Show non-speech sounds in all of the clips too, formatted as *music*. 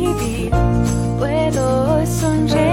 vivir, puedo sonreír.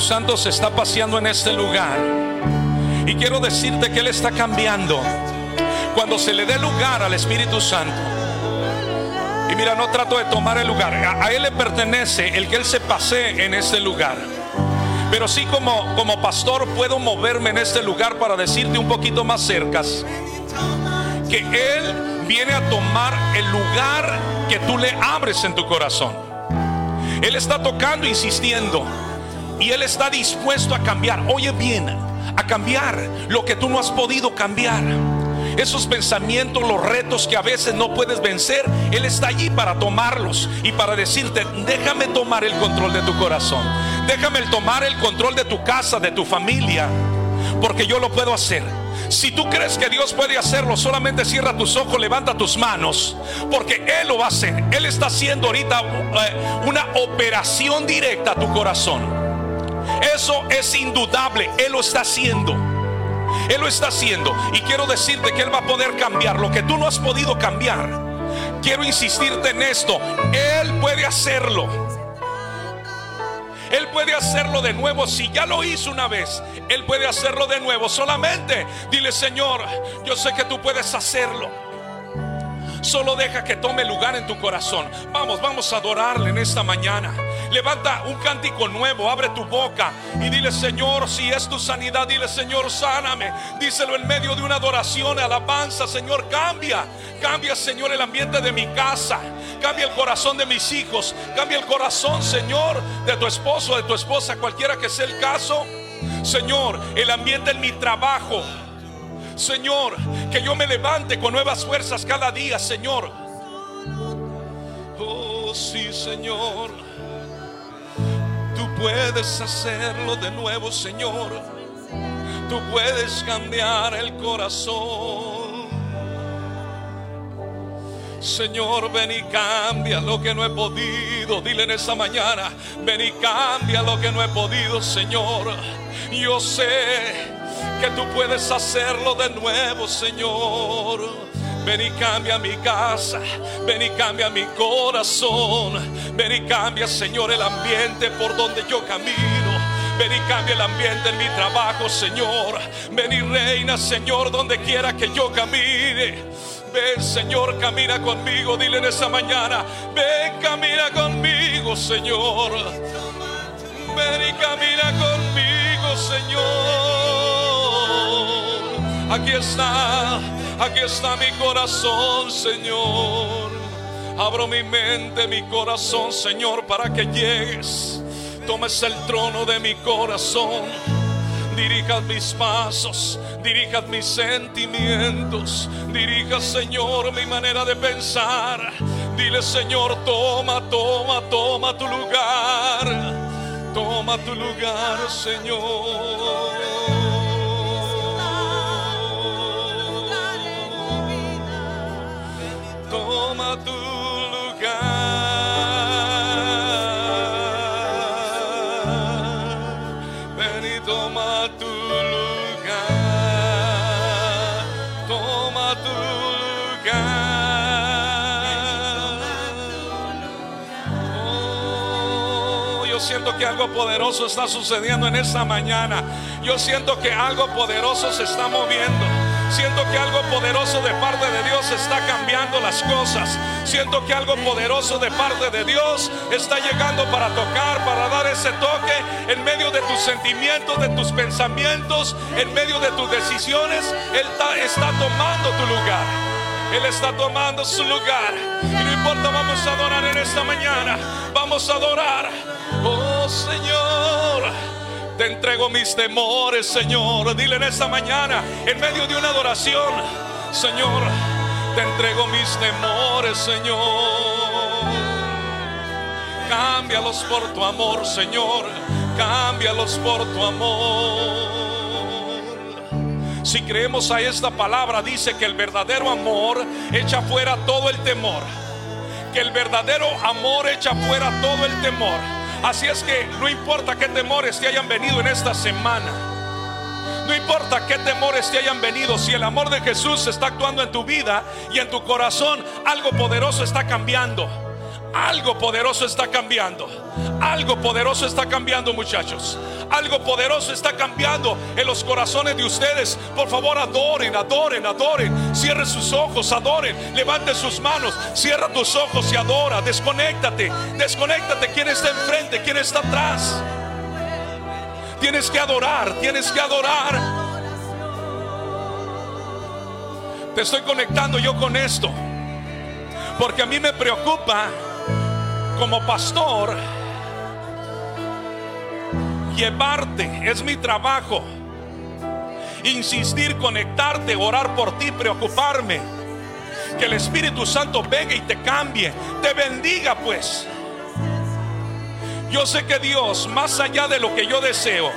Santo se está paseando en este lugar. Y quiero decirte que Él está cambiando. Cuando se le dé lugar al Espíritu Santo. Y mira, no trato de tomar el lugar. A, Él le pertenece el que Él se pase en este lugar. Pero sí como, como pastor puedo moverme en este lugar para decirte un poquito más cerca. Que Él viene a tomar el lugar que tú le abres en tu corazón. Él está tocando, insistiendo. Él está dispuesto a cambiar. Oye bien, a cambiar lo que tú no has podido cambiar. Esos pensamientos, los retos que a veces no puedes vencer, Él está allí para tomarlos y para decirte, déjame tomar el control de tu corazón. Déjame tomar el control de tu casa, de tu familia, porque yo lo puedo hacer. Si tú crees que Dios puede hacerlo, solamente cierra tus ojos, levanta tus manos, porque Él lo va a hacer. Él está haciendo ahorita eh, una operación directa a tu corazón. Eso es indudable, Él lo está haciendo. Él lo está haciendo. Y quiero decirte que Él va a poder cambiar lo que tú no has podido cambiar. Quiero insistirte en esto. Él puede hacerlo. Él puede hacerlo de nuevo. Si ya lo hizo una vez, Él puede hacerlo de nuevo. Solamente dile, Señor, yo sé que tú puedes hacerlo. Solo deja que tome lugar en tu corazón. Vamos, vamos a adorarle en esta mañana. Levanta un cántico nuevo, abre tu boca y dile, Señor, si es tu sanidad, dile, Señor, sáname. Díselo en medio de una adoración, alabanza, Señor, cambia. Cambia, Señor, el ambiente de mi casa. Cambia el corazón de mis hijos. Cambia el corazón, Señor, de tu esposo, de tu esposa, cualquiera que sea el caso. Señor, el ambiente en mi trabajo. Señor, que yo me levante con nuevas fuerzas cada día, Señor. Oh, sí, Señor. Puedes hacerlo de nuevo, Señor. Tú puedes cambiar el corazón. Señor, ven y cambia lo que no he podido. Dile en esa mañana, ven y cambia lo que no he podido, Señor. Yo sé que tú puedes hacerlo de nuevo, Señor. Ven y cambia mi casa, ven y cambia mi corazón, ven y cambia, Señor, el ambiente por donde yo camino. Ven y cambia el ambiente en mi trabajo, Señor. Ven y reina, Señor, donde quiera que yo camine. Ven, Señor, camina conmigo. Dile en esa mañana, ven, camina conmigo, Señor. Ven y camina conmigo, Señor. Aquí está, aquí está mi corazón, Señor. Abro mi mente, mi corazón, Señor, para que llegues. Tomes el trono de mi corazón. Dirijas mis pasos, dirijas mis sentimientos, dirija, Señor, mi manera de pensar. Dile, Señor, toma, toma, toma tu lugar. Toma tu lugar, Señor. Que algo poderoso está sucediendo en esta mañana. Yo siento que algo poderoso se está moviendo. Siento que algo poderoso de parte de Dios está cambiando las cosas. Siento que algo poderoso de parte de Dios está llegando para tocar, para dar ese toque en medio de tus sentimientos, de tus pensamientos, en medio de tus decisiones. Él está, tomando tu lugar. Él está tomando su lugar. Y no importa, vamos a adorar en esta mañana. Vamos a adorar. Oh Señor. Te entrego mis temores, Señor. Dile en esta mañana, en medio de una adoración, Señor, te entrego mis temores, Señor. Cámbialos por tu amor, Señor. Cámbialos por tu amor. Si creemos a esta palabra, dice que el verdadero amor echa fuera todo el temor. Que el verdadero amor echa fuera todo el temor. Así es que no importa qué temores te hayan venido en esta semana. No importa qué temores te hayan venido, si el amor de Jesús está actuando en tu vida y en tu corazón, algo poderoso está cambiando. Algo poderoso está cambiando. Algo poderoso está cambiando, muchachos. Algo poderoso está cambiando en los corazones de ustedes. Por favor, adoren, adoren, adoren. Cierre sus ojos, adoren. Levante sus manos. Cierra tus ojos y adora. Desconéctate. Desconéctate. ¿Quién está enfrente? ¿Quién está atrás? Tienes que adorar. Tienes que adorar. Te estoy conectando yo con esto. Porque a mí me preocupa como pastor, llevarte, es mi trabajo. Insistir, conectarte, orar por ti, preocuparme. Que el Espíritu Santo venga y te cambie, te bendiga pues. Yo sé que Dios, más allá de lo que yo deseo,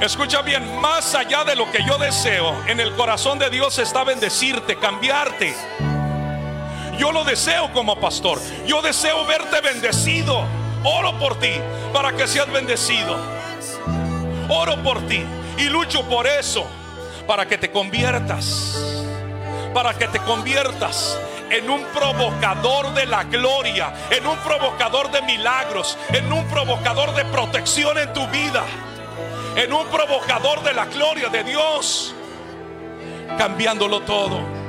escucha bien, más allá de lo que yo deseo, en el corazón de Dios está bendecirte, cambiarte. Yo lo deseo como pastor. Yo deseo verte bendecido. Oro por ti para que seas bendecido. Oro por ti y lucho por eso para que te conviertas. Para que te conviertas en un provocador de la gloria, en un provocador de milagros, en un provocador de protección en tu vida, en un provocador de la gloria de Dios, cambiándolo todo.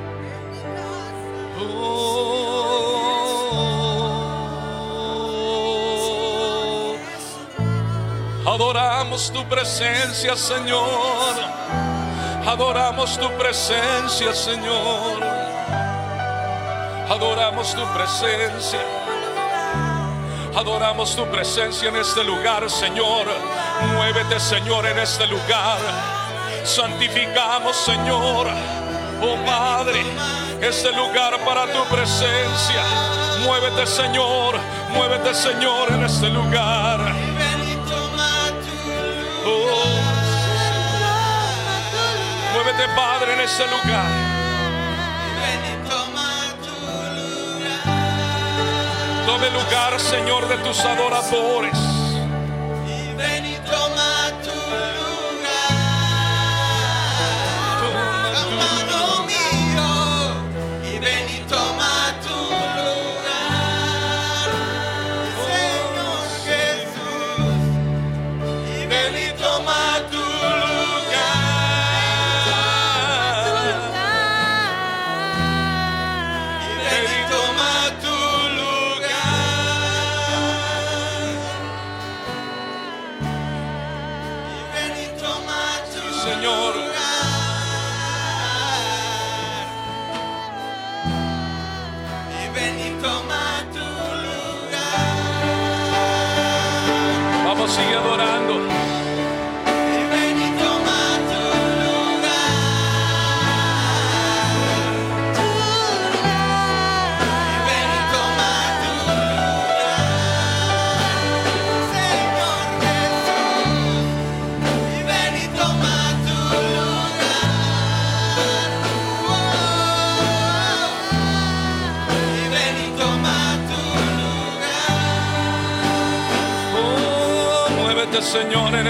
Adoramos tu presencia, Señor. Adoramos tu presencia, Señor. Adoramos tu presencia. Adoramos tu presencia en este lugar, Señor. Muévete, Señor, en este lugar. Santificamos, Señor. Oh Padre, este lugar para tu presencia. Muévete, Señor. Muévete, Señor, en este lugar. Oh. Muévete, Padre, en este lugar. Tome lugar, Señor, de tus adoradores. Señor, en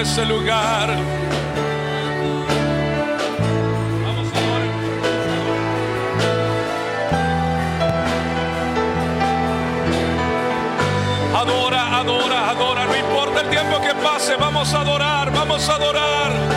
ese lugar. Adora, adora, adora. No importa el tiempo que pase, vamos a adorar, vamos a adorar.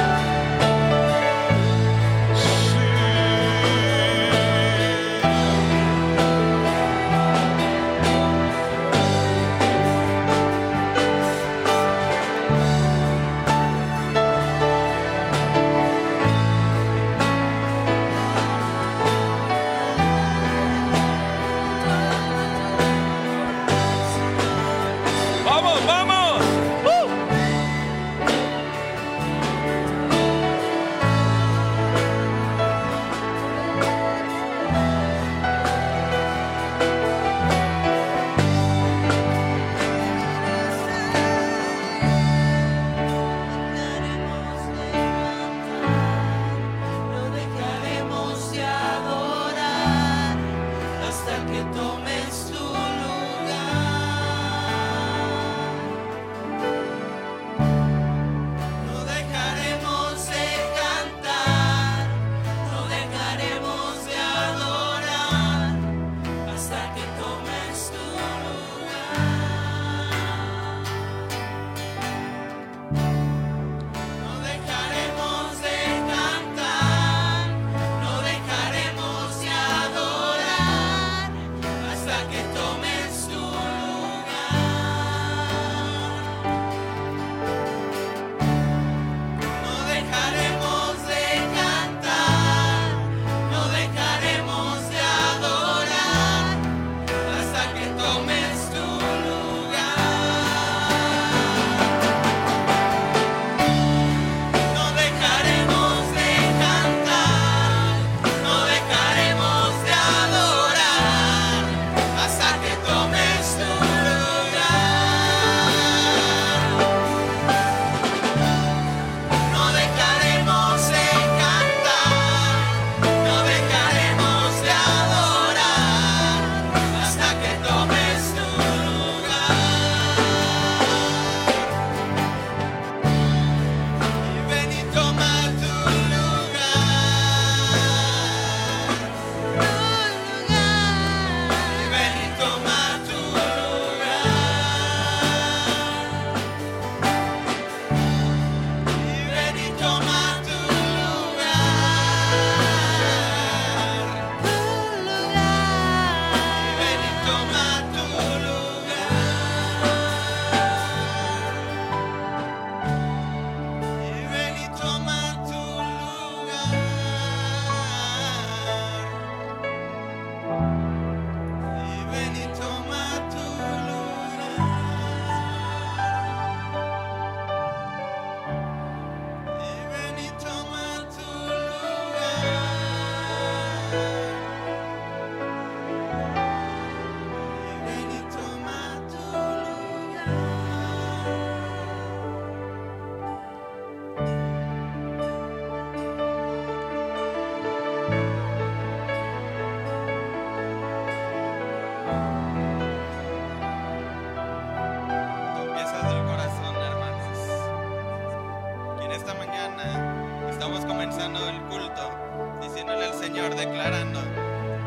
declarando,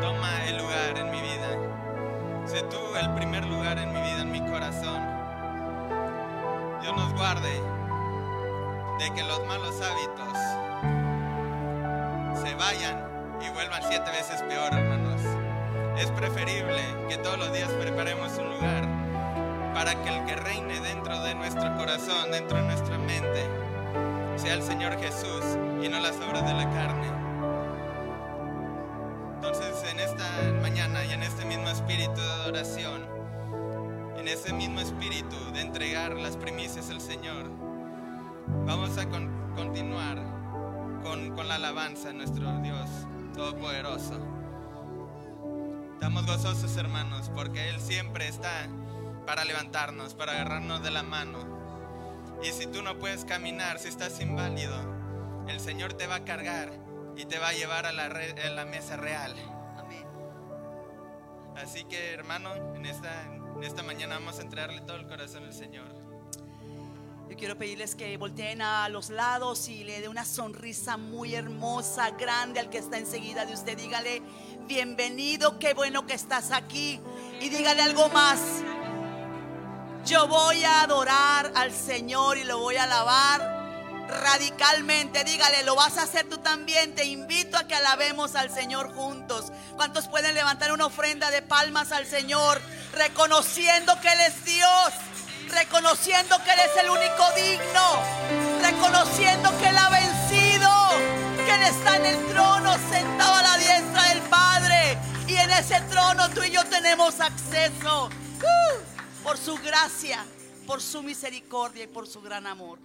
toma el lugar en mi vida. Sé tú el primer lugar en mi vida, en mi corazón. Dios nos guarde de que los malos hábitos se vayan y vuelvan siete veces peor, hermanos. Es preferible que todos los días preparemos un lugar para que el que reine dentro de nuestro corazón, dentro de nuestra mente, sea el Señor Jesús y no las obras de la carne. Las primicias al Señor, vamos a continuar con, con la alabanza a nuestro Dios Todopoderoso. Estamos gozosos hermanos porque Él siempre está para levantarnos, para agarrarnos de la mano. Y si tú no puedes caminar, si estás inválido, el Señor te va a cargar y te va a llevar a la, la mesa real. Amén. Así que hermano, en esta, en esta mañana vamos a entregarle todo el corazón al Señor. Yo quiero pedirles que volteen a los lados y le dé una sonrisa muy hermosa, grande al que está enseguida de usted. Dígale, bienvenido, qué bueno que estás aquí. Y dígale algo más. Yo voy a adorar al Señor y lo voy a alabar radicalmente. Dígale, lo vas a hacer tú también. Te invito a que alabemos al Señor juntos. ¿Cuántos pueden levantar una ofrenda de palmas al Señor reconociendo que Él es Dios? Reconociendo que Él es el único digno. Reconociendo que Él ha vencido. Que Él está en el trono sentado a la diestra del Padre. Y en ese trono tú y yo tenemos acceso. Uh por su gracia, por su misericordia y por su gran amor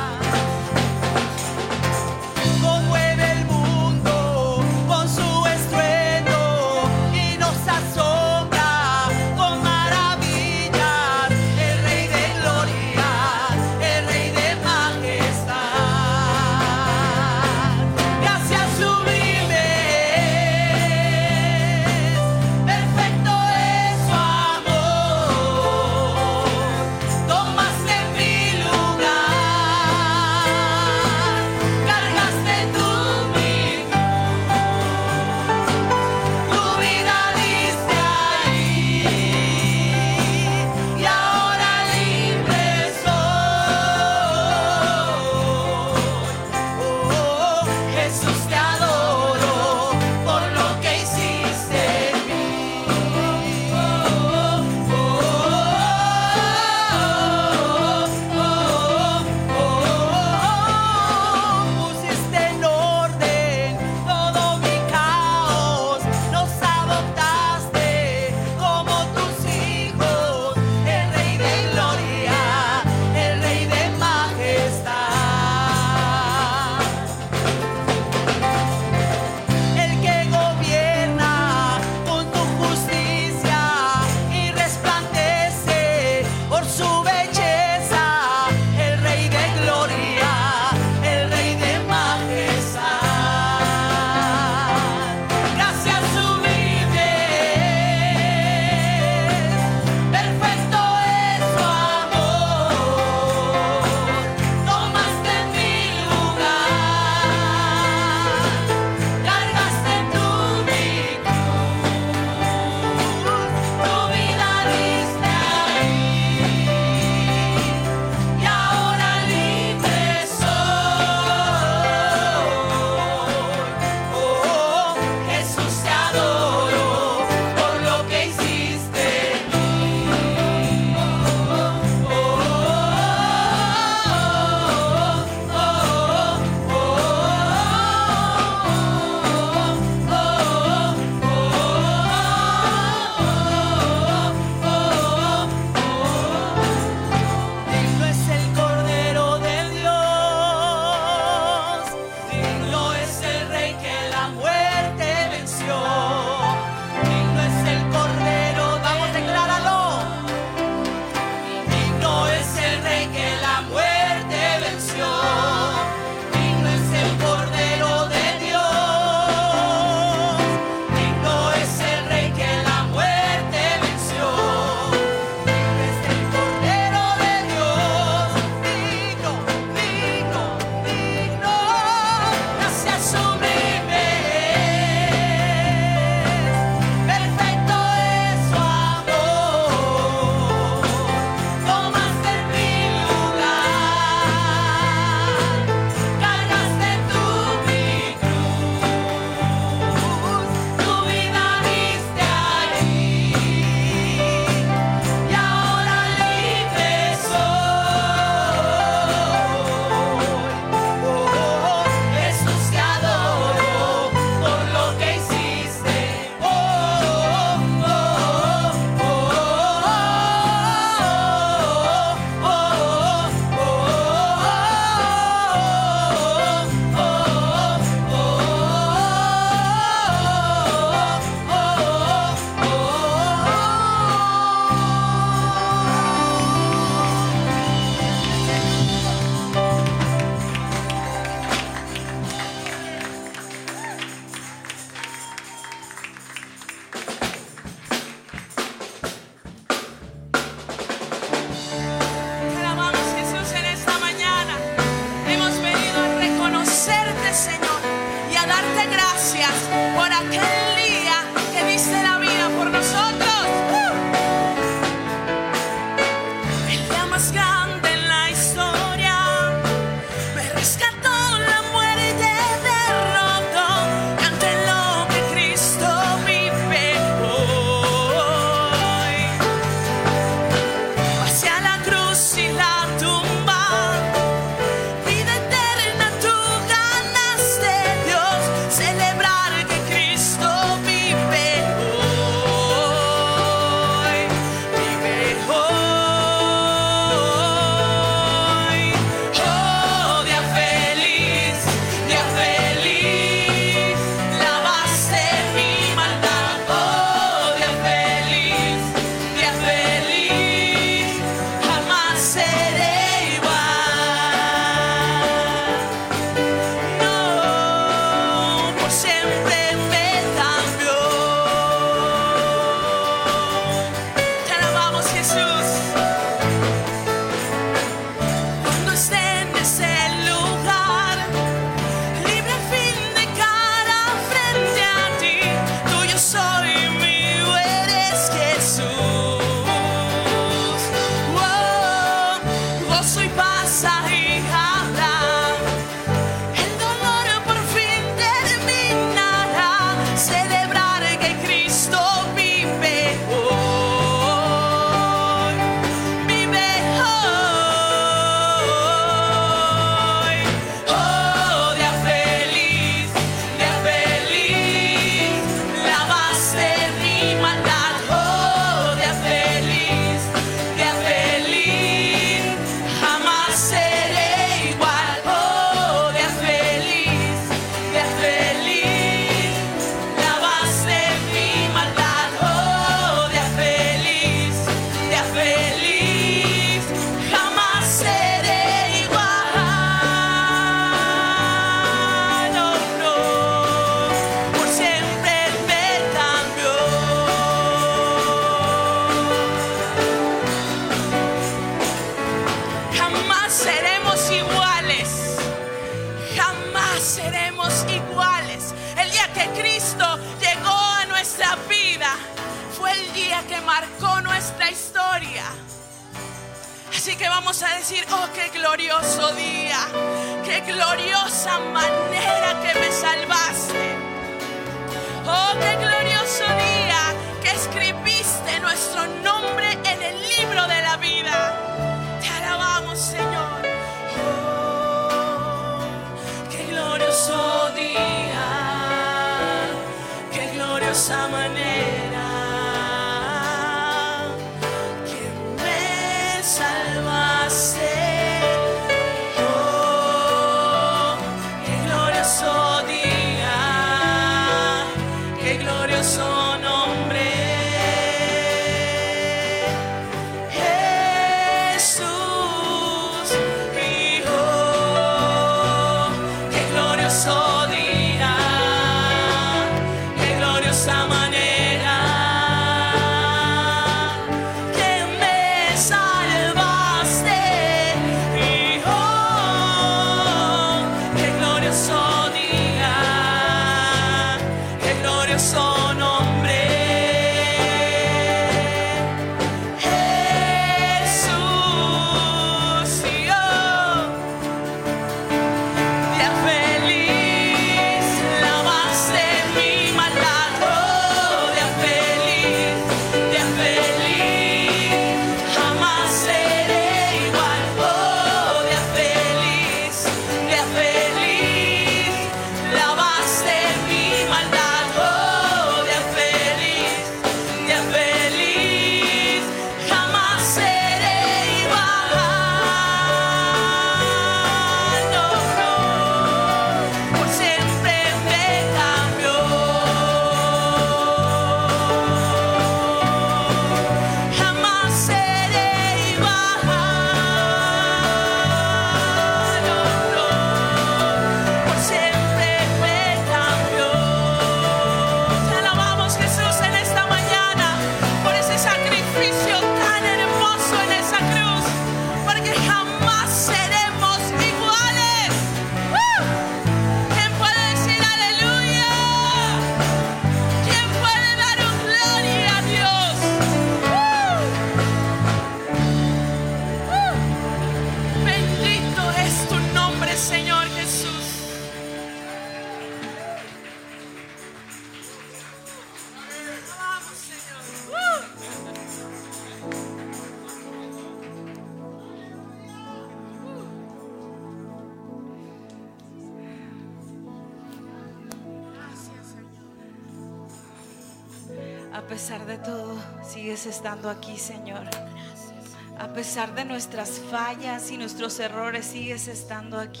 nuestras fallas y nuestros errores, sigues estando aquí.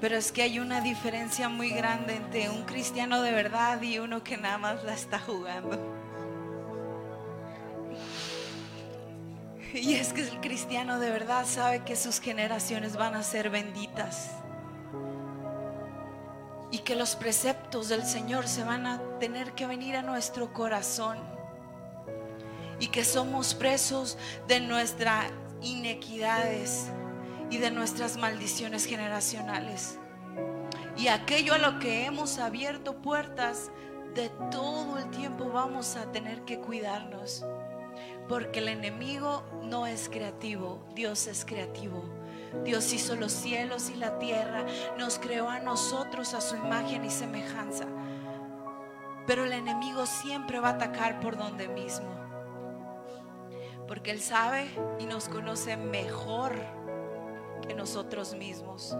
Pero es que hay una diferencia muy grande entre un cristiano de verdad y uno que nada más la está jugando. Y es que el cristiano de verdad sabe que sus generaciones van a ser benditas. Y que los preceptos del Señor se van a tener que venir a nuestro corazón. Y que somos presos de nuestras inequidades y de nuestras maldiciones generacionales. Y aquello a lo que hemos abierto puertas, de todo el tiempo vamos a tener que cuidarnos. Porque el enemigo no es creativo, Dios es creativo. Dios hizo los cielos y la tierra, nos creó a nosotros a su imagen y semejanza. Pero el enemigo siempre va a atacar por donde mismo. Porque Él sabe y nos conoce mejor que nosotros mismos.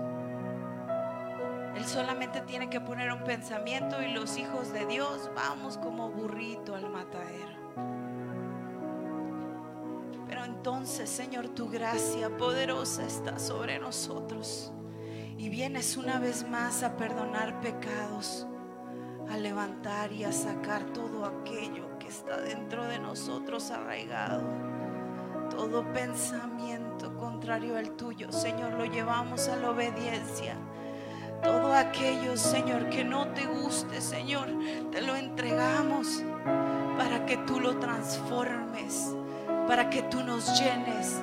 Él solamente tiene que poner un pensamiento y los hijos de Dios vamos como burrito al matadero. Pero entonces, Señor, tu gracia poderosa está sobre nosotros. Y vienes una vez más a perdonar pecados, a levantar y a sacar todo aquello que está dentro de nosotros arraigado. Todo pensamiento contrario al tuyo, Señor, lo llevamos a la obediencia. Todo aquello, Señor, que no te guste, Señor, te lo entregamos para que tú lo transformes, para que tú nos llenes,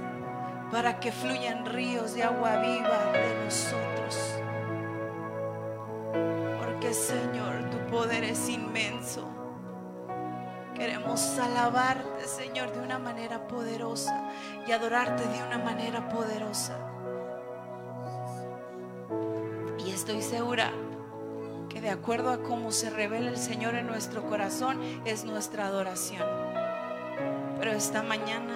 para que fluyan ríos de agua viva de nosotros. Porque, Señor, tu poder es inmenso. Queremos alabarte, Señor, de una manera poderosa y adorarte de una manera poderosa. Y estoy segura que de acuerdo a cómo se revela el Señor en nuestro corazón es nuestra adoración. Pero esta mañana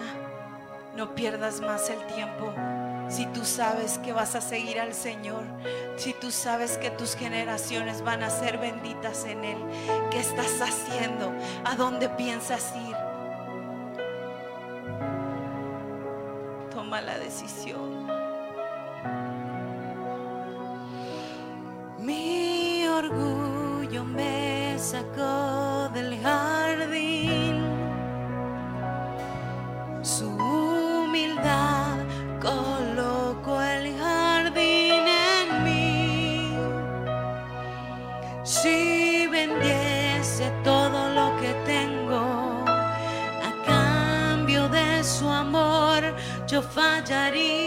no pierdas más el tiempo. Si tú sabes que vas a seguir al Señor, si tú sabes que tus generaciones van a ser benditas en Él, ¿qué estás haciendo? ¿A dónde piensas ir? Toma la decisión. Yo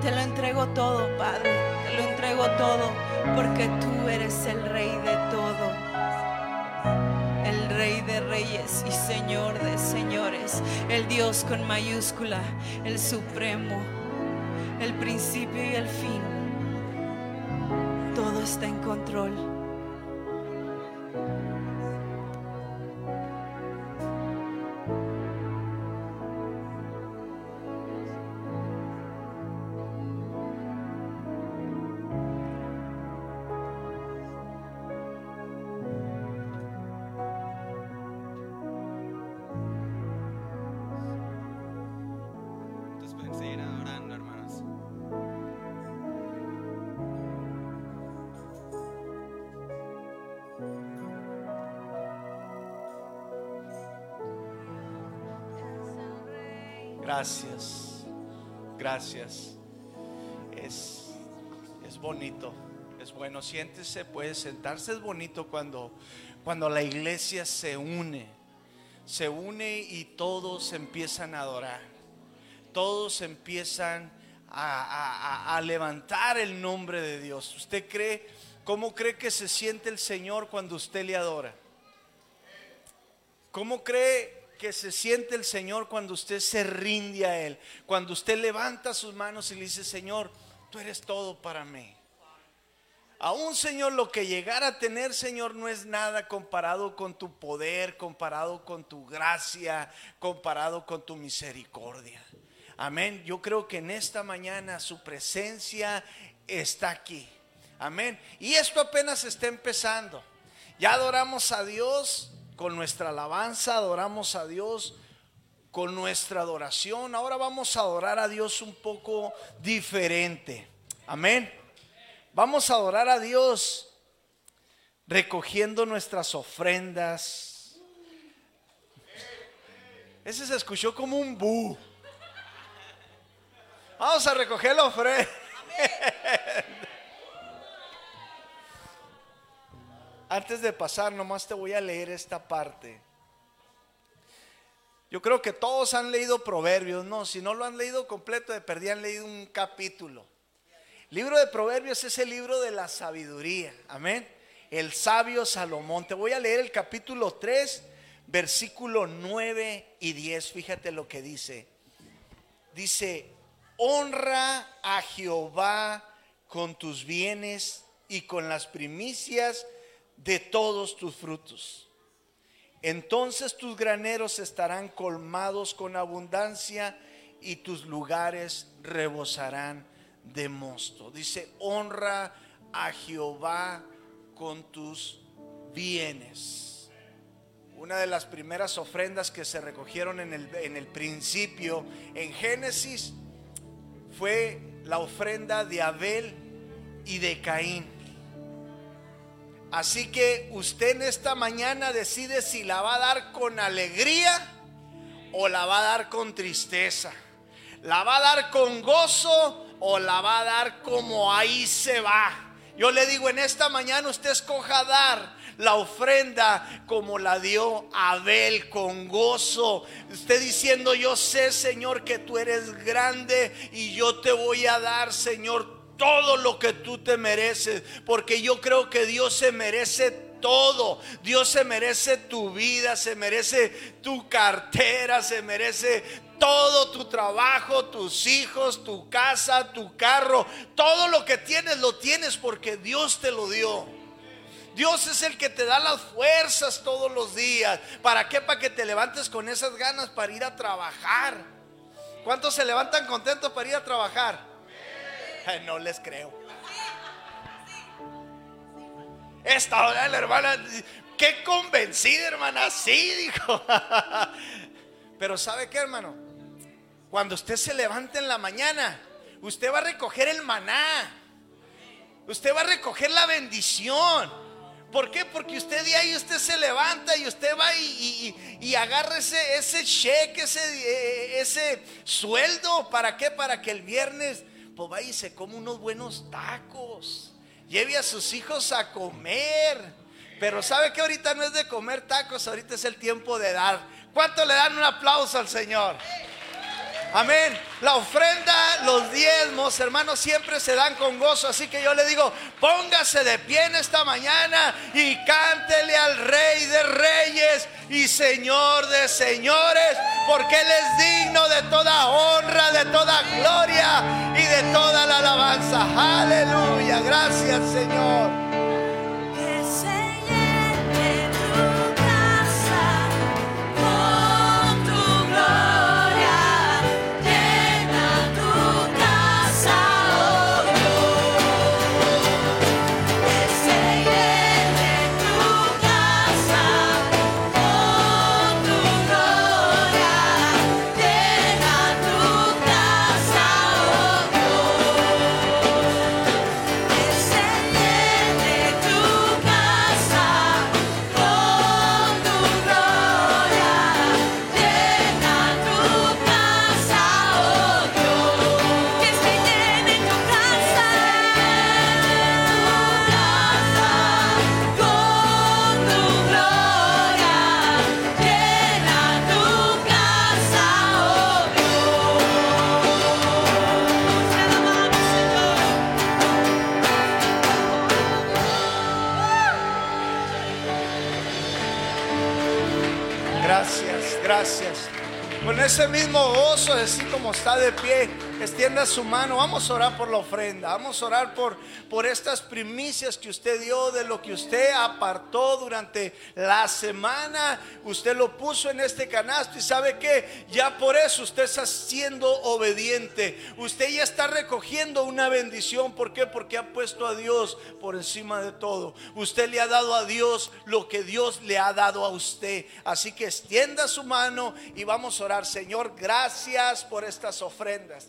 te lo entrego todo, Padre. Te lo entrego todo porque tú eres el rey de todo. El rey de reyes y señor de señores. El Dios con mayúscula. El supremo. El principio y el fin. Todo está en control. Gracias. Es, es bonito, es bueno. Siéntese, puede sentarse. Es bonito cuando, cuando la iglesia se une, se une y todos empiezan a adorar. Todos empiezan a, a- levantar el nombre de Dios. ¿Usted cree, cómo cree que se siente el Señor cuando usted le adora? ¿Cómo cree que se siente el Señor cuando usted se rinde a Él? Cuando usted levanta sus manos y le dice, Señor, tú eres todo para mí. Aún, Señor, lo que llegara a tener, Señor, no es nada comparado con tu poder, comparado con tu gracia, comparado con tu misericordia. Amén. Yo creo que en esta mañana su presencia está aquí. Amén. Y esto apenas está empezando. Ya adoramos a Dios con nuestra alabanza, adoramos a Dios con nuestra adoración. Ahora vamos a adorar a Dios un poco diferente. Amén. Vamos a adorar a Dios recogiendo nuestras ofrendas. Ese se escuchó como un bu. Vamos a recoger la ofrenda. Antes de pasar, nomás te voy a leer esta parte. Yo creo que todos han leído Proverbios, no, si no lo han leído completo, de perdí han leído un capítulo. Libro de Proverbios es el libro de la sabiduría, amén. El sabio Salomón. Te voy a leer el capítulo 3, versículo 9 y 10. Fíjate lo que dice. Dice, honra a Jehová con tus bienes y con las primicias de todos tus frutos. Entonces tus graneros estarán colmados con abundancia y tus lugares rebosarán de mosto. Dice, honra a Jehová con tus bienes. Una de las primeras ofrendas que se recogieron en el, en el principio, en Génesis, fue la ofrenda de Abel y de Caín. Así que usted en esta mañana decide si la va a dar con alegría o la va a dar con tristeza. La va a dar con gozo o la va a dar como ahí se va. Yo le digo, en esta mañana usted escoja dar la ofrenda como la dio Abel con gozo. Usted diciendo, yo sé Señor que tú eres grande y yo te voy a dar Señor todo lo que tú te mereces, porque yo creo que Dios se merece todo. Dios se merece tu vida, se merece tu cartera, se merece todo tu trabajo, tus hijos, tu casa, tu carro. Todo lo que tienes lo tienes porque Dios te lo dio. Dios es el que te da las fuerzas todos los días. ¿Para qué? Para que te levantes con esas ganas para ir a trabajar. ¿Cuántos se levantan contentos para ir a trabajar? No les creo. Esta hora la hermana, qué convencida hermana, sí, dijo. *laughs* Pero ¿sabe qué hermano? Cuando usted se levanta en la mañana, usted va a recoger el maná. Usted va a recoger la bendición. ¿Por qué? Porque usted de ahí usted se levanta y usted va y- y agarra ese, ese cheque, ese, eh, ese sueldo. ¿Para qué? Para que el viernes pues vaya y se come unos buenos tacos. Lleve a sus hijos a comer. Pero sabe que ahorita no es de comer tacos, ahorita es el tiempo de dar. ¿Cuánto le dan un aplauso al Señor? Amén. La ofrenda, los diezmos, hermanos, siempre se dan con gozo. Así que yo le digo, póngase de pie en esta mañana y cántele al Rey de Reyes y Señor de Señores, porque Él es digno de toda honra, de toda gloria y de toda la alabanza. Aleluya. Gracias, Señor. Ese mismo gozo, así como está de pie, extienda su mano. Vamos a orar por la ofrenda. Vamos a orar por, por estas primicias que usted dio, de lo que usted apartó durante la semana. Usted lo puso en este canasto y sabe que ya por eso usted está siendo obediente. Usted ya está recogiendo una bendición. ¿Por qué? Porque ha puesto a Dios por encima de todo. Usted le ha dado a Dios lo que Dios le ha dado a usted. Así que extienda su mano y vamos a orar. Señor, gracias por estas ofrendas.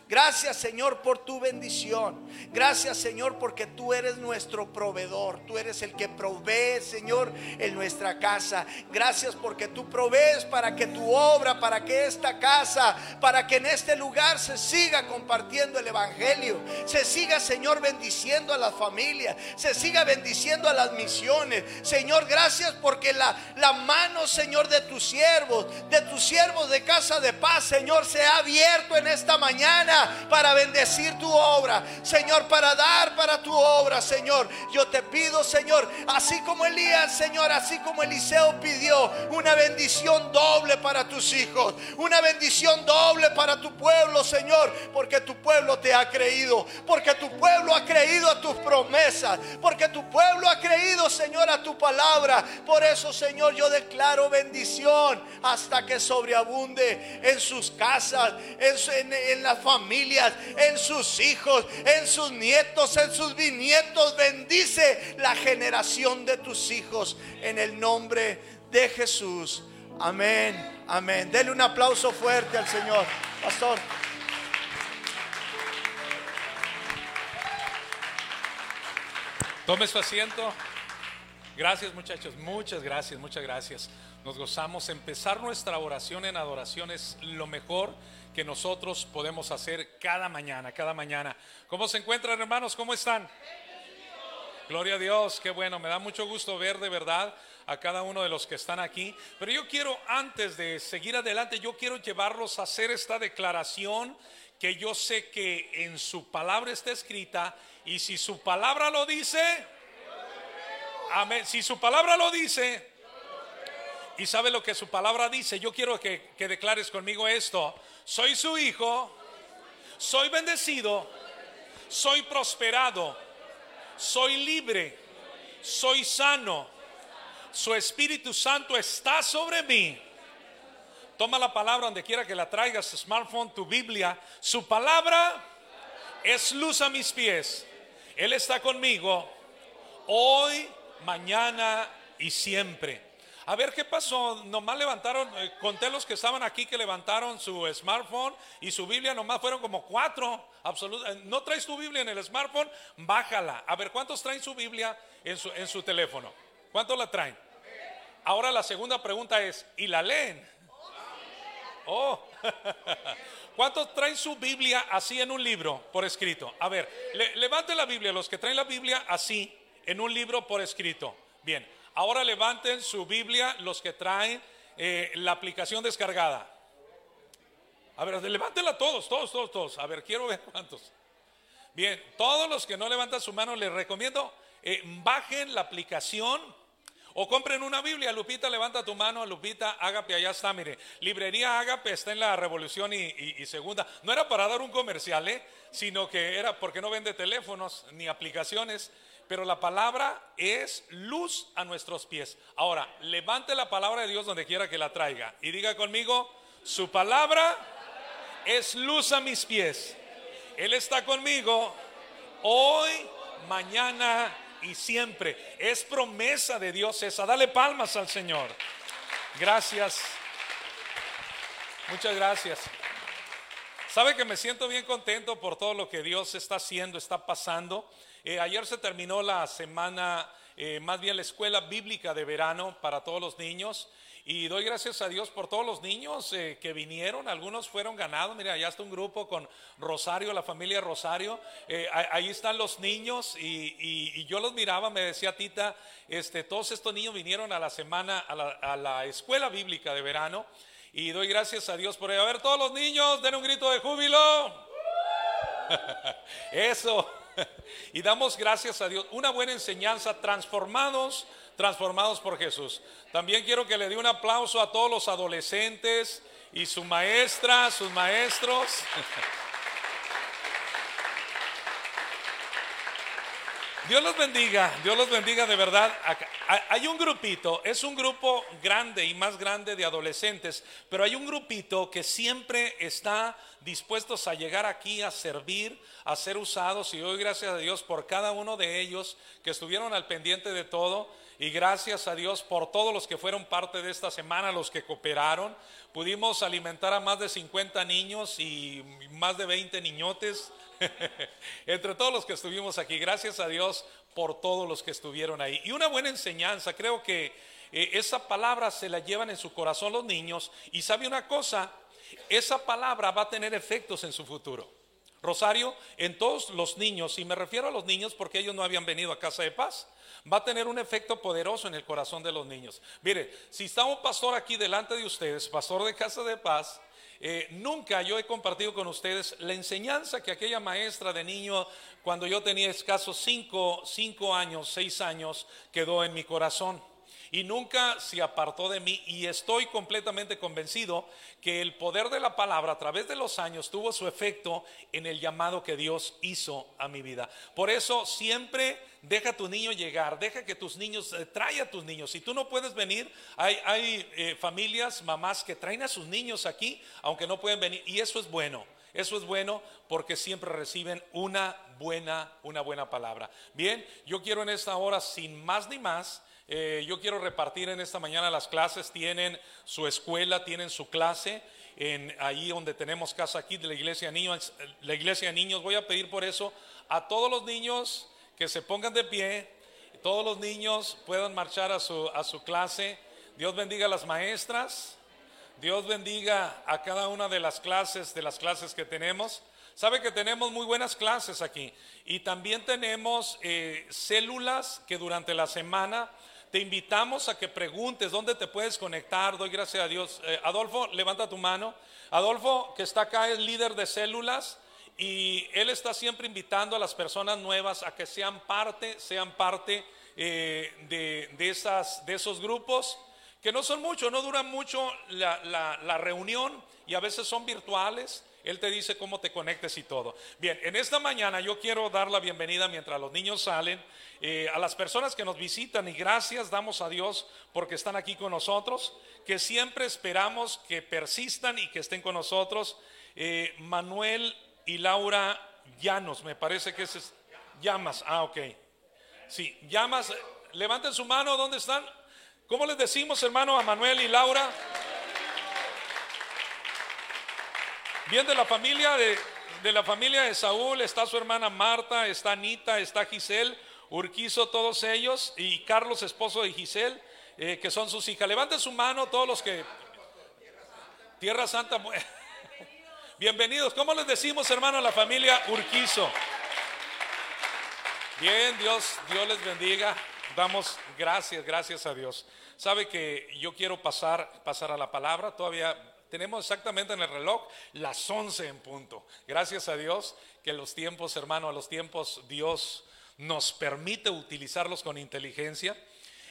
Gracias Señor por tu bendición. Gracias Señor porque tú eres nuestro proveedor. Tú eres el que provee Señor en nuestra casa. Gracias porque tú provees para que tu obra, para que esta casa, para que en este lugar se siga compartiendo el Evangelio. Se siga Señor bendiciendo a las familias. Se siga bendiciendo a las misiones. Señor, gracias porque la, la mano Señor de tus siervos, de tus siervos de casa de paz, Señor, se ha abierto en esta mañana para bendecir tu obra, Señor, para dar para tu obra, Señor. Yo te pido, Señor, así como Elías, Señor, así como Eliseo pidió una bendición doble para tus hijos, una bendición doble para tu pueblo, Señor, porque tu pueblo te ha creído, porque tu pueblo ha creído a tus promesas, porque tu pueblo ha creído, Señor, a tu palabra. Por eso, Señor, yo declaro bendición hasta que sobreabunde en sus casas, en, en- en las en sus hijos, en sus nietos, en sus bisnietos. Bendice la generación de tus hijos en el nombre de Jesús. Amén, amén. Dele un aplauso fuerte al Señor, pastor. Tome su asiento. Gracias muchachos, muchas gracias, muchas gracias. Nos gozamos. Empezar nuestra oración en adoración es lo mejor que nosotros podemos hacer cada mañana, cada mañana. ¿Cómo se encuentran hermanos? ¿Cómo están? Gloria a Dios, qué bueno, me da mucho gusto ver de verdad a cada uno de los que están aquí. Pero yo quiero, antes de seguir adelante, yo quiero llevarlos a hacer esta declaración que yo sé que en su palabra está escrita y si su palabra lo dice, amén, si su palabra lo dice y sabe lo que su palabra dice, yo quiero que, que declares conmigo esto, soy su hijo, soy bendecido, soy prosperado soy libre, soy sano, su Espíritu Santo está sobre mí. Toma la palabra donde quiera que la traigas, smartphone, tu Biblia. Su palabra es luz a mis pies. Él está conmigo hoy, mañana y siempre. A ver qué pasó. Nomás levantaron, eh, conté los que estaban aquí que levantaron su smartphone y su Biblia, nomás fueron como cuatro. Absoluta. eh, ¿No traes tu Biblia en el smartphone? Bájala. A ver, ¿cuántos traen su Biblia en su, en su teléfono? ¿Cuántos la traen? Ahora la segunda pregunta es, ¿y la leen? Oh, *laughs* ¿cuántos traen su Biblia así en un libro por escrito? A ver, le- levante la Biblia, los que traen la Biblia así en un libro por escrito. Bien, ahora levanten su Biblia los que traen eh, la aplicación descargada. A ver, levántela todos, todos, todos, todos. A ver, quiero ver cuántos. Bien, todos los que no levantan su mano, les recomiendo, eh, bajen la aplicación o compren una Biblia. Lupita, levanta tu mano. Lupita, Ágape, allá está, mire. Librería Ágape está en la Revolución y, y- Segunda. No era para dar un comercial, ¿eh? sino que era porque no vende teléfonos ni aplicaciones. Pero la palabra es luz a nuestros pies. Ahora, levante la palabra de Dios donde quiera que la traiga. Y diga conmigo, su palabra es luz a mis pies. Él está conmigo hoy, mañana y siempre. Es promesa de Dios esa. Dale palmas al Señor. Gracias. Muchas gracias. Sabe que me siento bien contento por todo lo que Dios está haciendo, está pasando. Eh, ayer se terminó la semana, eh, más bien la escuela bíblica de verano para todos los niños. Y doy gracias a Dios por todos los niños eh, que vinieron. Algunos fueron ganados. Mira, allá está un grupo con Rosario, la familia Rosario. Ahí están los niños. Y, yo los miraba, me decía Tita, este, todos estos niños vinieron a la semana, a la, a la escuela bíblica de verano. Y doy gracias a Dios por ello. A ver, todos los niños, den un grito de júbilo. *laughs* Eso. *laughs* Y damos gracias a Dios. Una buena enseñanza, transformados, transformados por Jesús. También quiero que le dé un aplauso a todos los adolescentes y su maestra, sus maestros. *laughs* Dios los bendiga, Dios los bendiga de verdad. Hay- un grupito, es un grupo grande y más grande de adolescentes, pero hay un grupito que siempre está dispuestos a llegar aquí a servir, a ser usados y doy gracias a Dios por cada uno de ellos que estuvieron al pendiente de todo y gracias a Dios por todos los que fueron parte de esta semana, los que cooperaron. Pudimos alimentar a más de 50 niños y más de 20 niñotes. *laughs* Entre todos los que estuvimos aquí, gracias a Dios por todos los que estuvieron ahí. Y una buena enseñanza, creo que eh, esa palabra se la llevan en su corazón los niños. Y sabe una cosa, esa palabra va a tener efectos en su futuro. Rosario, en todos los niños, y me refiero a los niños porque ellos no habían venido a Casa de Paz, va a tener un efecto poderoso en el corazón de los niños. Mire, si está un pastor aquí delante de ustedes, pastor de Casa de Paz, eh, nunca yo he compartido con ustedes la enseñanza que aquella maestra de niño, cuando yo tenía escasos cinco, cinco años, seis años, quedó en mi corazón y nunca se apartó de mí y estoy completamente convencido que el poder de la palabra a través de los años tuvo su efecto en el llamado que Dios hizo a mi vida. Por eso siempre deja a tu niño llegar, deja que tus niños, eh, a tus niños. Si tú no puedes venir, hay, hay eh, familias, mamás que traen a sus niños aquí, aunque no pueden venir, y eso es bueno. Eso es bueno porque siempre reciben una buena, una buena palabra. Bien, yo quiero en esta hora, sin más ni más, eh, yo quiero repartir en esta mañana las clases. Tienen su escuela, tienen su clase. En, ahí donde tenemos casa aquí de la iglesia niños, la iglesia niños. Voy a pedir por eso a todos los niños que se pongan de pie. Todos los niños puedan marchar a su, a su clase. Dios bendiga a las maestras. Dios bendiga a cada una de las clases, de las clases que tenemos. Sabe que tenemos muy buenas clases aquí y también tenemos eh, células que durante la semana te invitamos a que preguntes dónde te puedes conectar. Doy gracias a Dios. Eh, Adolfo, levanta tu mano. Adolfo, que está acá, es líder de células y él está siempre invitando a las personas nuevas a que sean parte, sean parte eh, de, esos grupos que no son muchos, no duran mucho la- la reunión y a veces son virtuales. Él te dice cómo te conectes y todo. Bien, en esta mañana yo quiero dar la bienvenida mientras los niños salen eh, a las personas que nos visitan y gracias damos a Dios porque están aquí con nosotros, que siempre esperamos que persistan y que estén con nosotros. Eh, Manuel y Laura Llanos, me parece que es Llamas, ah, ok. Sí, llamas, levanten su mano, ¿dónde están? ¿Cómo les decimos, hermano, a Manuel y Laura? Bien de la familia de, de la familia de Saúl está su hermana Marta, está Anita, está Giselle, Urquizo, todos ellos y Carlos, esposo de Giselle, eh, que son sus hijas. Levanten su mano todos los que Tierra Santa. mu- *laughs* Bienvenidos. ¿Cómo les decimos, hermano, a la familia Urquizo? Bien, Dios, Dios les bendiga. Damos gracias, gracias a Dios. Sabe que yo quiero pasar, pasar a la palabra. Todavía Tenemos exactamente en el reloj las 11 en punto. Gracias a Dios que los tiempos, hermano, a los tiempos Dios nos permite utilizarlos con inteligencia.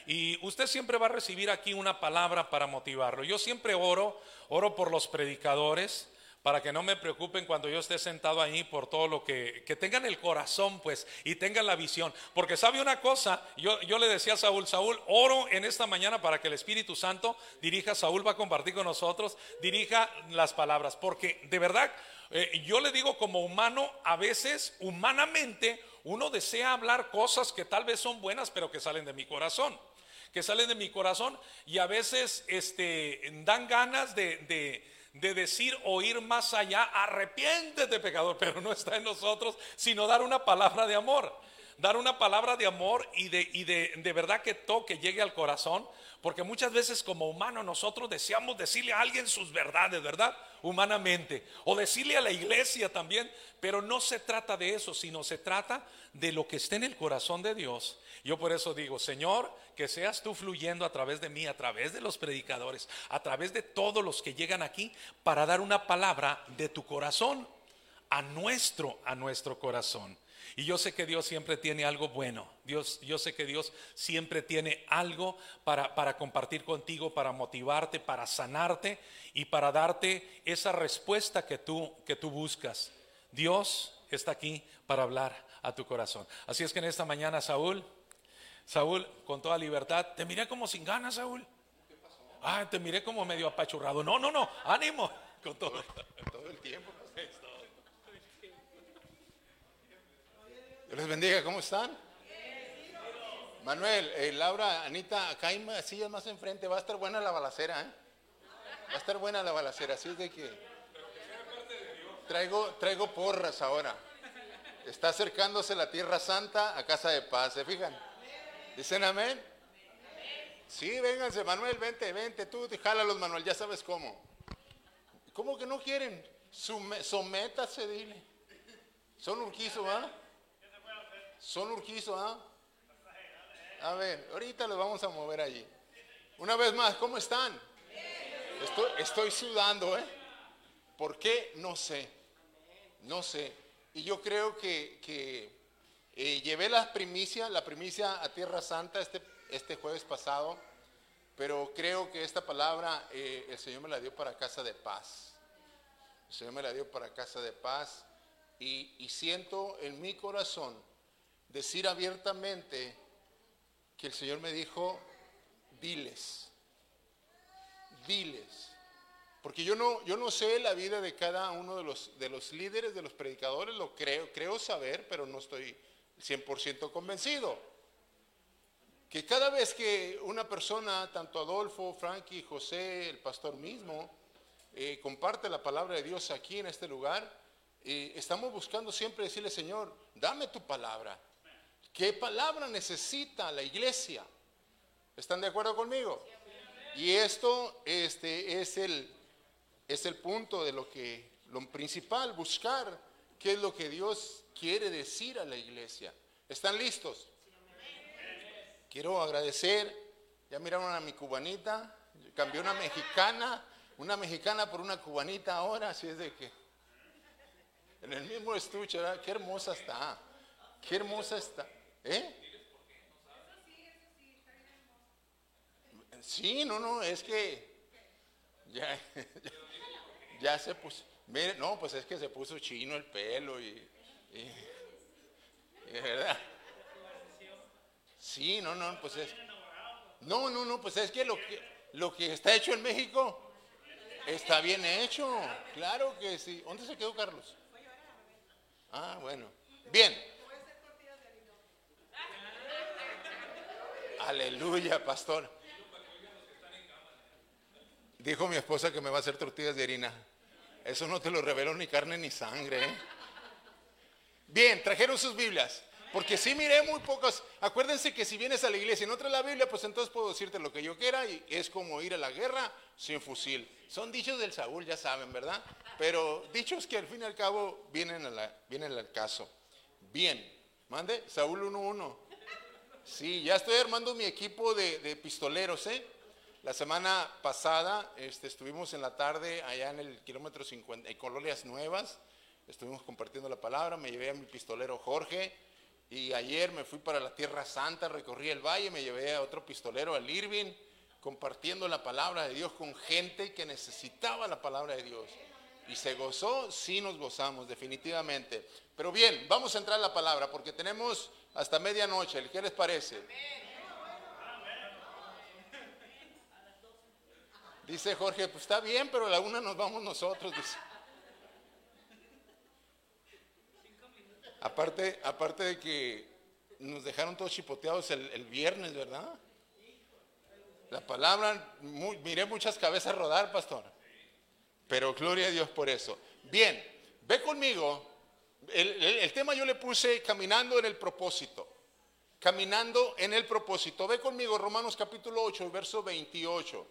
Y usted siempre va a recibir aquí una palabra para motivarlo. Yo siempre oro, oro por los predicadores, para que no me preocupen cuando yo esté sentado ahí por todo lo que, que tengan el corazón pues y tengan la visión. Porque sabe una cosa, yo, yo le decía a Saúl, Saúl, oro en esta mañana para que el Espíritu Santo dirija, Saúl va a compartir con nosotros, dirija las palabras. Porque de verdad, eh, yo le digo como humano, a veces humanamente uno desea hablar cosas que tal vez son buenas, pero que salen de mi corazón que salen de mi corazón y a veces este, dan ganas de, de, de decir o ir más allá, arrepiéntete pecador, pero no está en nosotros, sino dar una palabra de amor, dar una palabra de amor y de, y de, de verdad que toque, llegue al corazón, porque muchas veces como humano nosotros deseamos decirle a alguien sus verdades, ¿verdad? Humanamente, o decirle a la iglesia también, pero no se trata de eso, sino se trata de lo que está en el corazón de Dios. Yo por eso digo, Señor, que seas tú fluyendo a través de mí, a través de los predicadores, a través de todos los que llegan aquí para dar una palabra de tu corazón a nuestro, a nuestro corazón. Y yo sé que Dios siempre tiene algo bueno. Dios, yo sé que Dios siempre tiene algo para, para compartir contigo, para motivarte, para sanarte y para darte esa respuesta que tú, que tú buscas. Dios está aquí para hablar a tu corazón. Así es que en esta mañana, Saúl, Saúl, con toda libertad, te miré como sin ganas, Saúl. Ah, te miré como medio apachurrado. No, no, no, ánimo *laughs* con todo. Todo el tiempo. Dios les bendiga, ¿cómo están? Manuel, eh, Laura, Anita, acá hay sillas más enfrente. Va a estar buena la balacera, ¿eh? Va a estar buena la balacera, así es de que. Traigo, traigo porras ahora. Está acercándose la Tierra Santa a Casa de Paz, ¿se fijan? ¿Dicen amén? Sí, vénganse, Manuel, vente, vente, tú, jálalos, Manuel, ya sabes cómo. ¿Cómo que no quieren? Sométase, dile. Son urquizo, ¿ah? Son urquizo, ¿ah? A ver, ahorita los vamos a mover allí. Una vez más, ¿cómo están? Estoy, estoy sudando, ¿eh? ¿Por qué? No sé. No sé. Y yo creo que, que, llevé la primicia, la primicia a Tierra Santa este, este jueves pasado, pero creo que esta palabra eh, el Señor me la dio para casa de paz. El Señor me la dio para casa de paz y, y siento en mi corazón decir abiertamente que el Señor me dijo, diles, diles. Porque yo no, yo no sé la vida de cada uno de los, de los líderes, de los predicadores, lo creo, creo saber, pero no estoy 100% convencido. Que cada vez que una persona, tanto Adolfo, Frankie, José, el pastor mismo, eh, comparte la palabra de Dios aquí en este lugar, eh, estamos buscando siempre decirle, Señor, dame tu palabra. ¿Qué palabra necesita la iglesia? ¿Están de acuerdo conmigo? Y esto este, es, el, es el punto de lo que, lo principal, buscar qué es lo que Dios quiere decir a la iglesia. ¿Están listos? Quiero agradecer, ya miraron a mi cubanita, cambié una mexicana, una mexicana por una cubanita ahora, así es de que en el mismo estuche, ¿verdad? Qué hermosa está, qué hermosa está, ¿eh? Sí, no, no, es que ya, ya, *laughs* ya se puso, mire, no, pues es que se puso chino el pelo y, y- ¿verdad? Sí, no, no, pues es, no, no, no, pues es que lo que, lo que está hecho en México está bien hecho, claro que sí. ¿Dónde se quedó Carlos? Ah, bueno, bien. Aleluya, pastor. Dijo mi esposa que me va a hacer tortillas de harina. Eso no te lo reveló ni carne ni sangre. ¿eh? Bien, trajeron sus Biblias. Porque sí miré muy pocas. Acuérdense que si vienes a la iglesia y no traes la Biblia, pues entonces puedo decirte lo que yo quiera y es como ir a la guerra sin fusil. Son dichos del Saúl, ya saben, ¿verdad? Pero dichos que al fin y al cabo vienen, la- al caso. Bien, mande, Saúl 1-1. Sí, ya estoy armando mi equipo de pistoleros, ¿eh? La semana pasada este, estuvimos en la tarde allá en el kilómetro 50, en Colonias Nuevas. Estuvimos compartiendo la palabra. Me llevé a mi pistolero Jorge. Y ayer me fui para la Tierra Santa, recorrí el valle, me llevé a otro pistolero, al Irving, compartiendo la palabra de Dios con gente que necesitaba la palabra de Dios. Y se gozó, sí nos gozamos, definitivamente. Pero bien, vamos a entrar a la palabra porque tenemos hasta medianoche. ¿Qué les parece? Dice Jorge, pues está bien, pero a la una nos vamos nosotros. Dice. Aparte, aparte de que nos dejaron todos chipoteados el, el viernes, ¿verdad? La palabra, miré muchas cabezas rodar, pastor. Pero gloria a Dios por eso. Bien, ve conmigo. El, el- el tema yo le puse caminando en el propósito. Caminando en el propósito. Ve conmigo Romanos capítulo 8, verso 28.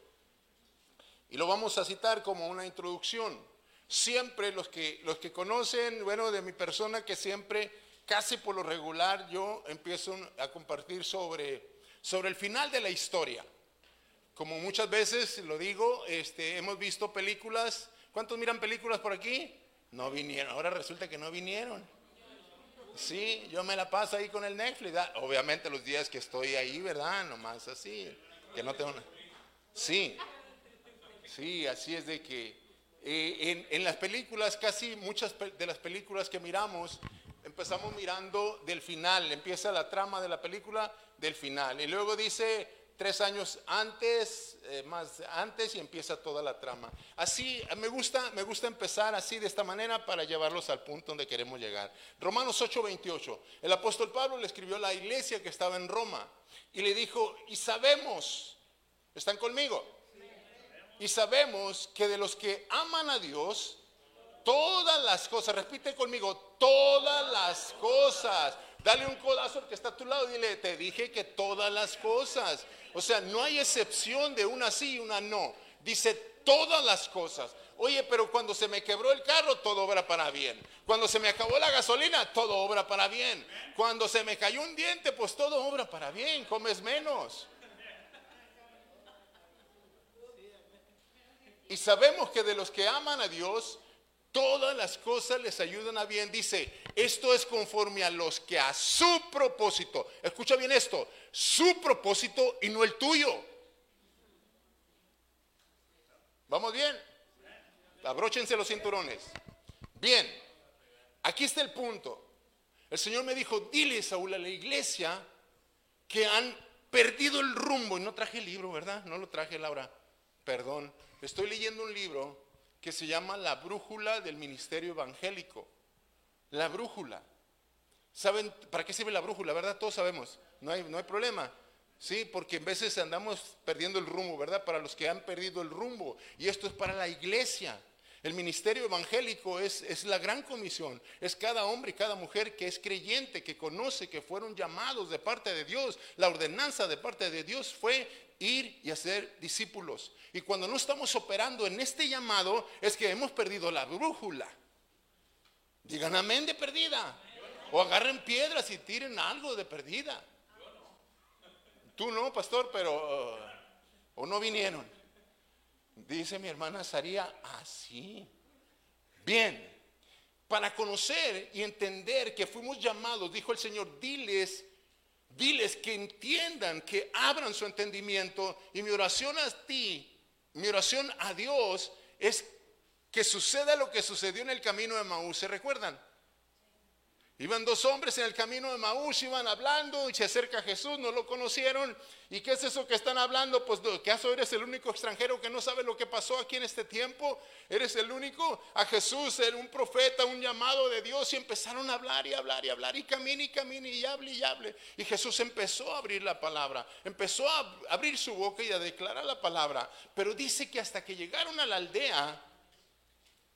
Y lo vamos a citar como una introducción. Siempre los que, los que conocen, bueno, de mi persona, que siempre, casi por lo regular, yo empiezo a compartir sobre, sobre el final de la historia. Como muchas veces lo digo, este, hemos visto películas. ¿Cuántos miran películas por aquí? No vinieron. Ahora resulta que no vinieron. Sí, yo me la paso ahí con el Netflix. ah, Obviamente los días que estoy ahí, ¿verdad? Nomás así. Que no tengo. Sí, sí, así es de que eh, en, las películas, casi muchas de las películas que miramos, empezamos mirando del final. Empieza la trama de la película del final. Y luego dice tres años antes, eh, más antes, y empieza toda la trama. Así, me gusta, me gusta empezar así de esta manera para llevarlos al punto donde queremos llegar. Romanos 8:28. El apóstol Pablo le escribió a la iglesia que estaba en Roma y le dijo, y sabemos, ¿están conmigo? Y sabemos que de los que aman a Dios, todas las cosas, repite conmigo, todas las cosas. Dale un codazo al que está a tu lado y dile, te dije que todas las cosas. O sea, no hay excepción de una sí y una no. Dice todas las cosas. Oye, pero cuando se me quebró el carro, todo obra para bien. Cuando se me acabó la gasolina, todo obra para bien. Cuando se me cayó un diente, pues todo obra para bien. Comes menos. Y sabemos que de los que aman a Dios, todas las cosas les ayudan a bien. Dice, esto es conforme a los que a su propósito, escucha bien esto, su propósito y no el tuyo. ¿Vamos bien? Abróchense los cinturones. Bien, aquí está el punto. El Señor me dijo, dile Saúl a la iglesia que han perdido el rumbo. Y no traje el libro, ¿verdad? No lo traje, Laura. Perdón. Estoy leyendo un libro que se llama La Brújula del Ministerio Evangélico. La brújula. ¿Saben para qué sirve la brújula, verdad? Todos sabemos. No hay, no hay problema. Sí, porque en veces andamos perdiendo el rumbo, ¿verdad? Para los que han perdido el rumbo. Y esto es para la iglesia. El ministerio evangélico es, es la gran comisión. Es cada hombre y cada mujer que es creyente, que conoce que fueron llamados de parte de Dios. La ordenanza de parte de Dios fue ir y hacer discípulos. Y cuando no estamos operando en este llamado, es que hemos perdido la brújula. Digan amén de perdida. O agarren piedras y tiren algo de perdida. Tú no, pastor, pero... uh, o no vinieron. Dice mi hermana Saría, así. Bien, para conocer y entender que fuimos llamados, dijo el Señor, diles, diles que entiendan, que abran su entendimiento. Y mi oración a ti, mi oración a Dios es que suceda lo que sucedió en el camino de Maús. ¿Se recuerdan? Iban dos hombres en el camino de Maús, iban hablando y se acerca Jesús, no lo conocieron. ¿Y qué es eso que están hablando? Pues, ¿acaso eres el único extranjero que no sabe lo que pasó aquí en este tiempo? ¿Eres el único? A Jesús un profeta, un llamado de Dios y empezaron a hablar y hablar y hablar y camine y camine y hable y hable. Y Jesús empezó a abrir la palabra, empezó a abrir su boca y a declarar la palabra. Pero dice que hasta que llegaron a la aldea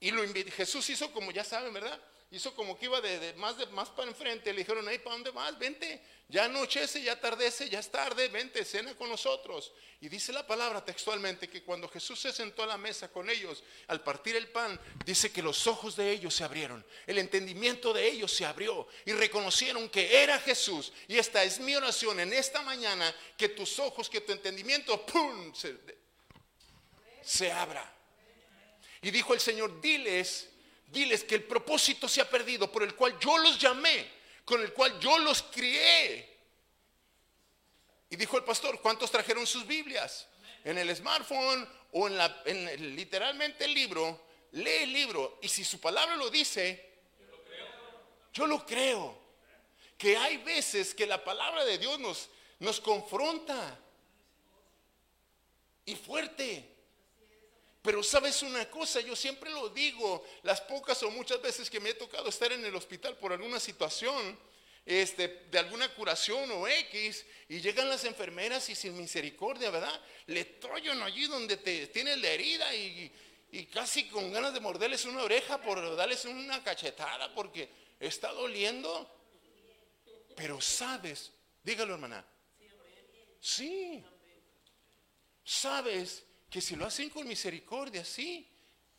y lo Jesús hizo como ya saben, ¿verdad? Hizo como que iba de, más, de más para enfrente. Le dijeron, hey, ¿para dónde vas? Vente. Ya anochece, ya atardece, ya es tarde. Vente, cena con nosotros. Y dice la palabra textualmente que cuando Jesús se sentó a la mesa con ellos, al partir el pan, dice que los ojos de ellos se abrieron. El entendimiento de ellos se abrió y reconocieron que era Jesús. Y esta es mi oración en esta mañana, que tus ojos, que tu entendimiento, ¡pum! se- se abra. Y dijo el Señor, diles, diles que el propósito se ha perdido por el cual yo los llamé, con el cual yo los crié. Y dijo el pastor, ¿cuántos trajeron sus Biblias? En el smartphone o en, la, en literalmente el libro, lee el libro y si su palabra lo dice, yo lo creo. Que hay veces que la palabra de Dios nos, nos confronta y fuerte. Pero sabes una cosa, yo siempre lo digo, las pocas o muchas veces que me he tocado estar en el hospital por alguna situación, este, de alguna curación o X, y llegan las enfermeras y sin misericordia, ¿verdad? Le trollan allí donde te tienes la herida y, y casi con ganas de morderles una oreja por darles una cachetada porque está doliendo. Pero sabes, dígalo hermana, sí, sabes que si lo hacen con misericordia, sí,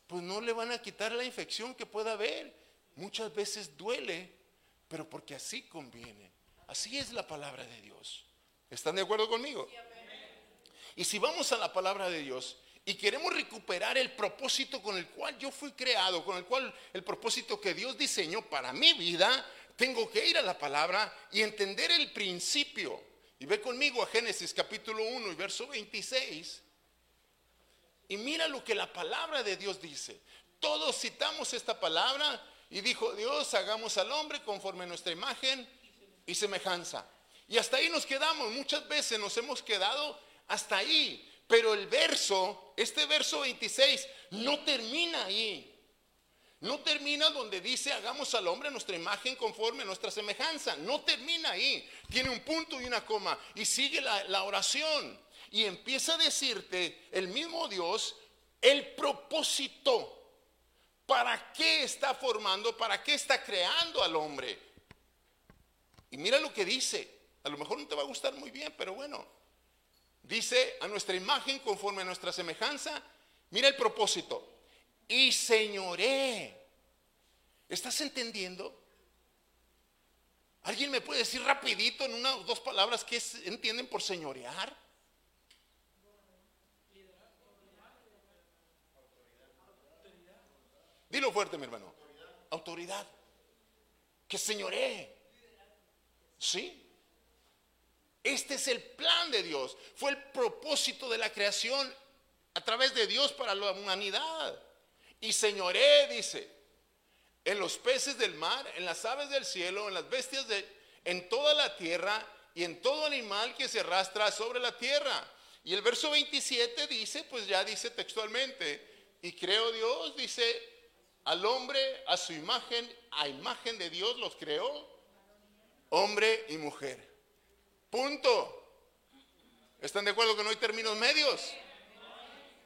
pues no le van a quitar la infección que pueda haber. Muchas veces duele, pero porque así conviene. Así es la palabra de Dios. ¿Están de acuerdo conmigo? Y si vamos a la palabra de Dios y queremos recuperar el propósito con el cual yo fui creado, con el cual el propósito que Dios diseñó para mi vida, tengo que ir a la palabra y entender el principio. Y ve conmigo a Génesis capítulo 1 y verso 26. Y mira lo que la palabra de Dios dice. Todos citamos esta palabra y dijo Dios, hagamos al hombre conforme a nuestra imagen y semejanza. Y hasta ahí nos quedamos. Muchas veces nos hemos quedado hasta ahí. Pero el verso, este verso 26, no termina ahí. No termina donde dice hagamos al hombre nuestra imagen conforme a nuestra semejanza. No termina ahí. Tiene un punto y una coma. Y sigue la oración. Y empieza a decirte el mismo Dios el propósito. ¿Para qué está formando? ¿Para qué está creando al hombre? Y mira lo que dice. A lo mejor no te va a gustar muy bien, pero bueno. Dice a nuestra imagen conforme a nuestra semejanza. Mira el propósito. Y señoré. ¿Estás entendiendo? ¿Alguien me puede decir rapidito en una o dos palabras qué entienden por señorear? Dilo fuerte, mi hermano. Autoridad. Que señoree. ¿Sí? Este es el plan de Dios. Fue el propósito de la creación a través de Dios para la humanidad. Y señoré, dice, en los peces del mar, en las aves del cielo, en las bestias de, en toda la tierra y en todo animal que se arrastra sobre la tierra. Y el verso 27 dice, pues ya dice textualmente, y creo Dios, dice, al hombre a su imagen, a imagen de Dios los creó, hombre y mujer. Punto. ¿Están de acuerdo que no hay términos medios?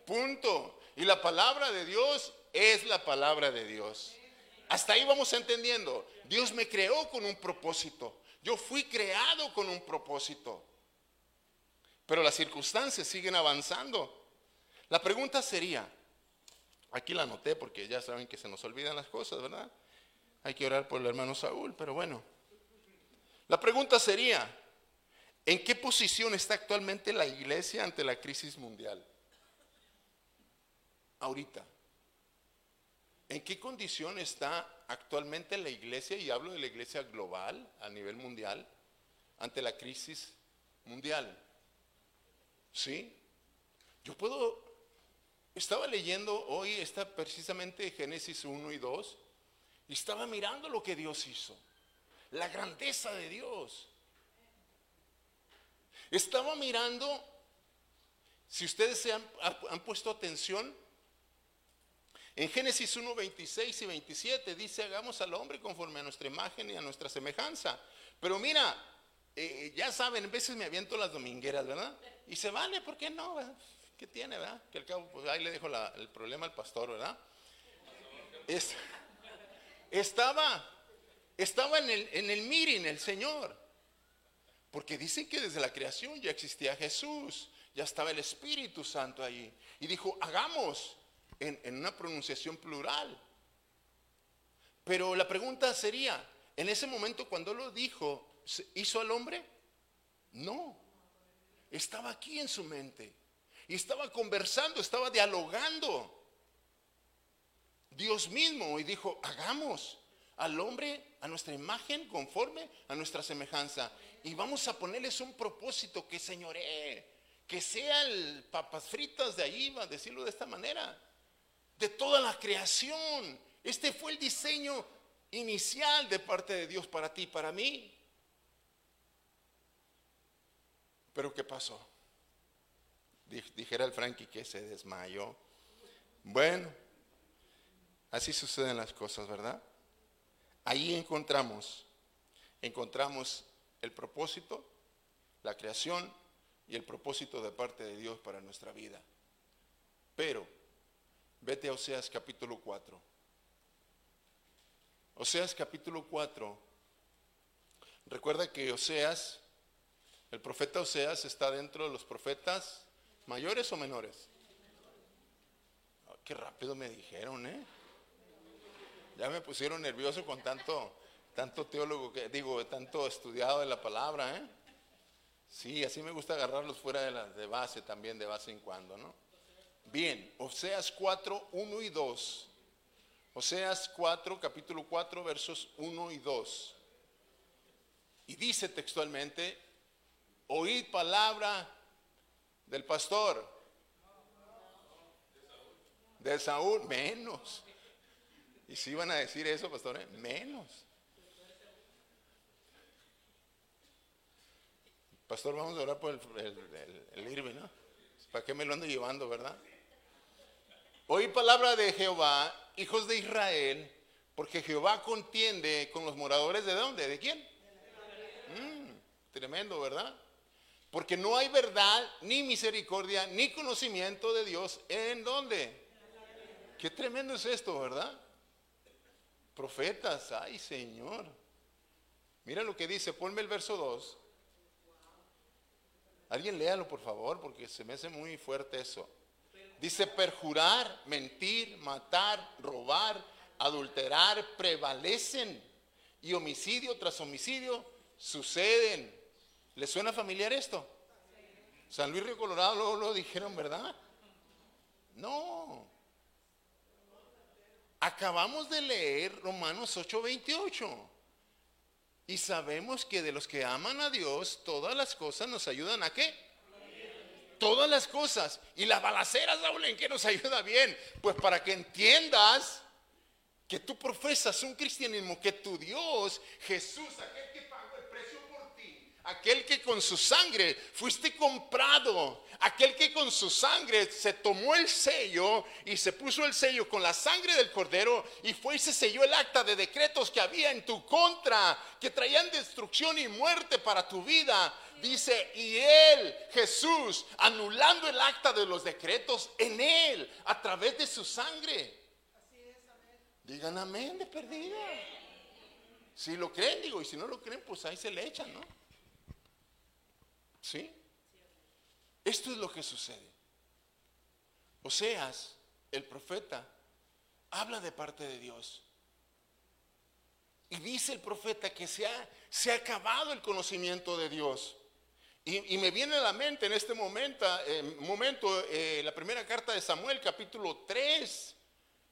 Punto. Y la palabra de Dios es la palabra de Dios. Hasta ahí vamos entendiendo. Dios me creó con un propósito. Yo fui creado con un propósito. Pero las circunstancias siguen avanzando. La pregunta sería, aquí la anoté porque ya saben que se nos olvidan las cosas, ¿verdad? Hay que orar por el hermano Saúl, pero bueno. La pregunta sería, ¿en qué posición está actualmente la iglesia ante la crisis mundial? Ahorita. ¿En qué condición está actualmente la iglesia, y hablo de la iglesia global a nivel mundial, ante la crisis mundial? ¿Sí? Yo puedo, estaba leyendo hoy, está precisamente Génesis 1 y 2, y estaba mirando lo que Dios hizo, la grandeza de Dios. Estaba mirando, si ustedes se han, han puesto atención, en Génesis 1, 26 y 27 dice, hagamos al hombre conforme a nuestra imagen y a nuestra semejanza. Pero mira, eh, ya saben, a veces me aviento las domingueras, ¿verdad? Y se vale, ¿por qué no? ¿Qué tiene, verdad? Que al cabo, pues ahí le dejo la- el problema al pastor, ¿verdad? Es- estaba, estaba en el, en el meeting el Señor. Porque dicen que desde la creación ya existía Jesús, ya estaba el Espíritu Santo ahí. Y dijo, hagamos en, en una pronunciación plural. Pero la pregunta sería, en ese momento cuando lo dijo, ¿se ¿hizo al hombre? No, estaba aquí en su mente. Y estaba conversando, estaba dialogando. Dios mismo y dijo, hagamos al hombre a nuestra imagen conforme a nuestra semejanza. Y vamos a ponerles un propósito que señoree, que sea el papas fritas de ahí, va a decirlo de esta manera, de toda la creación. Este fue el diseño inicial de parte de Dios para ti y para mí. Pero ¿qué pasó? Dij- Dijera el Frankie que se desmayó. Bueno, así suceden las cosas, ¿verdad? Ahí encontramos, encontramos el propósito, la creación y el propósito de parte de Dios para nuestra vida. Pero, vete a Oseas capítulo 4. Oseas capítulo 4. Recuerda que Oseas, el profeta Oseas está dentro de los profetas mayores o menores. Ah, Qué rápido me dijeron, ¿eh? Ya me pusieron nervioso con tanto, tanto teólogo que digo, tanto estudiado de la palabra, ¿eh? Sí, así me gusta agarrarlos fuera de, la, de base también, de vez en cuando, ¿no? Bien, Oseas 4, 1 y 2. Oseas 4, capítulo 4, versos 1 y 2. Y dice textualmente, oíd palabra del pastor. De Saúl, menos. Y si iban a decir eso, pastores, menos. Pastor, vamos a orar por el, el, ¿no? ¿Para qué me lo ando llevando, verdad? Oí palabra de Jehová, hijos de Israel, porque Jehová contiende con los moradores de dónde? ¿De quién? Mm, tremendo, ¿verdad? Porque no hay verdad, ni misericordia, ni conocimiento de Dios en dónde. Qué tremendo es esto, ¿verdad? Profetas, ay Señor. Mira lo que dice, ponme el verso 2. Alguien léalo, por favor, porque se me hace muy fuerte eso. Dice perjurar, mentir, matar, robar, adulterar, prevalecen. Y homicidio tras homicidio suceden. ¿Le suena familiar esto? San Luis Río Colorado luego lo dijeron, ¿verdad? No. Acabamos de leer Romanos 8:28. Y sabemos que de los que aman a Dios, todas las cosas nos ayudan a qué? Todas las cosas. Y las balaceras, Raúl, ¿en qué nos ayuda bien? Pues para que entiendas que tú profesas un cristianismo, que tu Dios, Jesús, aquel que pagó el precio por ti, aquel que con su sangre fuiste comprado, aquel que con su sangre se tomó el sello y se puso el sello con la sangre del cordero y fue y se selló el acta de decretos que había en tu contra, que traían destrucción y muerte para tu vida. Dice, y él, Jesús, anulando el acta de los decretos en él, a través de su sangre. Digan amén de perdida. Si lo creen, digo, y si no lo creen, pues ahí se le echan, ¿no? ¿Sí? Esto es lo que sucede. Oseas, el profeta, habla de parte de Dios. Y dice el profeta que se ha, se ha acabado el conocimiento de Dios. Y, y me viene a la mente en este momento, eh, momento eh, la primera carta de Samuel, capítulo 3.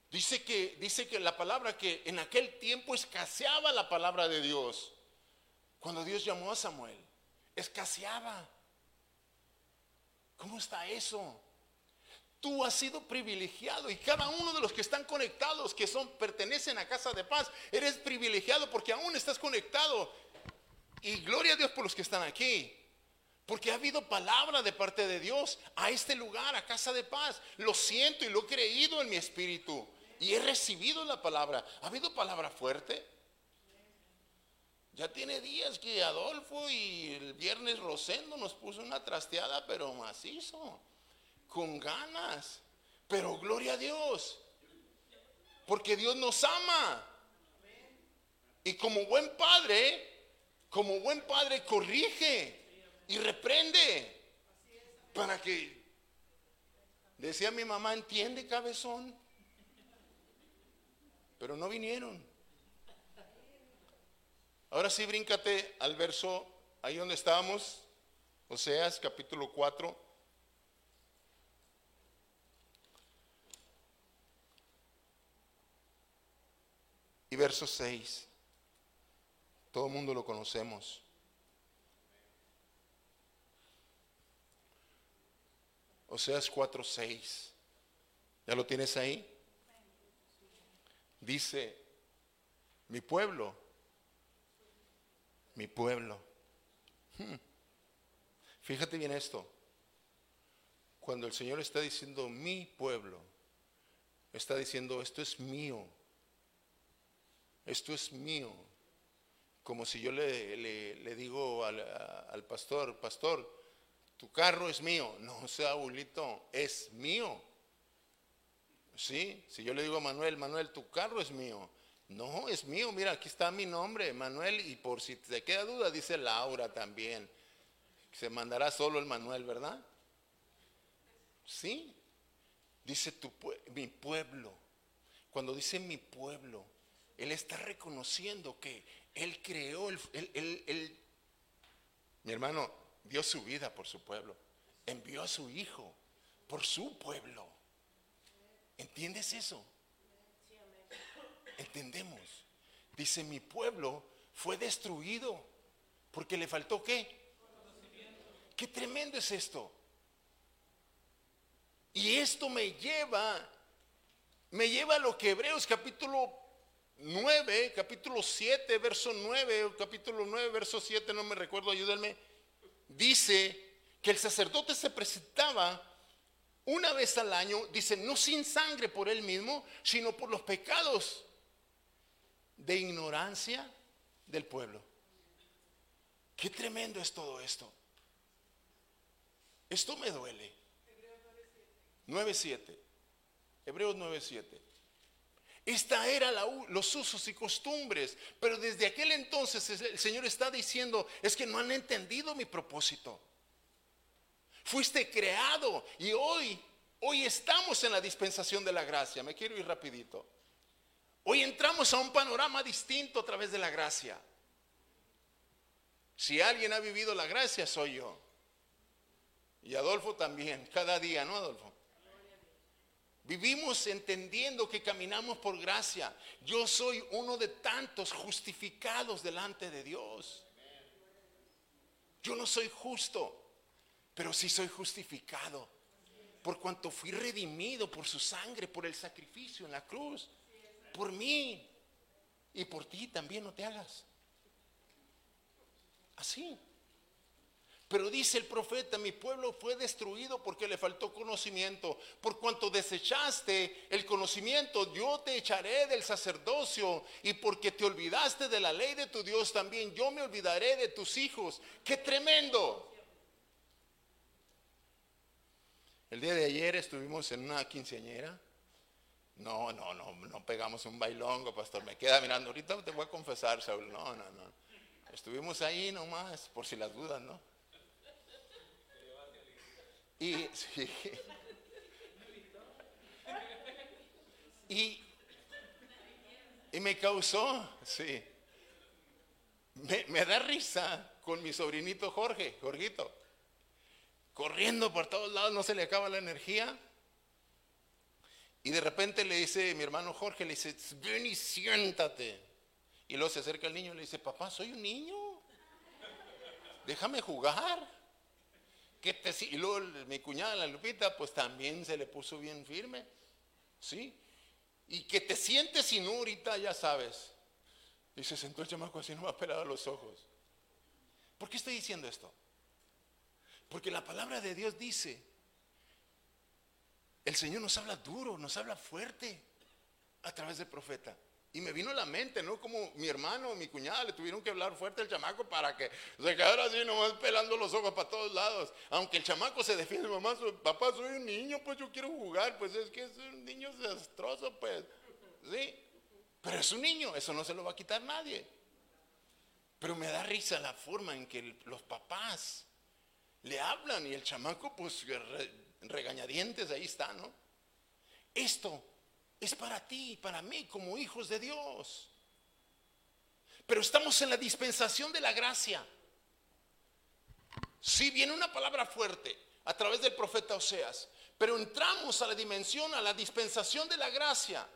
Dice que, dice que la palabra que en aquel tiempo escaseaba la palabra de Dios. Cuando Dios llamó a Samuel, escaseaba. ¿Cómo está eso? Tú has sido privilegiado y cada uno de los que están conectados, que son pertenecen a Casa de Paz, eres privilegiado porque aún estás conectado. Y gloria a Dios por los que están aquí. Porque ha habido palabra de parte de Dios a este lugar, a Casa de Paz. Lo siento y lo he creído en mi espíritu. Y he recibido la palabra. ¿Ha habido palabra fuerte? Ya tiene días que Adolfo y el viernes Rosendo nos puso una trasteada, pero macizo, con ganas. Pero gloria a Dios, porque Dios nos ama. Y como buen padre, como buen padre corrige y reprende para que, decía mi mamá, entiende cabezón, pero no vinieron. Ahora sí, bríncate al verso, ahí donde estábamos, Oseas capítulo 4. Y verso 6. Todo el mundo lo conocemos. Oseas 4, 6. ¿Ya lo tienes ahí? Dice, mi pueblo mi pueblo. Hmm. Fíjate bien esto. Cuando el Señor está diciendo mi pueblo, está diciendo esto es mío. Esto es mío. Como si yo le, le- digo al, al pastor, pastor, tu carro es mío. No, Saulito, es mío. Sí, si yo le digo a Manuel, Manuel, tu carro es mío. No, es mío, mira, aquí está mi nombre, Manuel, y por si te queda duda, dice Laura también. Se mandará solo el Manuel, ¿verdad? Sí. Dice tu mi pueblo. Cuando dice mi pueblo, él está reconociendo que él creó, el- él- él- él- mi hermano dio su vida por su pueblo, envió a su hijo por su pueblo. ¿Entiendes eso? Entendemos. Dice, mi pueblo fue destruido porque le faltó qué? Qué tremendo es esto. Y esto me lleva, me lleva a lo que Hebreos capítulo 9, capítulo 7, verso 9, o capítulo 9, verso 7, no me recuerdo, ayúdenme. Dice que el sacerdote se presentaba una vez al año, dice, no sin sangre por él mismo, sino por los pecados de ignorancia del pueblo. Qué tremendo es todo esto. Esto me duele. 9.7. Hebreos 9.7. Esta era la los usos y costumbres, pero desde aquel entonces es- el Señor está diciendo, es que no han entendido mi propósito. Fuiste creado y hoy, hoy estamos en la dispensación de la gracia. Me quiero ir rapidito. Hoy entramos a un panorama distinto a través de la gracia. Si alguien ha vivido la gracia, soy yo. Y Adolfo también, cada día, ¿no, Adolfo? Vivimos entendiendo que caminamos por gracia. Yo soy uno de tantos justificados delante de Dios. Yo no soy justo, pero sí soy justificado. Por cuanto fui redimido por su sangre, por el sacrificio en la cruz. Por mí y por ti también no te hagas. Así. Pero dice el profeta, mi pueblo fue destruido porque le faltó conocimiento. Por cuanto desechaste el conocimiento, yo te echaré del sacerdocio. Y porque te olvidaste de la ley de tu Dios también, yo me olvidaré de tus hijos. ¡Qué tremendo! El día de ayer estuvimos en una quinceañera. No, no, no, no pegamos un bailongo, pastor. Me queda mirando. Ahorita te voy a confesar, Saúl. No, no, no. Estuvimos ahí nomás, por si las dudas, ¿no? Y, sí. y, y me causó, sí. Me, me da risa con mi sobrinito Jorge, Jorgito. Corriendo por todos lados, no se le acaba la energía. Y de repente le dice mi hermano Jorge, le dice, ven y siéntate. Y luego se acerca el niño y le dice, papá, soy un niño. Déjame jugar. Que te si-?" y luego mi cuñada, la Lupita, pues también se le puso bien firme. ¿Sí? Y que te sientes sin ahorita, ya sabes. Y se sentó el chamaco así, no me ha pelado los ojos. ¿Por qué estoy diciendo esto? Porque la palabra de Dios dice, el Señor nos habla duro, nos habla fuerte a través del profeta. Y me vino a la mente, ¿no? Como mi hermano, mi cuñada le tuvieron que hablar fuerte al chamaco para que se quedara así nomás pelando los ojos para todos lados. Aunque el chamaco se defiende, mamá, soy- papá, soy un niño, pues yo quiero jugar, pues es que es un niño desastroso, pues. Sí. Pero es un niño, eso no se lo va a quitar nadie. Pero me da risa la forma en que los papás le hablan y el chamaco, pues regañadientes, ahí está, ¿no? Esto es para ti para mí como hijos de Dios. Pero estamos en la dispensación de la gracia. Sí viene una palabra fuerte a través del profeta Oseas, pero entramos a la dimensión, a la dispensación de la gracia.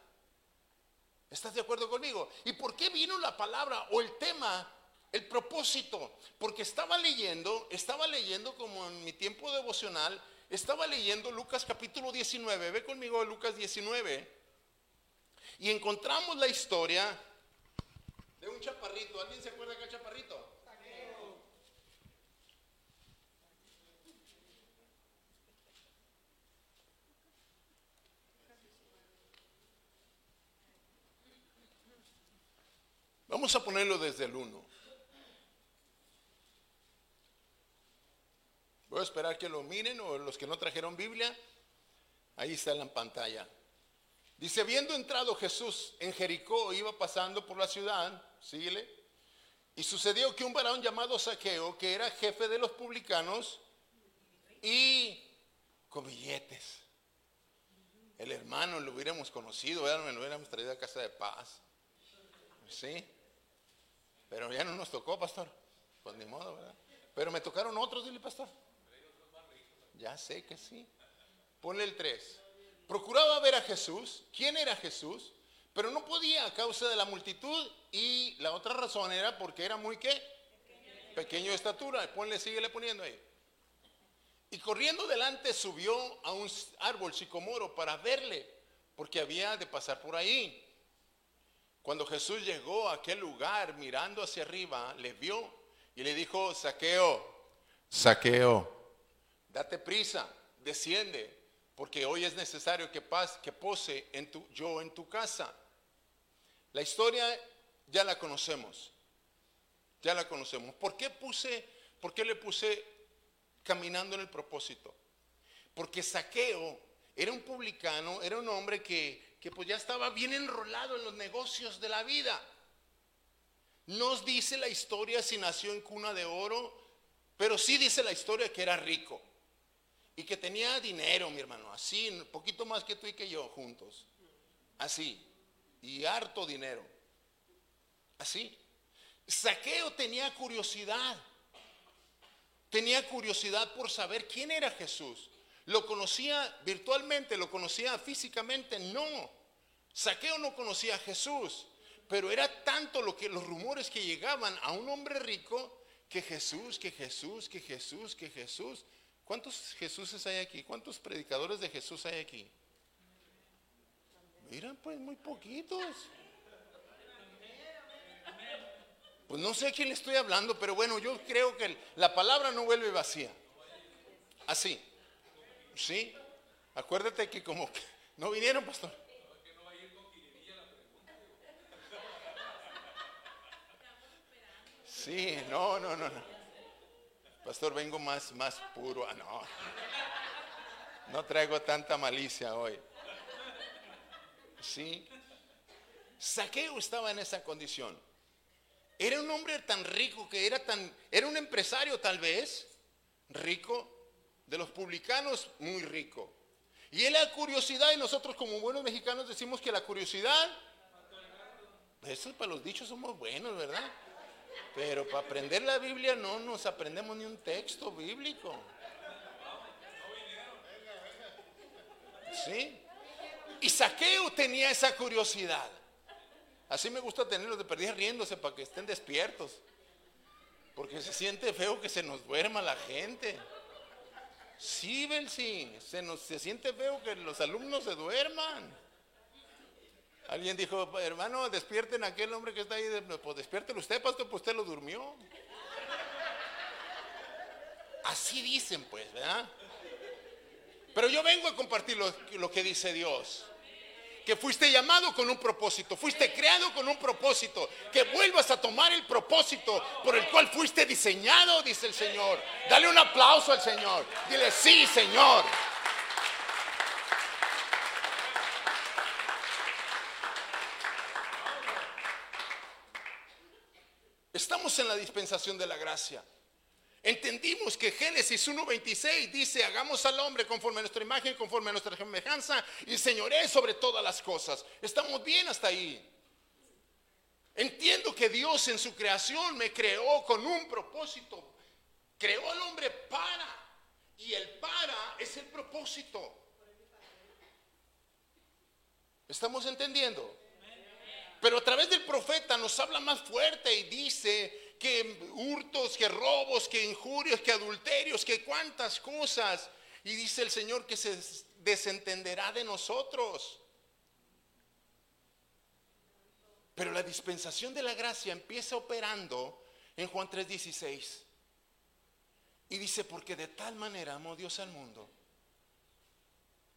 ¿Estás de acuerdo conmigo? ¿Y por qué vino la palabra o el tema, el propósito? Porque estaba leyendo, estaba leyendo como en mi tiempo devocional, estaba leyendo Lucas capítulo 19, ve conmigo Lucas 19, y encontramos la historia de un chaparrito. ¿Alguien se acuerda de aquel chaparrito? Vamos a ponerlo desde el 1. Voy a esperar que lo miren o los que no trajeron Biblia, ahí está en la pantalla. Dice, habiendo entrado Jesús en Jericó, iba pasando por la ciudad, síguele, y sucedió que un varón llamado Saqueo, que era jefe de los publicanos, y con billetes. El hermano lo hubiéramos conocido, ¿verdad? lo hubiéramos traído a casa de paz. ¿Sí? Pero ya no nos tocó, pastor. Pues ni modo, ¿verdad? Pero me tocaron otros, dile, pastor. Ya sé que sí. Ponle el 3. Procuraba ver a Jesús. ¿Quién era Jesús? Pero no podía a causa de la multitud. Y la otra razón era porque era muy qué? Pequeño de estatura. Ponle, síguele poniendo ahí. Y corriendo delante subió a un árbol sicomoro para verle, porque había de pasar por ahí. Cuando Jesús llegó a aquel lugar mirando hacia arriba, le vio y le dijo, saqueo, saqueo, date prisa, desciende, porque hoy es necesario que, pas, que pose en tu, yo en tu casa. La historia ya la conocemos, ya la conocemos. ¿Por qué puse, por qué le puse caminando en el propósito? Porque saqueo era un publicano, era un hombre que, que pues ya estaba bien enrolado en los negocios de la vida. Nos dice la historia si nació en cuna de oro, pero sí dice la historia que era rico y que tenía dinero, mi hermano, así, un poquito más que tú y que yo juntos, así, y harto dinero, así. Saqueo tenía curiosidad, tenía curiosidad por saber quién era Jesús. ¿Lo conocía virtualmente? ¿Lo conocía físicamente? No. Saqueo no conocía a Jesús, pero era tanto lo que los rumores que llegaban a un hombre rico que Jesús, que Jesús, que Jesús, que Jesús. ¿Cuántos Jesuses hay aquí? ¿Cuántos predicadores de Jesús hay aquí? Miran, pues muy poquitos. Pues no sé a quién le estoy hablando, pero bueno, yo creo que la palabra no vuelve vacía. Así. ¿Sí? Acuérdate que como que no vinieron, pastor. Sí, no, no, no, no. Pastor, vengo más, más puro. Ah, no. No traigo tanta malicia hoy. Sí. Saqueo estaba en esa condición. Era un hombre tan rico que era tan, era un empresario tal vez, rico, de los publicanos muy rico. Y él la curiosidad, y nosotros como buenos mexicanos decimos que la curiosidad, eso para los dichos somos buenos, ¿verdad? Pero para aprender la Biblia no nos aprendemos ni un texto bíblico. ¿Sí? Y Saqueo tenía esa curiosidad. Así me gusta tenerlos de perdidas riéndose para que estén despiertos. Porque se siente feo que se nos duerma la gente. Sí, Belsi, se, nos, se siente feo que los alumnos se duerman. Alguien dijo, hermano, despierten a aquel hombre que está ahí. Pues despiértelo usted, pastor, pues usted lo durmió. Así dicen, pues, ¿verdad? Pero yo vengo a compartir lo, lo que dice Dios. Que fuiste llamado con un propósito, fuiste creado con un propósito, que vuelvas a tomar el propósito por el cual fuiste diseñado, dice el Señor. Dale un aplauso al Señor. Dile, sí, Señor. Estamos en la dispensación de la gracia. Entendimos que Génesis 1.26 dice, hagamos al hombre conforme a nuestra imagen, conforme a nuestra semejanza y señoré sobre todas las cosas. Estamos bien hasta ahí. Entiendo que Dios en su creación me creó con un propósito. Creó al hombre para. Y el para es el propósito. ¿Estamos entendiendo? Pero a través del profeta nos habla más fuerte y dice que hurtos, que robos, que injurios, que adulterios, que cuantas cosas. Y dice el Señor que se desentenderá de nosotros. Pero la dispensación de la gracia empieza operando en Juan 3:16. Y dice, porque de tal manera amó Dios al mundo,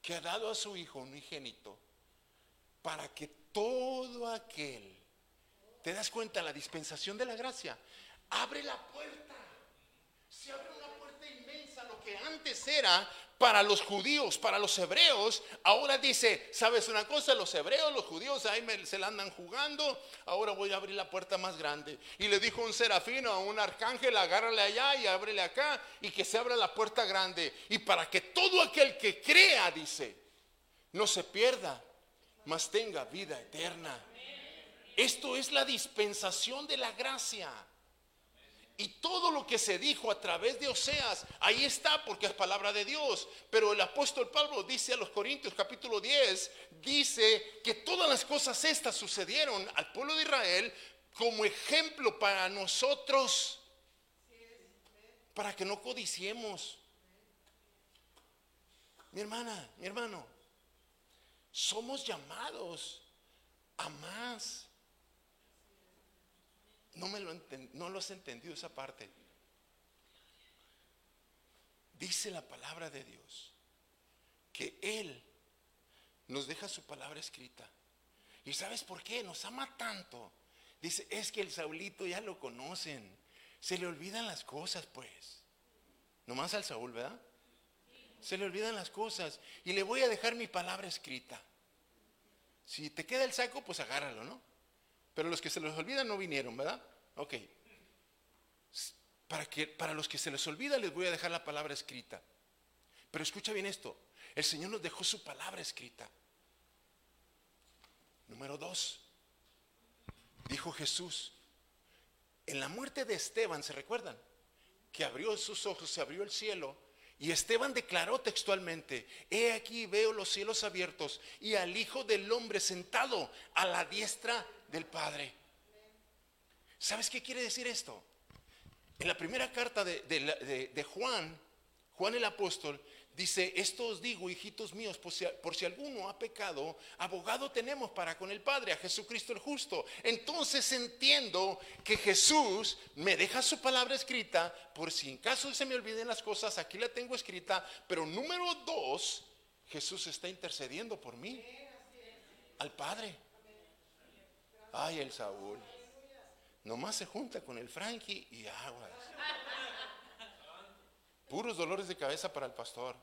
que ha dado a su Hijo unigénito, para que todo aquel, ¿te das cuenta? La dispensación de la gracia, abre la puerta. Se abre una puerta inmensa, lo que antes era para los judíos, para los hebreos, ahora dice, ¿sabes una cosa? Los hebreos, los judíos, ahí me- se la andan jugando, ahora voy a abrir la puerta más grande. Y le dijo un serafino a un arcángel, agárrale allá y ábrele acá, y que se abra la puerta grande. Y para que todo aquel que crea, dice, no se pierda, mas tenga vida eterna. Esto es la dispensación de la gracia. Y todo lo que se dijo a través de Oseas, ahí está porque es palabra de Dios. Pero el apóstol Pablo dice a los Corintios capítulo 10, dice que todas las cosas estas sucedieron al pueblo de Israel como ejemplo para nosotros, para que no codiciemos. Mi hermana, mi hermano, somos llamados a más. No me lo enten- no lo has entendido esa parte. Dice la palabra de Dios que Él nos deja su palabra escrita. ¿Y sabes por qué? Nos ama tanto. Dice, es que el Saulito ya lo conocen. Se le olvidan las cosas, pues. Nomás al Saúl, ¿verdad? Se le olvidan las cosas. Y le voy a dejar mi palabra escrita. Si te queda el saco, pues agárralo, ¿no? Pero los que se les olvidan no vinieron, ¿verdad? Ok. Para, que, para los que se les olvida les voy a dejar la palabra escrita. Pero escucha bien esto. El Señor nos dejó su palabra escrita. Número dos. Dijo Jesús. En la muerte de Esteban, ¿se recuerdan? Que abrió sus ojos, se abrió el cielo. Y Esteban declaró textualmente, he aquí veo los cielos abiertos y al Hijo del Hombre sentado a la diestra del Padre. ¿Sabes qué quiere decir esto? En la primera carta de, Juan, Juan el apóstol, dice, esto os digo, hijitos míos, por si, por si alguno ha pecado, abogado tenemos para con el Padre, a Jesucristo el justo. Entonces entiendo que Jesús me deja su palabra escrita, por si en caso se me olviden las cosas, aquí la tengo escrita, pero número dos, Jesús está intercediendo por mí, al Padre. Ay, el Saúl. Nomás se junta con el Frankie y aguas. Puros dolores de cabeza para el pastor.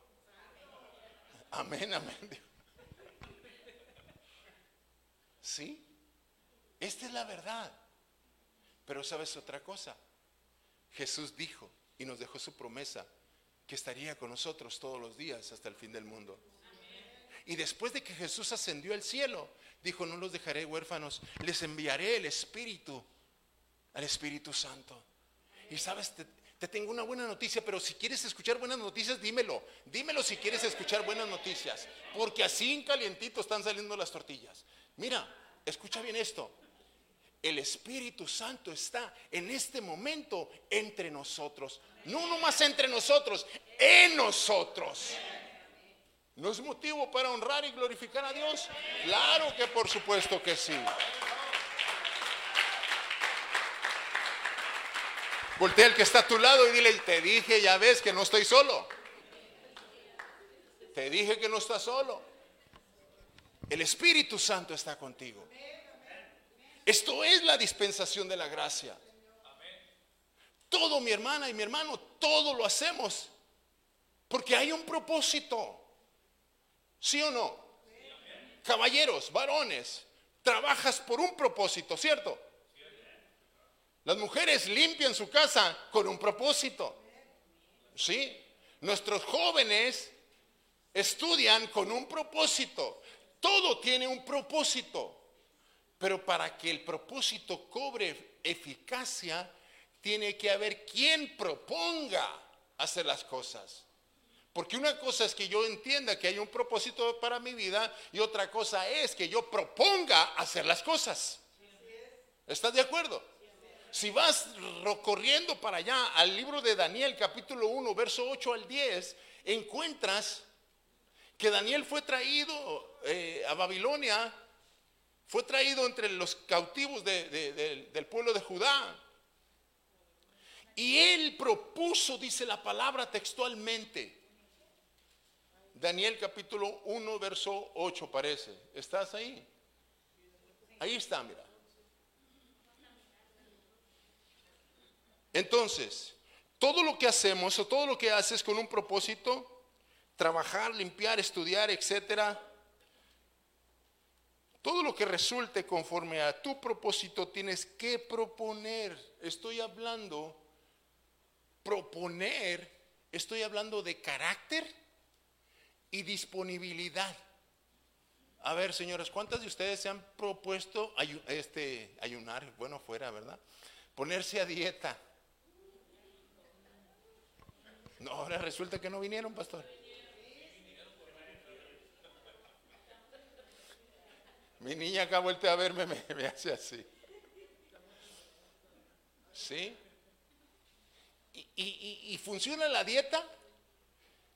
Amén, amén. Sí, esta es la verdad. Pero sabes otra cosa. Jesús dijo y nos dejó su promesa que estaría con nosotros todos los días hasta el fin del mundo. Y después de que Jesús ascendió al cielo, dijo, no los dejaré huérfanos, les enviaré el Espíritu, al Espíritu Santo. Y sabes, te, te tengo una buena noticia, pero si quieres escuchar buenas noticias, dímelo. Dímelo si quieres escuchar buenas noticias, porque así en calientito están saliendo las tortillas. Mira, escucha bien esto. El Espíritu Santo está en este momento entre nosotros. No nomás entre nosotros, en nosotros. ¿No es motivo para honrar y glorificar a Dios? Claro que por supuesto que sí. Voltea al que está a tu lado y dile, te dije, ya ves que no estoy solo. Te dije que no estás solo. El Espíritu Santo está contigo. Esto es la dispensación de la gracia. Todo mi hermana y mi hermano, todo lo hacemos porque hay un propósito. ¿Sí o no? Caballeros, varones, trabajas por un propósito, ¿cierto? Las mujeres limpian su casa con un propósito. ¿Sí? Nuestros jóvenes estudian con un propósito. Todo tiene un propósito. Pero para que el propósito cobre eficacia, tiene que haber quien proponga hacer las cosas. Porque una cosa es que yo entienda que hay un propósito para mi vida y otra cosa es que yo proponga hacer las cosas. ¿Estás de acuerdo? Si vas ro- corriendo para allá al libro de Daniel, capítulo 1, verso 8 al 10, encuentras que Daniel fue traído eh, a Babilonia, fue traído entre los cautivos de- de- del- del pueblo de Judá. Y él propuso, dice la palabra textualmente, Daniel capítulo 1, verso 8 parece. ¿Estás ahí? Ahí está, mira. Entonces, todo lo que hacemos o todo lo que haces con un propósito, trabajar, limpiar, estudiar, etcétera, todo lo que resulte conforme a tu propósito tienes que proponer. Estoy hablando, proponer, estoy hablando de carácter y disponibilidad. A ver, señores, ¿cuántas de ustedes se han propuesto este, ayunar? Bueno, fuera, ¿verdad? Ponerse a dieta. No, ahora resulta que no vinieron, pastor. Mi niña acá voltea a verme, me, me hace así. ¿Sí? ¿Y, y- y- funciona la dieta?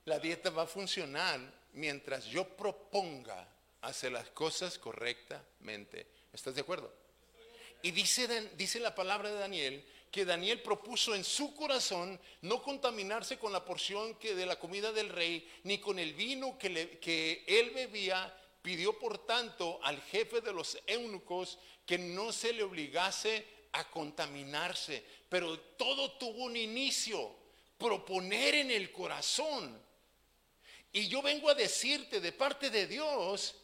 La dieta va a funcionar mientras yo proponga hacer las cosas correctamente. ¿Estás de acuerdo? Y dice, dice la palabra de Daniel que Daniel propuso en su corazón no contaminarse con la porción que de la comida del rey, ni con el vino que, que él bebía. Pidió por tanto al jefe de los eunucos que no se le obligase a contaminarse. Pero todo tuvo un inicio, proponer en el corazón. Y yo vengo a decirte de parte de Dios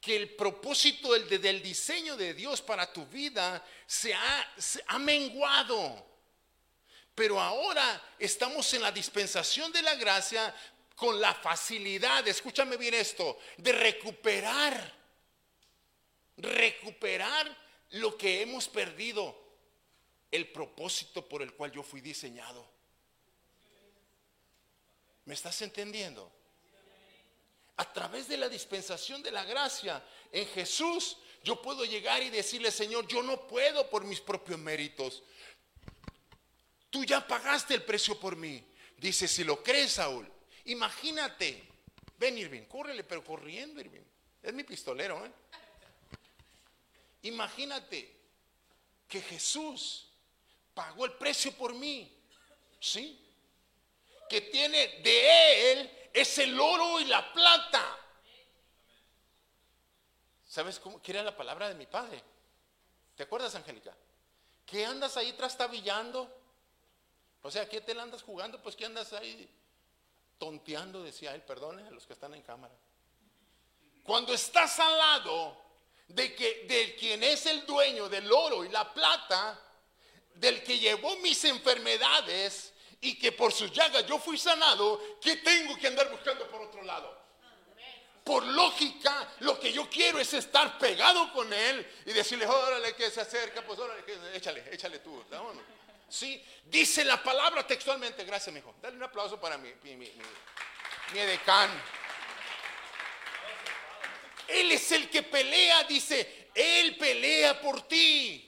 que el propósito del, del diseño de Dios para tu vida se ha, se ha menguado. Pero ahora estamos en la dispensación de la gracia con la facilidad, escúchame bien esto, de recuperar, recuperar lo que hemos perdido, el propósito por el cual yo fui diseñado. ¿Me estás entendiendo? A través de la dispensación de la gracia en Jesús, yo puedo llegar y decirle, Señor, yo no puedo por mis propios méritos. Tú ya pagaste el precio por mí. Dice, si lo crees, Saúl, imagínate. Ven, Irving, córrele, pero corriendo, Irving. Es mi pistolero, ¿eh? Imagínate que Jesús pagó el precio por mí. ¿Sí? Que tiene de él es el oro y la plata. ¿Sabes cómo? ¿Qué era la palabra de mi padre? ¿Te acuerdas, Angélica? ¿Qué andas ahí trastabillando? O sea, ¿qué te la andas jugando? Pues ¿qué andas ahí tonteando? Decía él, perdone a los que están en cámara. Cuando estás al lado de, que, de quien es el dueño del oro y la plata, del que llevó mis enfermedades y que por sus llagas yo fui sanado, ¿qué tengo que andar buscando por otro lado? Por lógica, lo que yo quiero es estar pegado con él y decirle, órale que se acerca, pues órale, que, échale, échale tú. vámonos. Sí, dice la palabra textualmente, gracias, mijo. Dale un aplauso para mi, mi, mi, mi edecán. Él es el que pelea, dice, Él pelea por ti.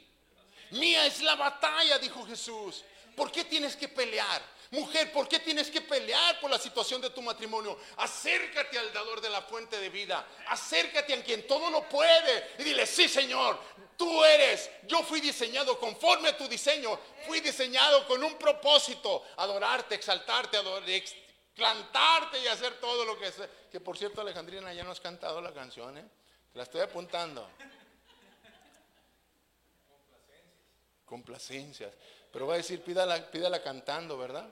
Mía es la batalla, dijo Jesús. ¿Por qué tienes que pelear? Mujer, ¿por qué tienes que pelear por la situación de tu matrimonio? Acércate al dador de la fuente de vida. Acércate a quien todo lo puede. Y dile, sí, Señor, tú eres. Yo fui diseñado conforme a tu diseño. Fui diseñado con un propósito. Adorarte, exaltarte, ador- ex- cantarte y hacer todo lo que sea. Que por cierto, Alejandrina, ya no has cantado la canción, ¿eh? Te la estoy apuntando. Complacencias. Pero va a decir, pídala, cantando, ¿verdad?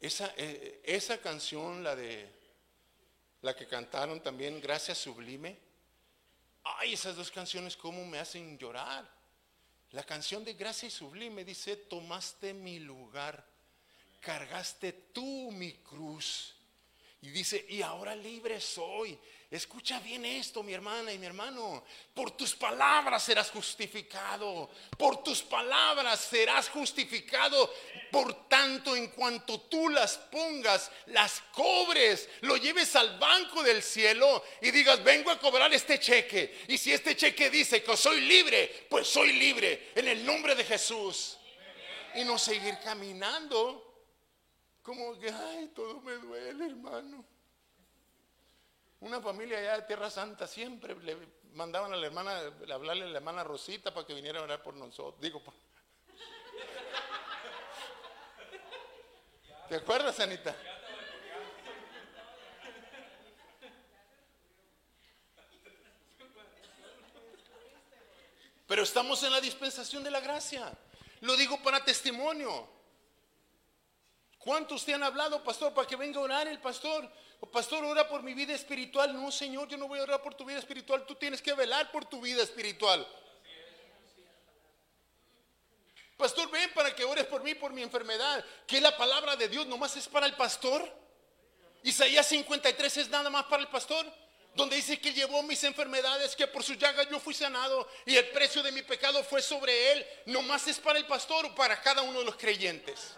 Esa, eh, esa canción, la de la que cantaron también, Gracias Sublime. Ay, esas dos canciones, cómo me hacen llorar. La canción de Gracia y Sublime dice, tomaste mi lugar, cargaste tú mi cruz. Y dice, y ahora libre soy. Escucha bien esto, mi hermana y mi hermano. Por tus palabras serás justificado. Por tus palabras serás justificado. Por tanto, en cuanto tú las pongas, las cobres, lo lleves al banco del cielo y digas, vengo a cobrar este cheque. Y si este cheque dice que soy libre, pues soy libre en el nombre de Jesús. Y no seguir caminando como que, ay, todo me duele, hermano. Una familia allá de Tierra Santa siempre le mandaban a la hermana, a hablarle a la hermana Rosita para que viniera a orar por nosotros. Digo, ¿te acuerdas, Anita? Pero estamos en la dispensación de la gracia. Lo digo para testimonio. ¿Cuántos te han hablado, pastor, para que venga a orar el pastor? O pastor, ora por mi vida espiritual. No, Señor, yo no voy a orar por tu vida espiritual. Tú tienes que velar por tu vida espiritual. Pastor, ven para que ores por mí, por mi enfermedad. Que la palabra de Dios nomás es para el pastor. Isaías 53 es nada más para el pastor. Donde dice que llevó mis enfermedades, que por sus llagas yo fui sanado y el precio de mi pecado fue sobre él. Nomás es para el pastor o para cada uno de los creyentes.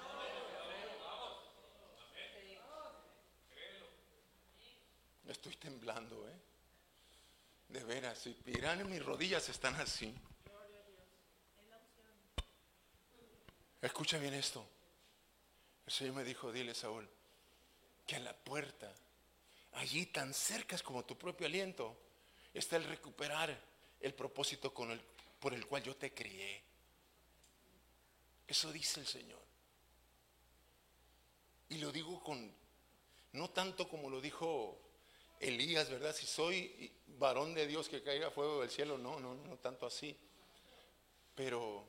Estoy temblando, ¿eh? De veras, si miran mis rodillas están así. Escucha bien esto. El Señor me dijo, dile Saúl, que a la puerta, allí tan cerca como tu propio aliento, está el recuperar el propósito con el, por el cual yo te crié. Eso dice el Señor. Y lo digo con, no tanto como lo dijo Elías, ¿verdad? Si soy varón de Dios que caiga fuego del cielo, no, no, no tanto así. Pero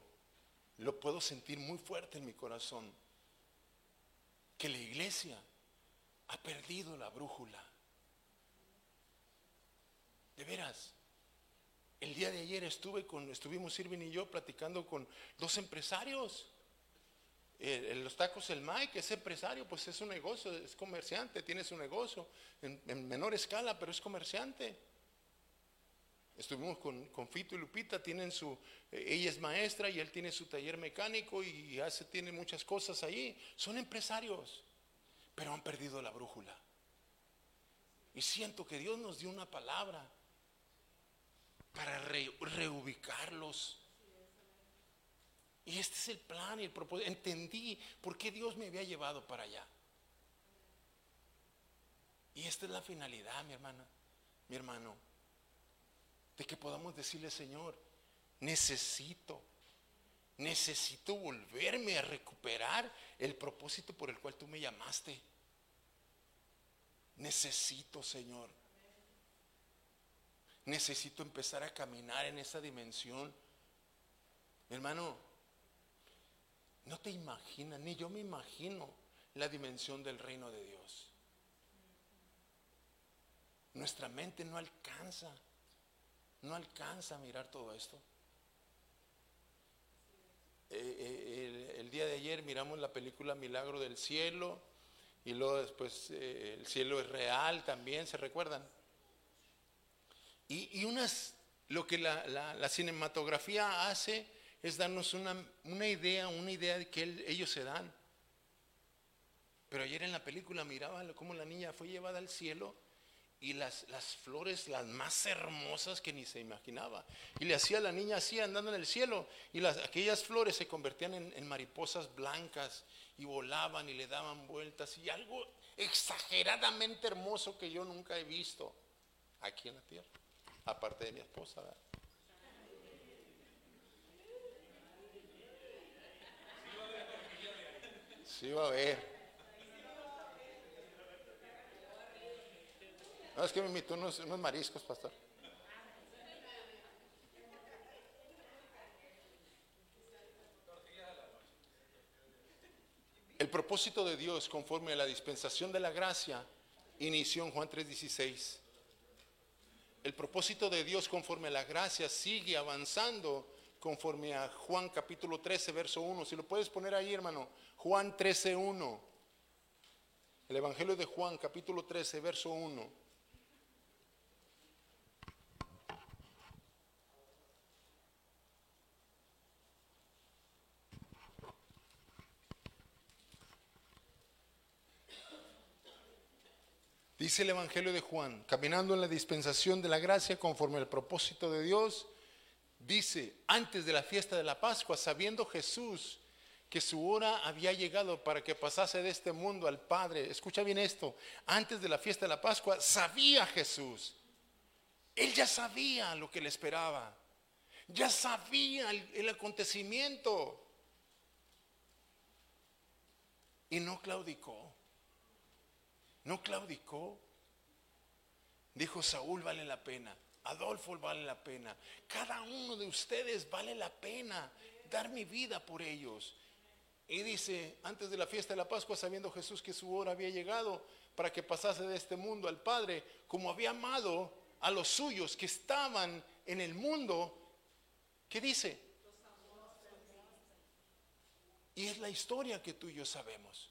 lo puedo sentir muy fuerte en mi corazón. Que la iglesia ha perdido la brújula. De veras. El día de ayer estuve con, estuvimos Irving y yo platicando con dos empresarios. El- los tacos el Mike es empresario, pues es un negocio, es comerciante, tiene su negocio en, en menor escala, pero es comerciante. Estuvimos con, con Fito y Lupita, tienen su, eh, ella es maestra y él tiene su taller mecánico y hace, tiene muchas cosas allí. Son empresarios, pero han perdido la brújula. Y siento que Dios nos dio una palabra para re- reubicarlos. Y este es el plan y el propósito. Entendí por qué Dios me había llevado para allá. Y esta es la finalidad, mi hermana, mi hermano, de que podamos decirle, Señor, necesito, necesito volverme a recuperar el propósito por el cual tú me llamaste. Necesito, Señor. Necesito empezar a caminar en esa dimensión. Mi hermano, no te imaginas, ni yo me imagino la dimensión del reino de Dios. Nuestra mente no alcanza, no alcanza a mirar todo esto. Eh, eh, el, día de ayer miramos la película Milagro del Cielo y luego después eh, el cielo es real también, ¿se recuerdan? Y, unas, lo que la cinematografía hace es darnos una, una idea, una idea de que ellos se dan. Pero ayer en la película miraba cómo la niña fue llevada al cielo y las, las flores, las más hermosas que ni se imaginaba. Y le hacía a la niña así andando en el cielo y las, aquellas flores se convertían en, en mariposas blancas y volaban y le daban vueltas y algo exageradamente hermoso que yo nunca he visto aquí en la tierra, aparte de mi esposa. ¿verdad? Sí va a ver. No, es que me invitó unos, unos mariscos, pastor. El propósito de Dios conforme a la dispensación de la gracia inició en Juan 3:16. El propósito de Dios conforme a la gracia sigue avanzando conforme a Juan capítulo 13, verso 1. Si lo puedes poner ahí, hermano. Juan 13.1. El Evangelio de Juan, capítulo 13, verso 1. Dice el Evangelio de Juan, caminando en la dispensación de la gracia conforme al propósito de Dios, dice, antes de la fiesta de la Pascua, sabiendo Jesús que su hora había llegado para que pasase de este mundo al Padre. Escucha bien esto, antes de la fiesta de la Pascua, sabía Jesús. Él ya sabía lo que le esperaba. Ya sabía el, acontecimiento. Y no claudicó. No claudicó. Dijo Saúl vale la pena. Adolfo vale la pena. Cada uno de ustedes vale la pena dar mi vida por ellos. Y dice, antes de la fiesta de la Pascua, sabiendo Jesús que su hora había llegado para que pasase de este mundo al Padre, como había amado a los suyos que estaban en el mundo, ¿qué dice? Y es la historia que tú y yo sabemos.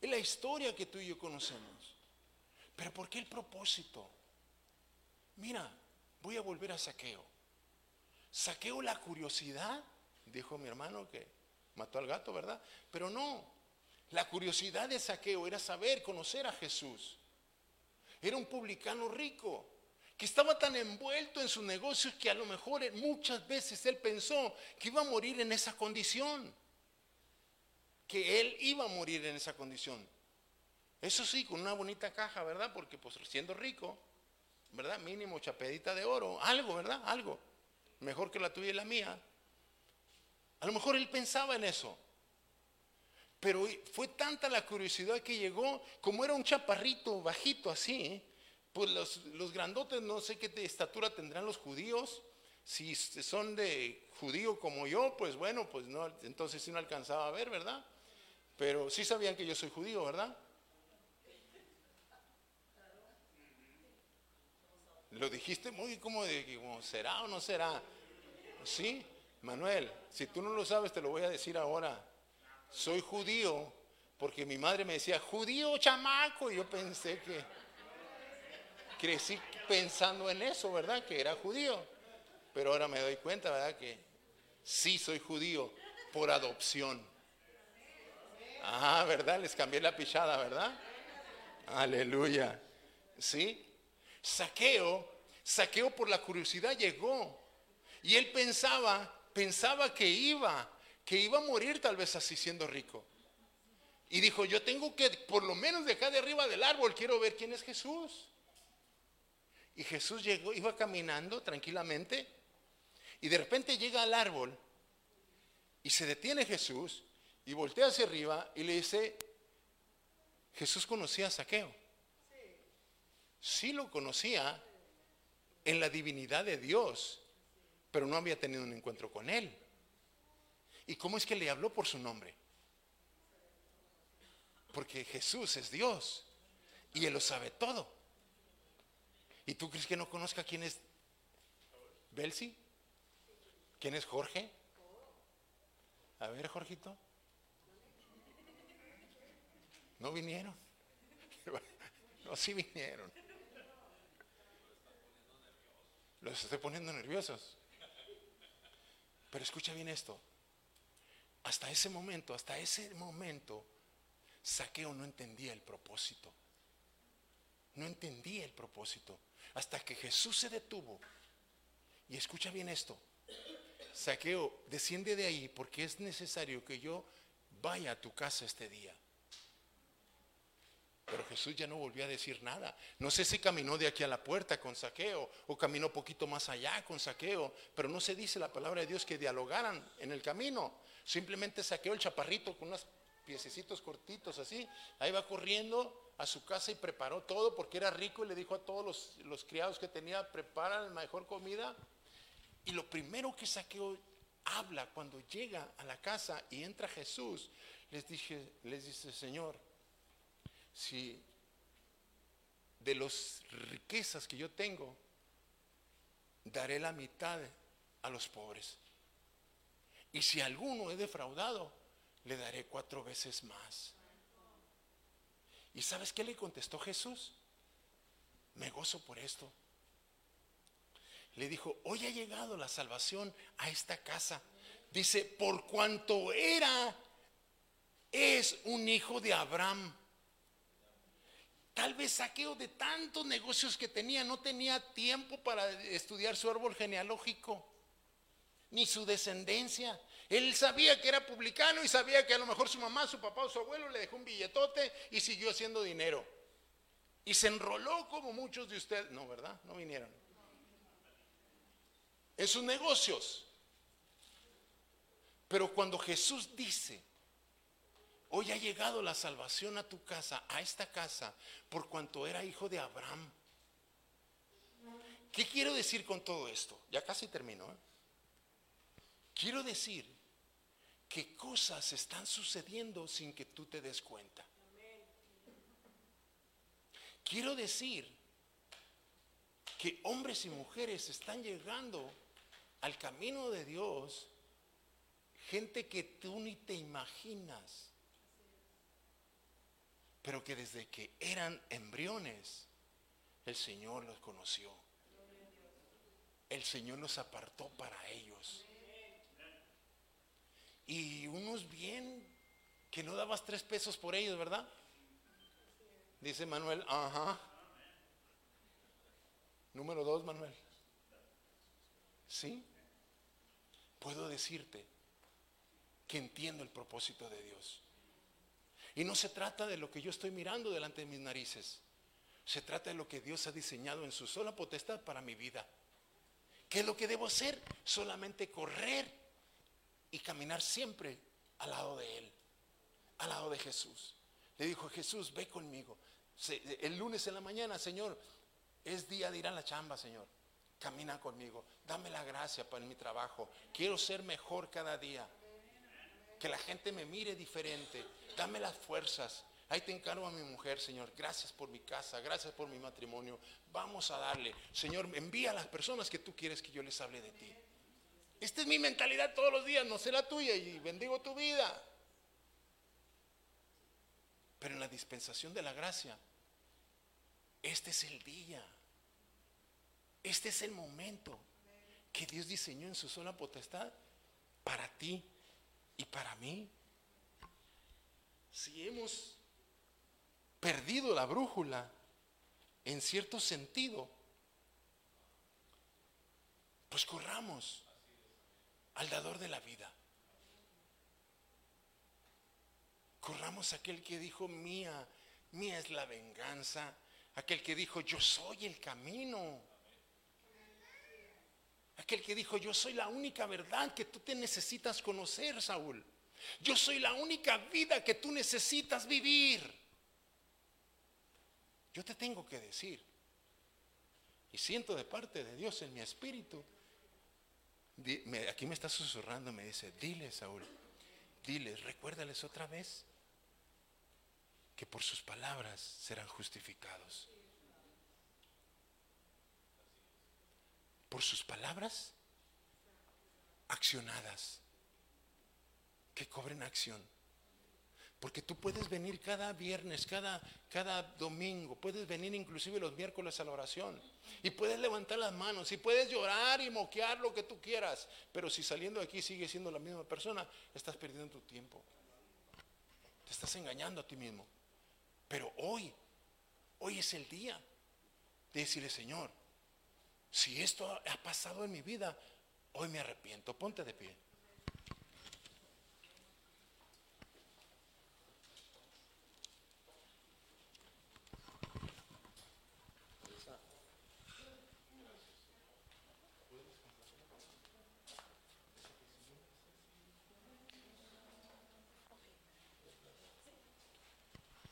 Es la historia que tú y yo conocemos. Pero ¿por qué el propósito? Mira, voy a volver a saqueo. Saqueo la curiosidad, dijo mi hermano que mató al gato, ¿verdad? Pero no, la curiosidad de saqueo era saber, conocer a Jesús. Era un publicano rico que estaba tan envuelto en sus negocios que a lo mejor muchas veces él pensó que iba a morir en esa condición. Que él iba a morir en esa condición. Eso sí, con una bonita caja, ¿verdad? Porque pues siendo rico, ¿verdad? Mínimo chapedita de oro, algo, ¿verdad? Algo. Mejor que la tuya y la mía. A lo mejor él pensaba en eso. Pero fue tanta la curiosidad que llegó, como era un chaparrito bajito así, pues los, grandotes no sé qué estatura tendrán los judíos. Si son de judío como yo, pues bueno, pues no, entonces sí no alcanzaba a ver, ¿verdad? Pero sí sabían que yo soy judío, ¿verdad? Lo dijiste muy como de como, será o no será. Sí, Manuel, si tú no lo sabes, te lo voy a decir ahora. Soy judío porque mi madre me decía, judío chamaco, y yo pensé que crecí pensando en eso, ¿verdad? Que era judío. Pero ahora me doy cuenta, ¿verdad? Que sí soy judío por adopción. Ah, ¿verdad? Les cambié la pichada, ¿verdad? Aleluya. ¿Sí? Saqueo, saqueo por la curiosidad llegó. Y él pensaba, pensaba que iba, que iba a morir tal vez así siendo rico. Y dijo, yo tengo que por lo menos dejar de arriba del árbol, quiero ver quién es Jesús. Y Jesús llegó, iba caminando tranquilamente y de repente llega al árbol y se detiene Jesús y voltea hacia arriba y le dice, Jesús conocía a Saqueo. Sí lo conocía en la divinidad de Dios, pero no había tenido un encuentro con él. ¿Y cómo es que le habló por su nombre? Porque Jesús es Dios y Él lo sabe todo. ¿Y tú crees que no conozca quién es Belsi? ¿Quién es Jorge? A ver, Jorgito. ¿No vinieron? *laughs* No, sí vinieron. Los estoy poniendo nerviosos. Pero escucha bien esto. Hasta ese momento, hasta ese momento, Saqueo no entendía el propósito. No entendía el propósito. Hasta que Jesús se detuvo. Y escucha bien esto. Saqueo, desciende de ahí porque es necesario que yo vaya a tu casa este día. Pero Jesús ya no volvió a decir nada. No sé si caminó de aquí a la puerta con saqueo o caminó poquito más allá con saqueo, pero no se dice la palabra de Dios que dialogaran en el camino. Simplemente saqueó el chaparrito con unos piececitos cortitos así. Ahí va corriendo a su casa y preparó todo porque era rico y le dijo a todos los, los criados que tenía, preparan la mejor comida. Y lo primero que saqueo habla cuando llega a la casa y entra Jesús, les, les dice, Señor, si de las riquezas que yo tengo, daré la mitad a los pobres. Y si alguno he defraudado, le daré cuatro veces más. ¿Y sabes qué le contestó Jesús? Me gozo por esto. Le dijo, hoy ha llegado la salvación a esta casa. Dice, por cuanto era, es un hijo de Abraham. Tal vez saqueo de tantos negocios que tenía, no tenía tiempo para estudiar su árbol genealógico, ni su descendencia. Él sabía que era publicano y sabía que a lo mejor su mamá, su papá o su abuelo le dejó un billetote y siguió haciendo dinero. Y se enroló como muchos de ustedes. No, ¿verdad? No vinieron. En sus negocios. Pero cuando Jesús dice, hoy ha llegado la salvación a tu casa, a esta casa, por cuanto era hijo de Abraham. ¿Qué quiero decir con todo esto? Ya casi termino. ¿eh? Quiero decir que cosas están sucediendo sin que tú te des cuenta. Quiero decir que hombres y mujeres están llegando al camino de Dios, gente que tú ni te imaginas, pero que desde que eran embriones, el Señor los conoció. El Señor los apartó para ellos. Y unos bien que no dabas tres pesos por ellos, ¿verdad? Dice Manuel, ajá. Número dos, Manuel. ¿Sí? Puedo decirte que entiendo el propósito de Dios. Y no se trata de lo que yo estoy mirando delante de mis narices. Se trata de lo que Dios ha diseñado en su sola potestad para mi vida. ¿Qué es lo que debo hacer? Solamente correr y caminar siempre al lado de Él, al lado de Jesús. Le dijo Jesús, ve conmigo. El lunes en la mañana, Señor, es día de ir a la chamba, Señor. Camina conmigo. Dame la gracia para mi trabajo. Quiero ser mejor cada día. Que la gente me mire diferente. Dame las fuerzas. Ahí te encargo a mi mujer, Señor. Gracias por mi casa. Gracias por mi matrimonio. Vamos a darle. Señor, envía a las personas que tú quieres que yo les hable de ti. Esta es mi mentalidad todos los días, no sé la tuya y bendigo tu vida. Pero en la dispensación de la gracia, este es el día. Este es el momento que Dios diseñó en su sola potestad para ti y para mí. Si hemos perdido la brújula en cierto sentido, pues corramos al dador de la vida. Corramos a aquel que dijo, mía, mía es la venganza. Aquel que dijo, yo soy el camino. Aquel que dijo, yo soy la única verdad que tú te necesitas conocer, Saúl. Yo soy la única vida que tú necesitas vivir. Yo te tengo que decir, y siento de parte de Dios en mi espíritu, aquí me está susurrando, me dice, dile, Saúl, diles, recuérdales otra vez que por sus palabras serán justificados. Por sus palabras accionadas, que cobren acción. Porque tú puedes venir cada viernes, cada, cada domingo, puedes venir inclusive los miércoles a la oración. Y puedes levantar las manos y puedes llorar y moquear lo que tú quieras. Pero si saliendo de aquí sigues siendo la misma persona, estás perdiendo tu tiempo. Te estás engañando a ti mismo. Pero hoy, hoy es el día de decirle, Señor, si esto ha pasado en mi vida, hoy me arrepiento. Ponte de pie.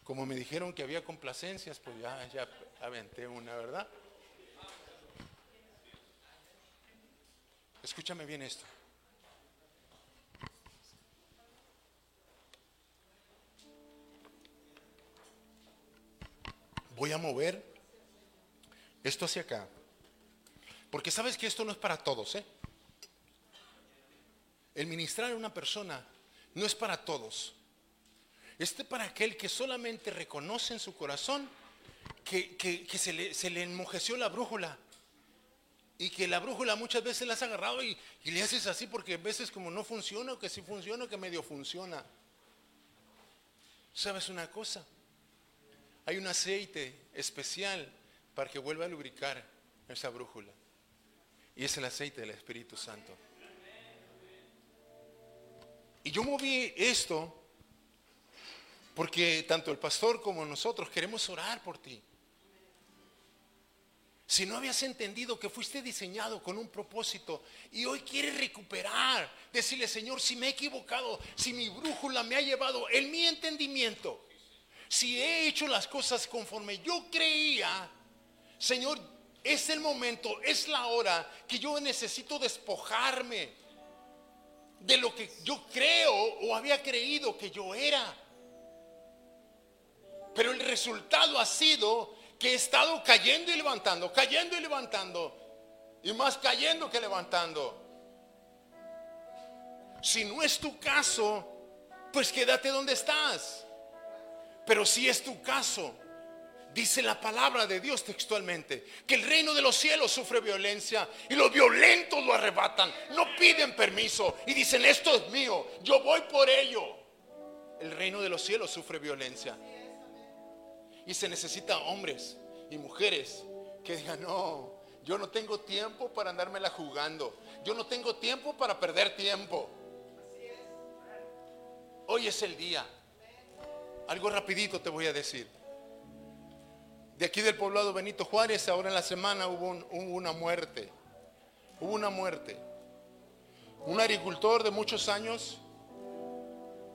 Como me dijeron que había complacencias, pues ya, aventé una, ¿verdad? Escúchame bien esto. Voy a mover esto hacia acá. Porque sabes que esto no es para todos, ¿eh? El ministrar a una persona no es para todos. Este es para aquel que solamente reconoce en su corazón que, que- se, le, se le enmojeció la brújula. Y que la brújula muchas veces la has agarrado y, le haces así porque a veces como no funciona o que sí funciona o que medio funciona. ¿Sabes una cosa? hay un aceite especial para que vuelva a lubricar esa brújula. Y es el aceite del Espíritu Santo. Y yo moví esto porque tanto el pastor como nosotros queremos orar por ti. Si no habías entendido que fuiste diseñado con un propósito y hoy quieres recuperar, decirle, Señor, si me he equivocado, si mi brújula me ha llevado en mi entendimiento, si he hecho las cosas conforme yo creía, Señor, es el momento, es la hora que yo necesito despojarme de lo que yo creo o había creído que yo era. Pero el resultado ha sido que he estado cayendo y levantando, cayendo y levantando, y más cayendo que levantando. Si no es tu caso, pues quédate donde estás. Pero si es tu caso, dice la palabra de Dios textualmente, que el reino de los cielos sufre violencia y los violentos lo arrebatan, no piden permiso y dicen, esto es mío, yo voy por ello. El reino de los cielos sufre violencia. Y se necesita hombres y mujeres que digan, no, yo no tengo tiempo para andármela jugando. Yo no tengo tiempo para perder tiempo. Hoy es el día. Algo rapidito te voy a decir. De aquí del poblado Benito Juárez, ahora en la semana hubo, hubo una muerte. Hubo una muerte. Un agricultor de muchos años,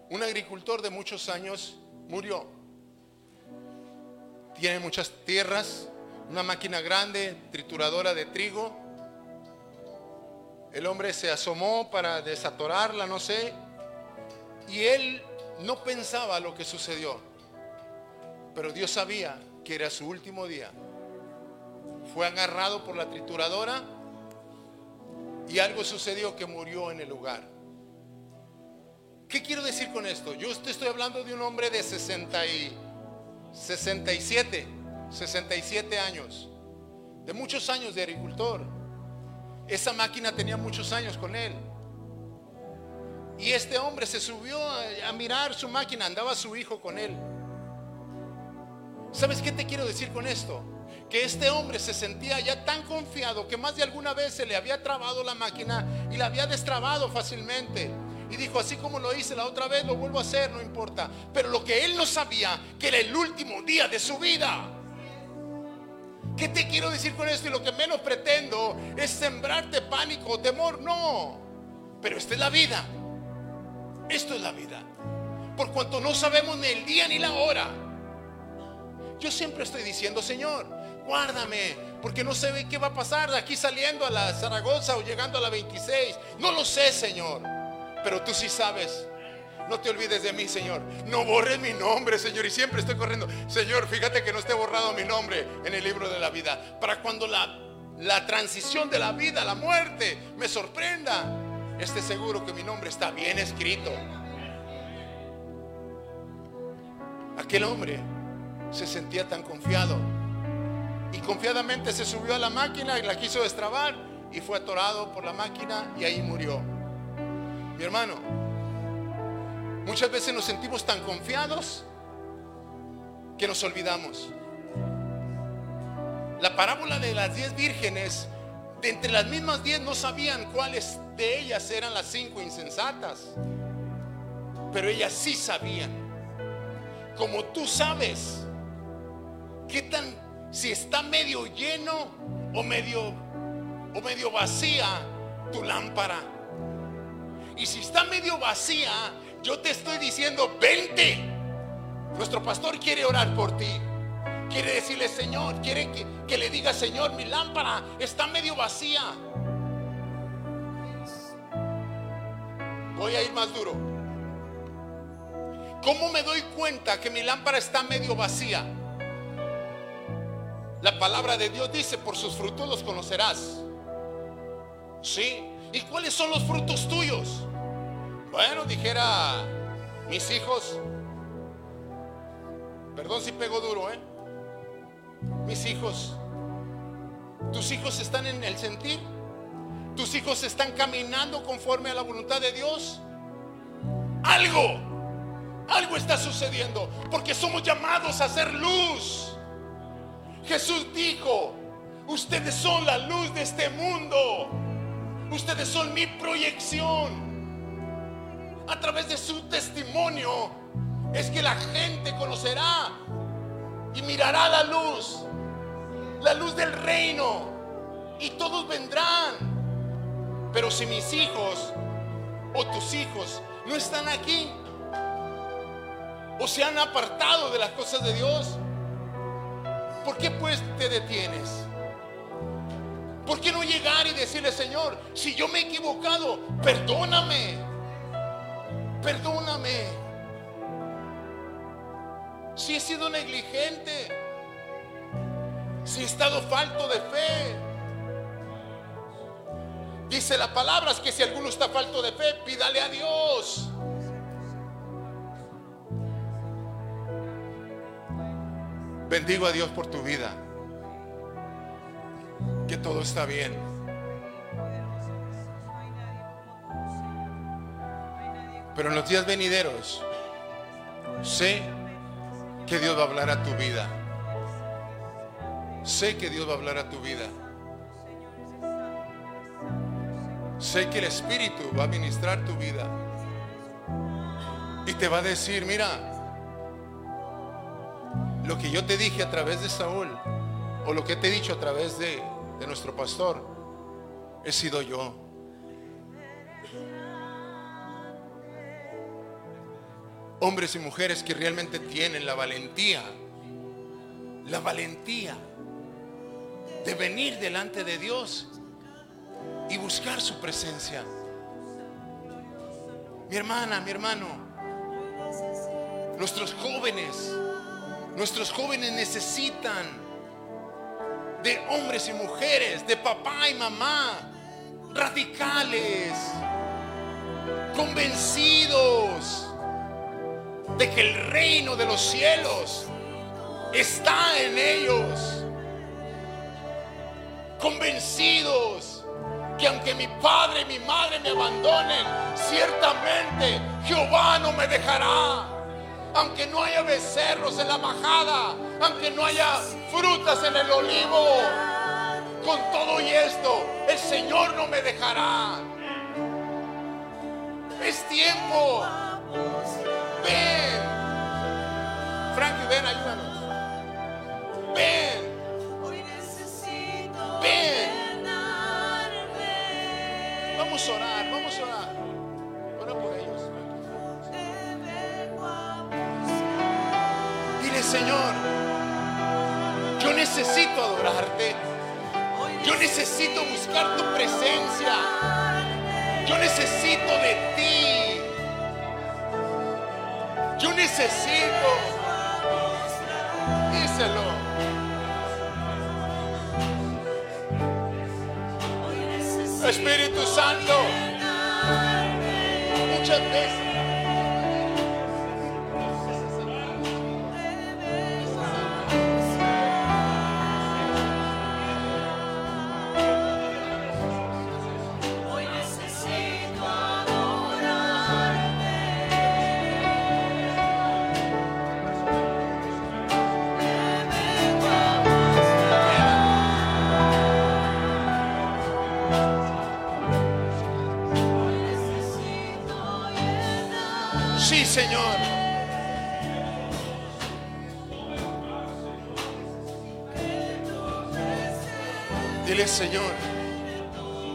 un agricultor de muchos años murió tiene muchas tierras, una máquina grande, trituradora de trigo. El hombre se asomó para desatorarla, no sé, y él no pensaba lo que sucedió, pero Dios sabía que era su último día. Fue agarrado por la trituradora y algo sucedió que murió en el lugar. ¿Qué quiero decir con esto? Yo te estoy hablando de un hombre de 60 y 67, 67 años, de muchos años de agricultor. Esa máquina tenía muchos años con él. Y este hombre se subió a, mirar su máquina, andaba su hijo con él. ¿Sabes qué te quiero decir con esto? Que este hombre se sentía ya tan confiado que más de alguna vez se le había trabado la máquina y la había destrabado fácilmente. Y dijo, así como lo hice la otra vez, lo vuelvo a hacer, no importa. Pero lo que él no sabía, que era el último día de su vida. ¿Qué te quiero decir con esto? Y lo que menos pretendo es sembrarte pánico temor. No. Pero esta es la vida. Esto es la vida. Por cuanto no sabemos ni el día ni la hora. Yo siempre estoy diciendo, Señor, guárdame, porque no sé qué va a pasar de aquí saliendo a la Zaragoza o llegando a la 26. No lo sé, Señor, pero tú sí sabes. No te olvides de mí, Señor. No borres mi nombre, Señor. Y siempre estoy corriendo. Señor, fíjate que no esté borrado mi nombre en el libro de la vida. Para cuando la, la transición de la vida, la muerte, me sorprenda, esté seguro que mi nombre está bien escrito. Aquel hombre se sentía tan confiado. Y confiadamente se subió a la máquina y la quiso destrabar y fue atorado por la máquina y ahí murió. Mi hermano, muchas veces nos sentimos tan confiados que nos olvidamos. La parábola de las diez vírgenes, de entre las mismas diez no sabían cuáles de ellas eran las cinco insensatas, pero ellas sí sabían. Como tú sabes, qué tan si está medio lleno o medio o medio vacía tu lámpara. Y si está medio vacía, yo te estoy diciendo, vente. Nuestro pastor quiere orar por ti. Quiere decirle, Señor, quiere que, que le diga, Señor, mi lámpara está medio vacía. Voy a ir más duro. ¿Cómo me doy cuenta que mi lámpara está medio vacía? La palabra de Dios dice, por sus frutos los conocerás. ¿Sí? ¿Y cuáles son los frutos tuyos? Bueno, dijera mis hijos, perdón si pego duro, ¿eh? Mis hijos, tus hijos están en el sentir, tus hijos están caminando conforme a la voluntad de Dios. Algo Algo está sucediendo porque somos llamados a hacer luz. Jesús dijo, ustedes son la luz de este mundo. Ustedes son mi proyección. A través de su testimonio es que la gente conocerá y mirará la luz, la luz del reino. Y todos vendrán. Pero si mis hijos o tus hijos no están aquí o se han apartado de las cosas de Dios, ¿por qué pues te detienes? ¿Por qué no llegar y decirle, Señor, si yo me he equivocado, perdóname, perdóname? Si he sido negligente, si he estado falto de fe. Dice la palabra que si alguno está falto de fe, pídale a Dios. Bendigo a Dios por tu vida. Que todo está bien. Pero en los días venideros, sé que Dios va a hablar a tu vida. Sé que Dios va a hablar a tu vida. Sé que el Espíritu va a ministrar tu vida. Y te va a decir, mira, lo que yo te dije a través de Saúl, o lo que te he dicho a través de, de nuestro pastor, he sido yo. Hombres y mujeres que realmente tienen la valentía, la valentía de venir delante de Dios y buscar su presencia. Mi hermana, mi hermano, nuestros jóvenes, nuestros jóvenes necesitan de hombres y mujeres, de papá y mamá, radicales, convencidos de que el reino de los cielos está en ellos, convencidos que aunque mi padre y mi madre me abandonen, ciertamente Jehová no me dejará. Aunque no haya becerros en la majada, aunque no haya frutas en el olivo, con todo y esto, el Señor no me dejará. Es tiempo. Ven. Frankie, ven, ayúdanos. Ven. Ven. Vamos a orar, vamos a orar. Señor, yo necesito adorarte. Yo necesito buscar tu presencia. Yo necesito de ti. Yo necesito. Díselo. Espíritu Santo. Muchas veces. Señor,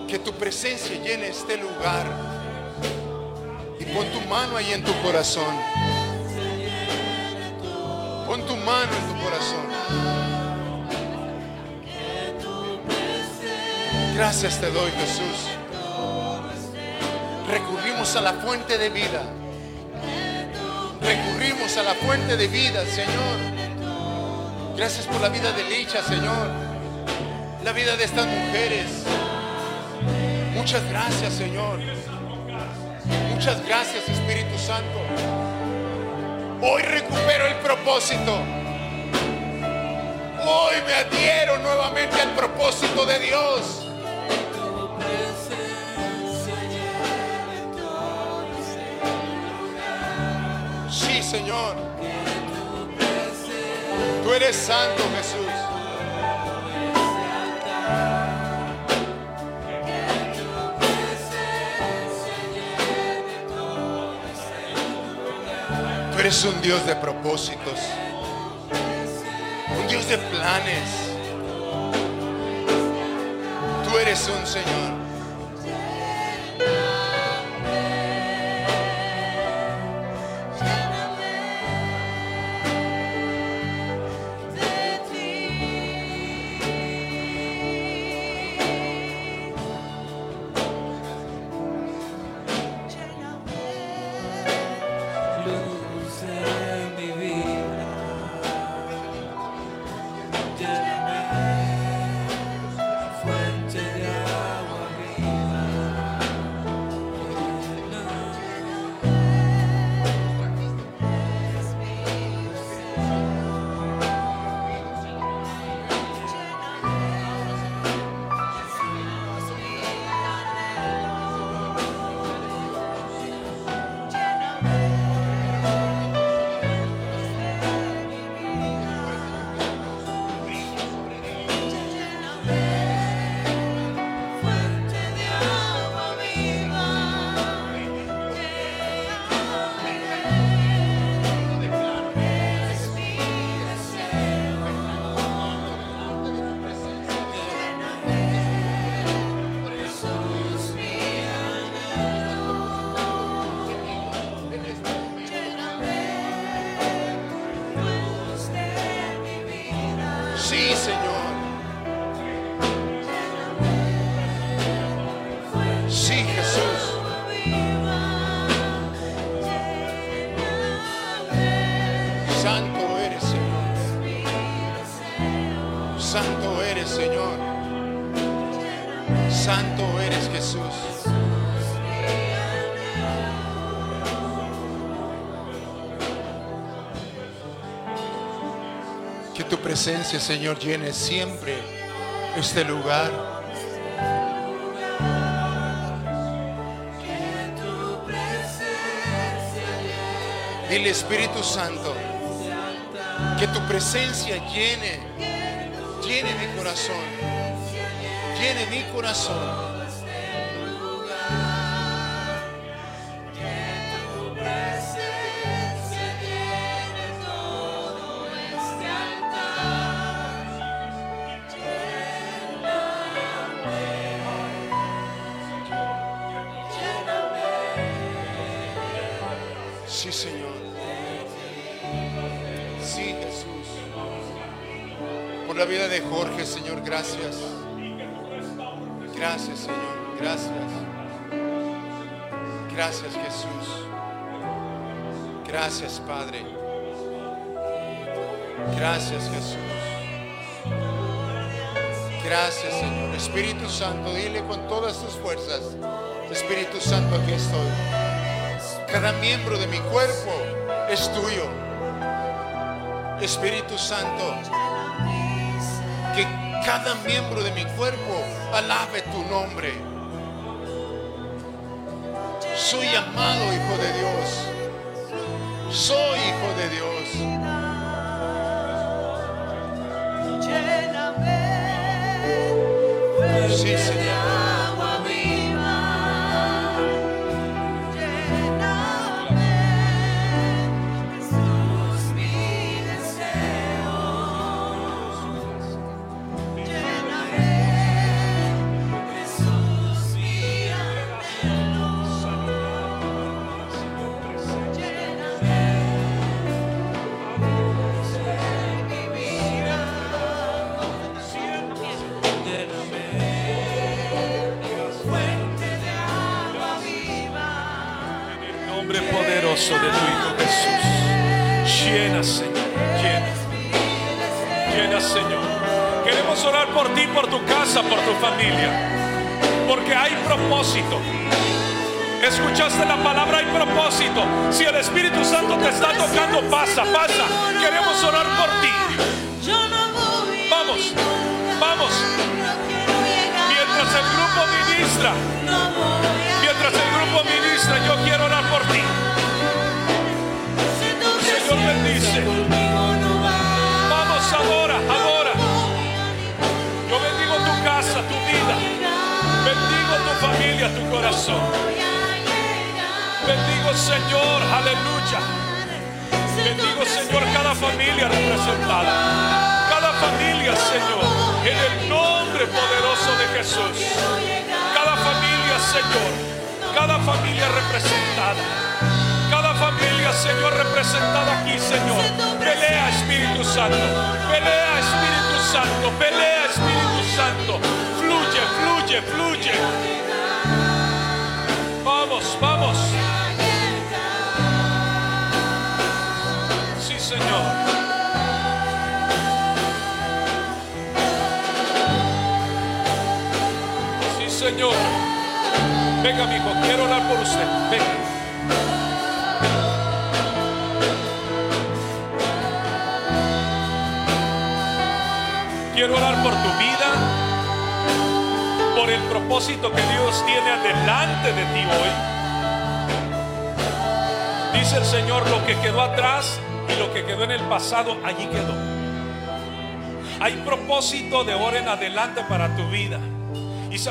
que tu presencia llene este lugar. Y pon tu mano ahí en tu corazón. Pon tu mano en tu corazón. Gracias te doy, Jesús. Recurrimos a la fuente de vida. Recurrimos a la fuente de vida, Señor. Gracias por la vida de Licha, Señor. La vida de estas mujeres. Muchas gracias, Señor. Muchas gracias, Espíritu Santo. Hoy recupero el propósito. Hoy me adhiero nuevamente al propósito de Dios. Sí, Señor. Tú eres santo, Jesús. Eres un Dios de propósitos, un Dios de planes. Tú eres un Señor. Presencia, Señor, llene siempre este lugar. Dile Espíritu Santo, que tu presencia llene, llene mi corazón, llene mi corazón. Gracias. Gracias, Señor. Gracias. Gracias, Jesús. Gracias, Padre. Gracias, Jesús. Gracias, Señor. Espíritu Santo, dile con todas tus fuerzas. Espíritu Santo, aquí estoy. Cada miembro de mi cuerpo es tuyo. Espíritu Santo, cada miembro de mi cuerpo alabe tu nombre. Soy amado hijo de Dios. Soy hijo de Dios. Sí, Señor.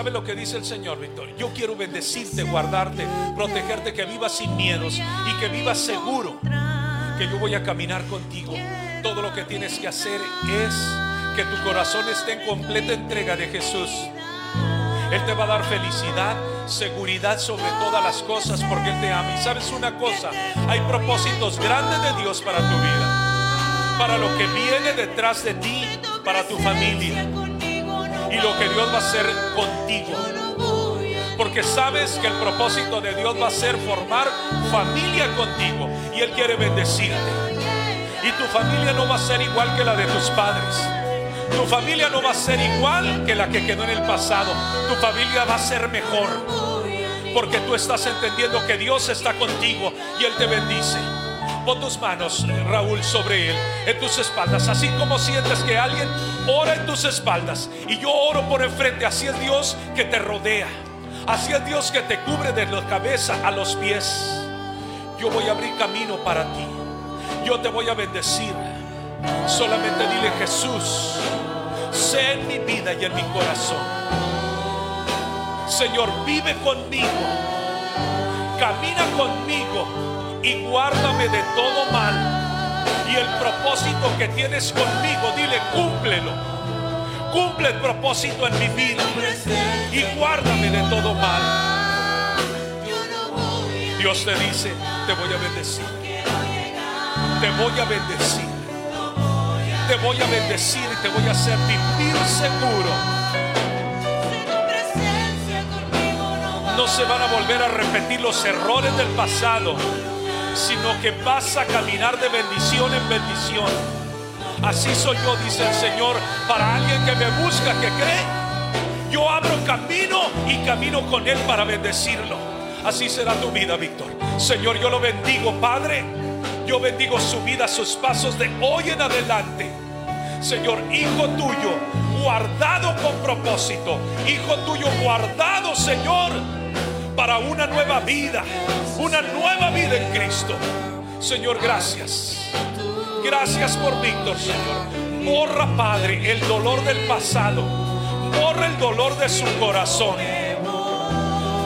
Sabe lo que dice el Señor, Víctor. Yo quiero bendecirte, guardarte, protegerte, que vivas sin miedos y que vivas seguro que yo voy a caminar contigo. Todo lo que tienes que hacer es que tu corazón esté en completa entrega de Jesús. Él te va a dar felicidad, seguridad sobre todas las cosas porque Él te ama. Y sabes una cosa, hay propósitos grandes de Dios para tu vida, para lo que viene detrás de ti, para tu familia lo que Dios va a hacer contigo. Porque sabes que el propósito de Dios va a ser formar familia contigo y Él quiere bendecirte. Y tu familia no va a ser igual que la de tus padres. Tu familia no va a ser igual que la que quedó en el pasado. Tu familia va a ser mejor. Porque tú estás entendiendo que Dios está contigo y Él te bendice. Pon tus manos, Raúl, sobre Él, en tus espaldas. Así como sientes que alguien ora en tus espaldas. Y yo oro por enfrente. Así es Dios que te rodea. Así es Dios que te cubre de la cabeza a los pies. Yo voy a abrir camino para ti. Yo te voy a bendecir. Solamente dile Jesús, sé en mi vida y en mi corazón. Señor, vive conmigo, camina conmigo y guárdame de todo mal. Y el propósito que tienes conmigo, dile, cúmplelo. Cumple el propósito en mi vida y guárdame de todo mal. Dios te dice, te voy a bendecir. Te voy a bendecir te voy a bendecir y te voy a hacer vivir seguro. No se van a volver a repetir los errores del pasado, sino que vas a caminar de bendición en bendición. Así soy yo, dice el Señor, para alguien que me busca, que cree. Yo abro camino y camino con Él para bendecirlo. Así será tu vida, Víctor. Señor, yo lo bendigo, Padre. Yo bendigo su vida, sus pasos de hoy en adelante. Señor, hijo tuyo, guardado con propósito. Hijo tuyo, guardado, Señor, para una nueva vida. Una nueva vida en Cristo. Señor, gracias. Gracias por Víctor, Señor. Borra, Padre, el dolor del pasado. Borra el dolor de su corazón.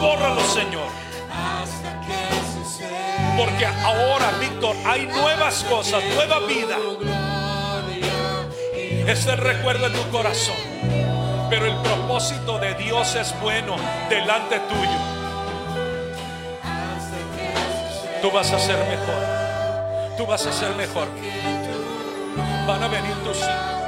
Bórralo, Señor. Porque ahora, Víctor, hay nuevas cosas, nueva vida. Es el recuerdo en tu corazón. Pero el propósito de Dios es bueno delante tuyo. Tú vas a ser mejor. Tú vas a ser mejor. Van a venir tus hijos.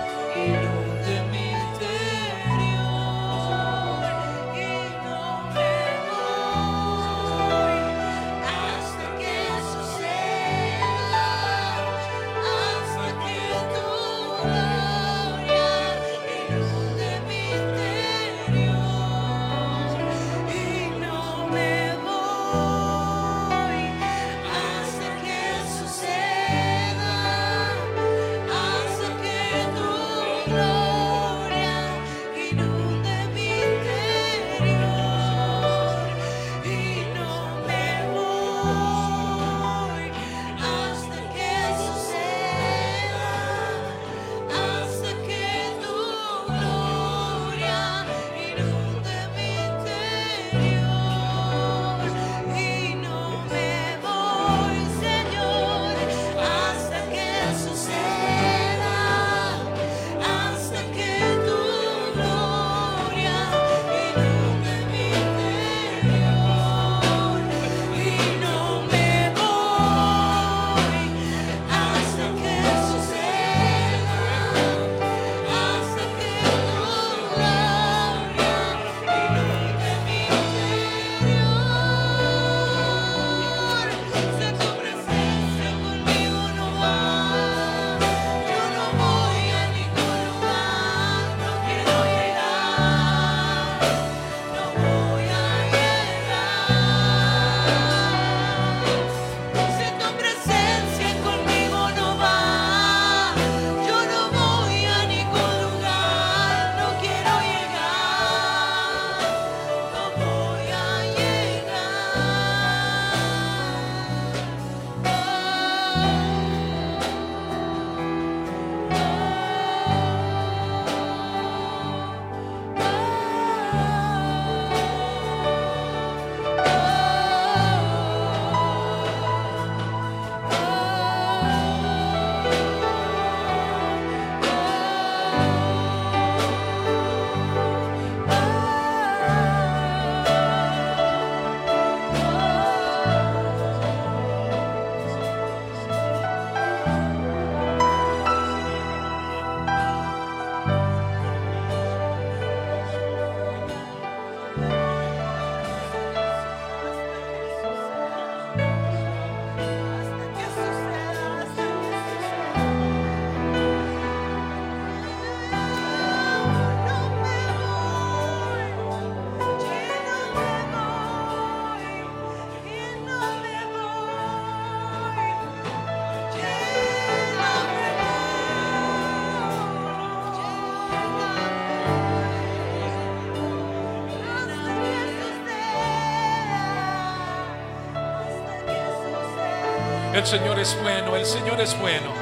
El Señor es bueno, el Señor es bueno.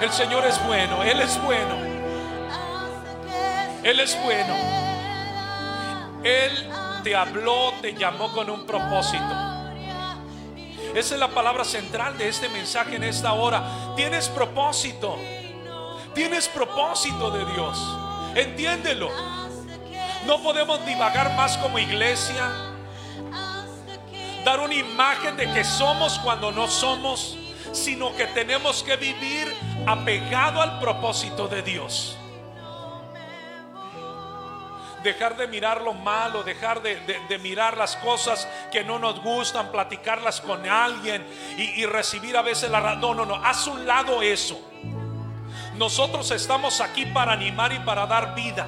El Señor es bueno, Él es bueno. Él es bueno. Él te habló, te llamó con un propósito. Esa es la palabra central de este mensaje en esta hora. Tienes propósito. Tienes propósito de Dios. Entiéndelo. No podemos divagar más como iglesia. Dar una imagen de que somos cuando no somos, sino que tenemos que vivir apegado al propósito de Dios. Dejar de mirar lo malo, dejar de, mirar las cosas que no nos gustan, platicarlas con alguien y, y recibir a veces la. No, no, no, haz un lado eso. Nosotros estamos aquí para animar y para dar vida.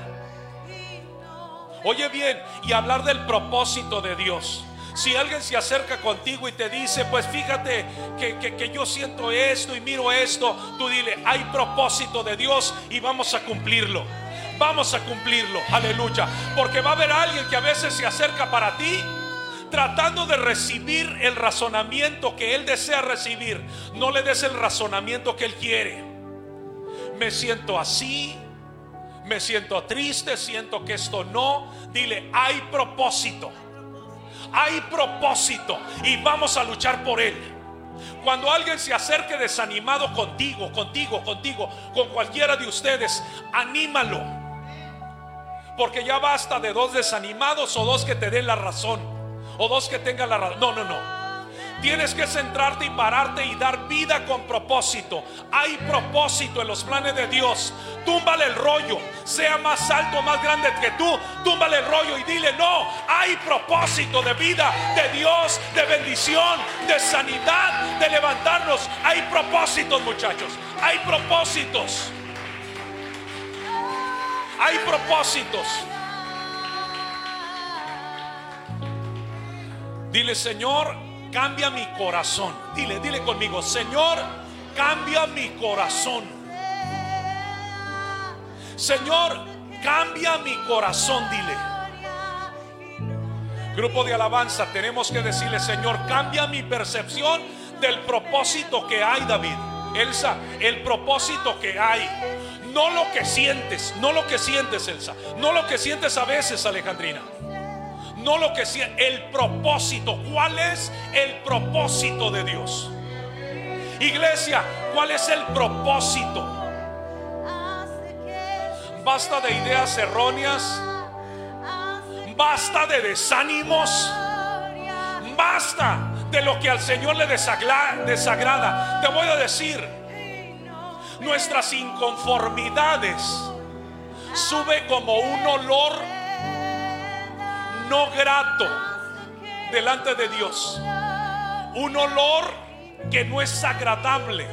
Oye bien, y hablar del propósito de Dios. Si alguien se acerca contigo y te dice, pues fíjate que, que- yo siento esto y miro esto, tú dile, hay propósito de Dios y vamos a cumplirlo. Vamos a cumplirlo, aleluya. Porque va a haber alguien que a veces se acerca para ti tratando de recibir el razonamiento que él desea recibir. No le des el razonamiento que él quiere. Me siento así, me siento triste, siento que esto no. Dile, hay propósito. Hay propósito y vamos a luchar por él. Cuando alguien se acerque desanimado contigo, contigo, contigo, con cualquiera de ustedes, anímalo. Porque ya basta de dos desanimados o dos que te den la razón. O dos que tengan la razón. No, no, no. Tienes que centrarte y pararte y dar vida con propósito. Hay propósito en los planes de Dios. Túmbale el rollo. Sea más alto, más grande que tú. Túmbale el rollo y dile, no, hay propósito de vida, de Dios, de bendición, de sanidad, de levantarnos. Hay propósitos, muchachos. Hay propósitos. Hay propósitos. Dile, Señor, cambia mi corazón. Dile, dile conmigo, Señor, cambia mi corazón. Señor, cambia mi corazón, dile. Grupo de alabanza, tenemos que decirle, Señor, cambia mi percepción del propósito que hay, David. Elsa, el propósito que hay. No lo que sientes, no lo que sientes, Elsa. No lo que sientes a veces, Alejandrina. No lo que sientes, el propósito. ¿Cuál es el propósito de Dios? Iglesia, ¿cuál es el propósito? Basta de ideas erróneas. Basta de desánimos. Basta de lo que al Señor le desagrada. Te voy a decir, nuestras inconformidades sube como un olor no grato delante de Dios. Un olor que no es agradable.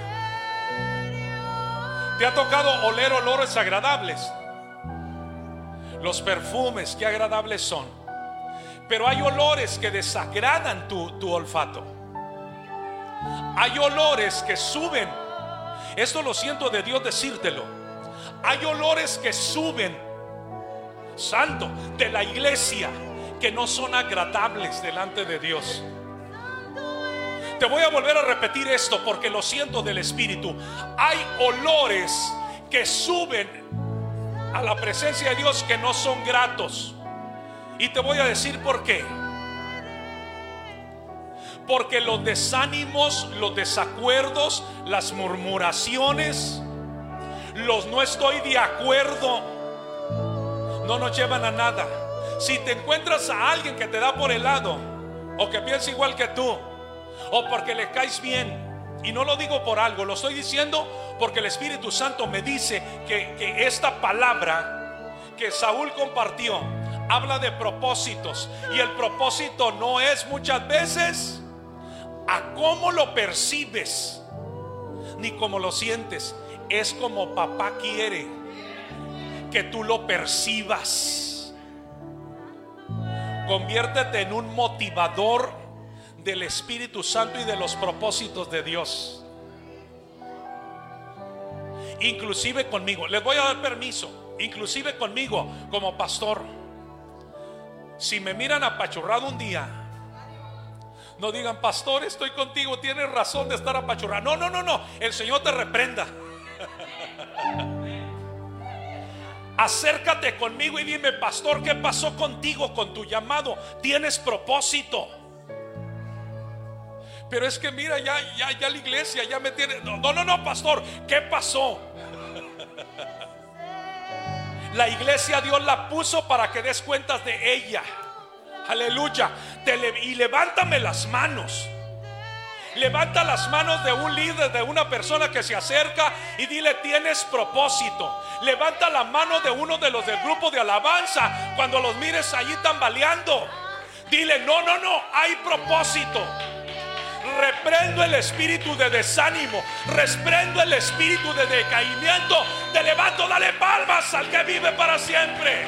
¿Te ha tocado oler olores agradables? Los perfumes, qué agradables son. Pero hay olores que desagradan tu, tu olfato. Hay olores que suben. Esto lo siento de Dios decírtelo. Hay olores que suben, santo, de la iglesia que no son agradables delante de Dios. Te voy a volver a repetir esto porque lo siento del Espíritu. Hay olores que suben a la presencia de Dios que no son gratos. Y te voy a decir por qué. Porque los desánimos, los desacuerdos, las murmuraciones, los no estoy de acuerdo, no nos llevan a nada. Si te encuentras a alguien que te da por el lado, o que piensa igual que tú, o porque le caes bien, y no lo digo por algo, lo estoy diciendo porque el Espíritu Santo me dice que, que esta palabra que Saúl compartió habla de propósitos, y el propósito no es muchas veces a cómo lo percibes, ni cómo lo sientes, es como papá quiere que tú lo percibas. Conviértete en un motivador del Espíritu Santo y de los propósitos de Dios. Inclusive conmigo, les voy a dar permiso, inclusive conmigo como pastor. Si me miran apachurrado un día, No digan, pastor, estoy contigo, tienes razón de estar apachurrado. No, no, no, no. El Señor te reprenda. *laughs* Acércate conmigo y dime, pastor, ¿qué pasó contigo con tu llamado? Tienes propósito. Pero es que mira, ya, ya, ya la iglesia ya me tiene. No, no, no, no, pastor, ¿qué pasó? *laughs* La iglesia Dios la puso para que des cuentas de ella. Aleluya. Y levántame las manos. Levanta las manos de un líder, de una persona que se acerca y dile, tienes propósito. Levanta la mano de uno de los del grupo de alabanza cuando los mires allí tambaleando. Dile, no, no, no, hay propósito. Reprendo el espíritu de desánimo. Reprendo el espíritu de decaimiento. Te levanto, dale palmas al que vive para siempre.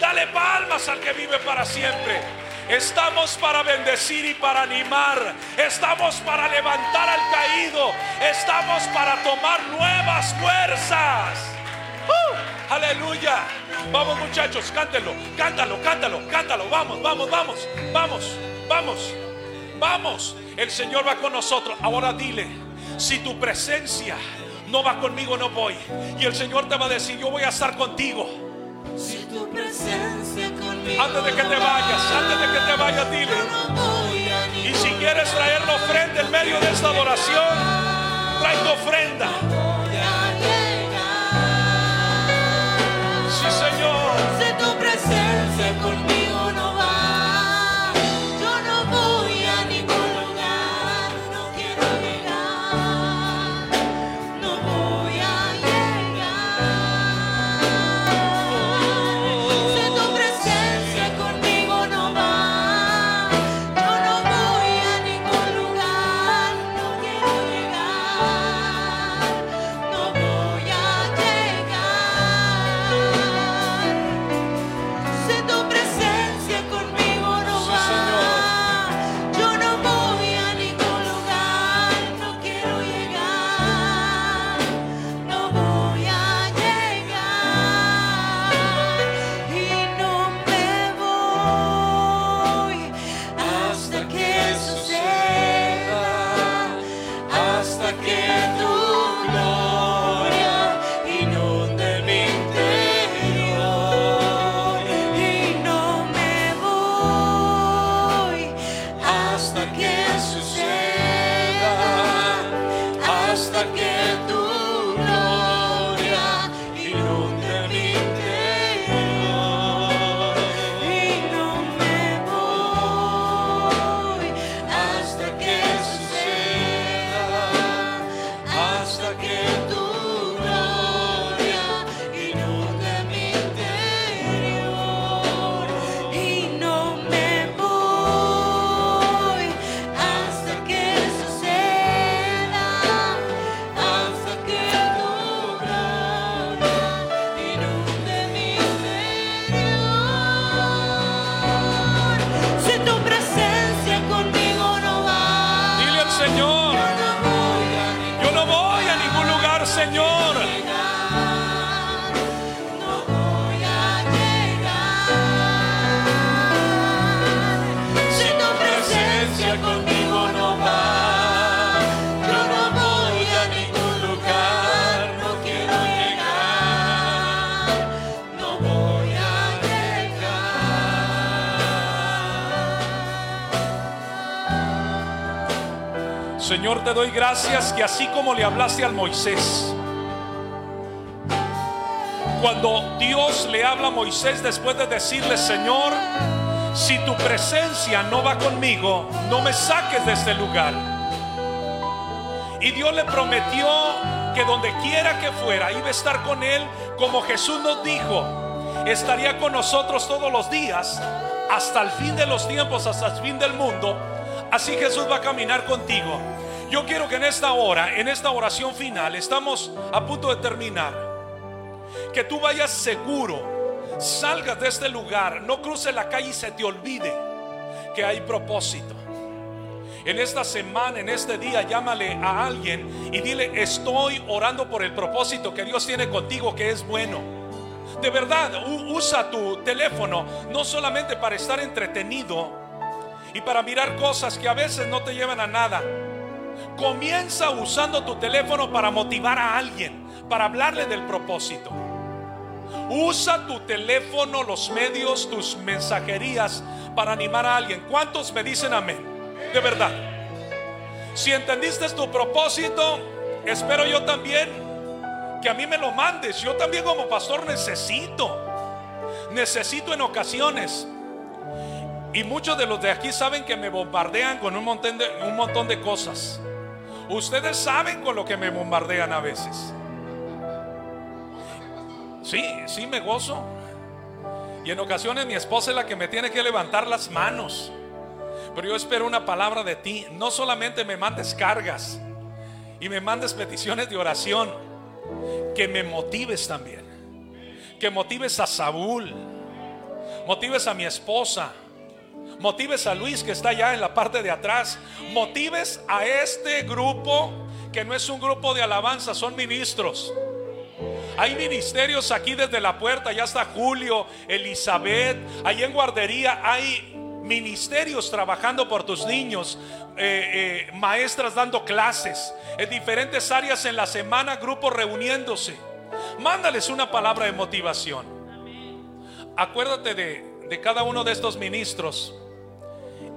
Dale palmas al que vive para siempre. Estamos para bendecir y para animar. Estamos para levantar al caído. Estamos para tomar nuevas fuerzas. ¡Uh! Aleluya. Vamos muchachos, cántelo, cántalo, cántalo, cántalo. Vamos, vamos, vamos, vamos, vamos, vamos. El Señor va con nosotros. Ahora dile, si tu presencia no va conmigo, no voy. Y el Señor te va a decir, yo voy a estar contigo. Si tu presencia conmigo Antes de que te vayas, va, antes de que te vayas, dile. Y si quieres traer la ofrenda en medio de esta adoración, trae tu ofrenda. Sí, Señor. Doy gracias que así como le hablaste al Moisés, cuando Dios le habla a Moisés después de decirle, Señor, si tu presencia no va conmigo, no me saques de este lugar. Y Dios le prometió que donde quiera que fuera iba a estar con él, como Jesús nos dijo, estaría con nosotros todos los días, hasta el fin de los tiempos, hasta el fin del mundo. Así Jesús va a caminar contigo. Yo quiero que en esta hora, en esta oración final, estamos a punto de terminar. Que tú vayas seguro, salgas de este lugar, no cruces la calle y se te olvide que hay propósito. En esta semana, en este día, llámale a alguien y dile, estoy orando por el propósito que Dios tiene contigo, que es bueno. De verdad, usa tu teléfono no solamente para estar entretenido y para mirar cosas que a veces no te llevan a nada. Comienza usando tu teléfono para motivar a alguien, para hablarle del propósito. Usa tu teléfono, los medios, tus mensajerías para animar a alguien. ¿Cuántos me dicen amén? De verdad. Si entendiste tu propósito, espero yo también que a mí me lo mandes. Yo también como pastor necesito. Necesito en ocasiones. Y muchos de los de aquí saben que me bombardean con un montón de, un montón de cosas. Ustedes saben con lo que me bombardean a veces. Sí, sí me gozo. Y en ocasiones mi esposa es la que me tiene que levantar las manos. Pero yo espero una palabra de ti. No solamente me mandes cargas y me mandes peticiones de oración. Que me motives también. Que motives a Saúl. Motives a mi esposa. Motives a Luis que está allá en la parte de atrás. Motives a este grupo que no es un grupo de alabanza, son ministros. Hay ministerios aquí desde la puerta, ya está Julio, Elizabeth, ahí en guardería hay ministerios trabajando por tus niños, eh, eh, maestras dando clases, en diferentes áreas en la semana, grupos reuniéndose. Mándales una palabra de motivación. Acuérdate de, de cada uno de estos ministros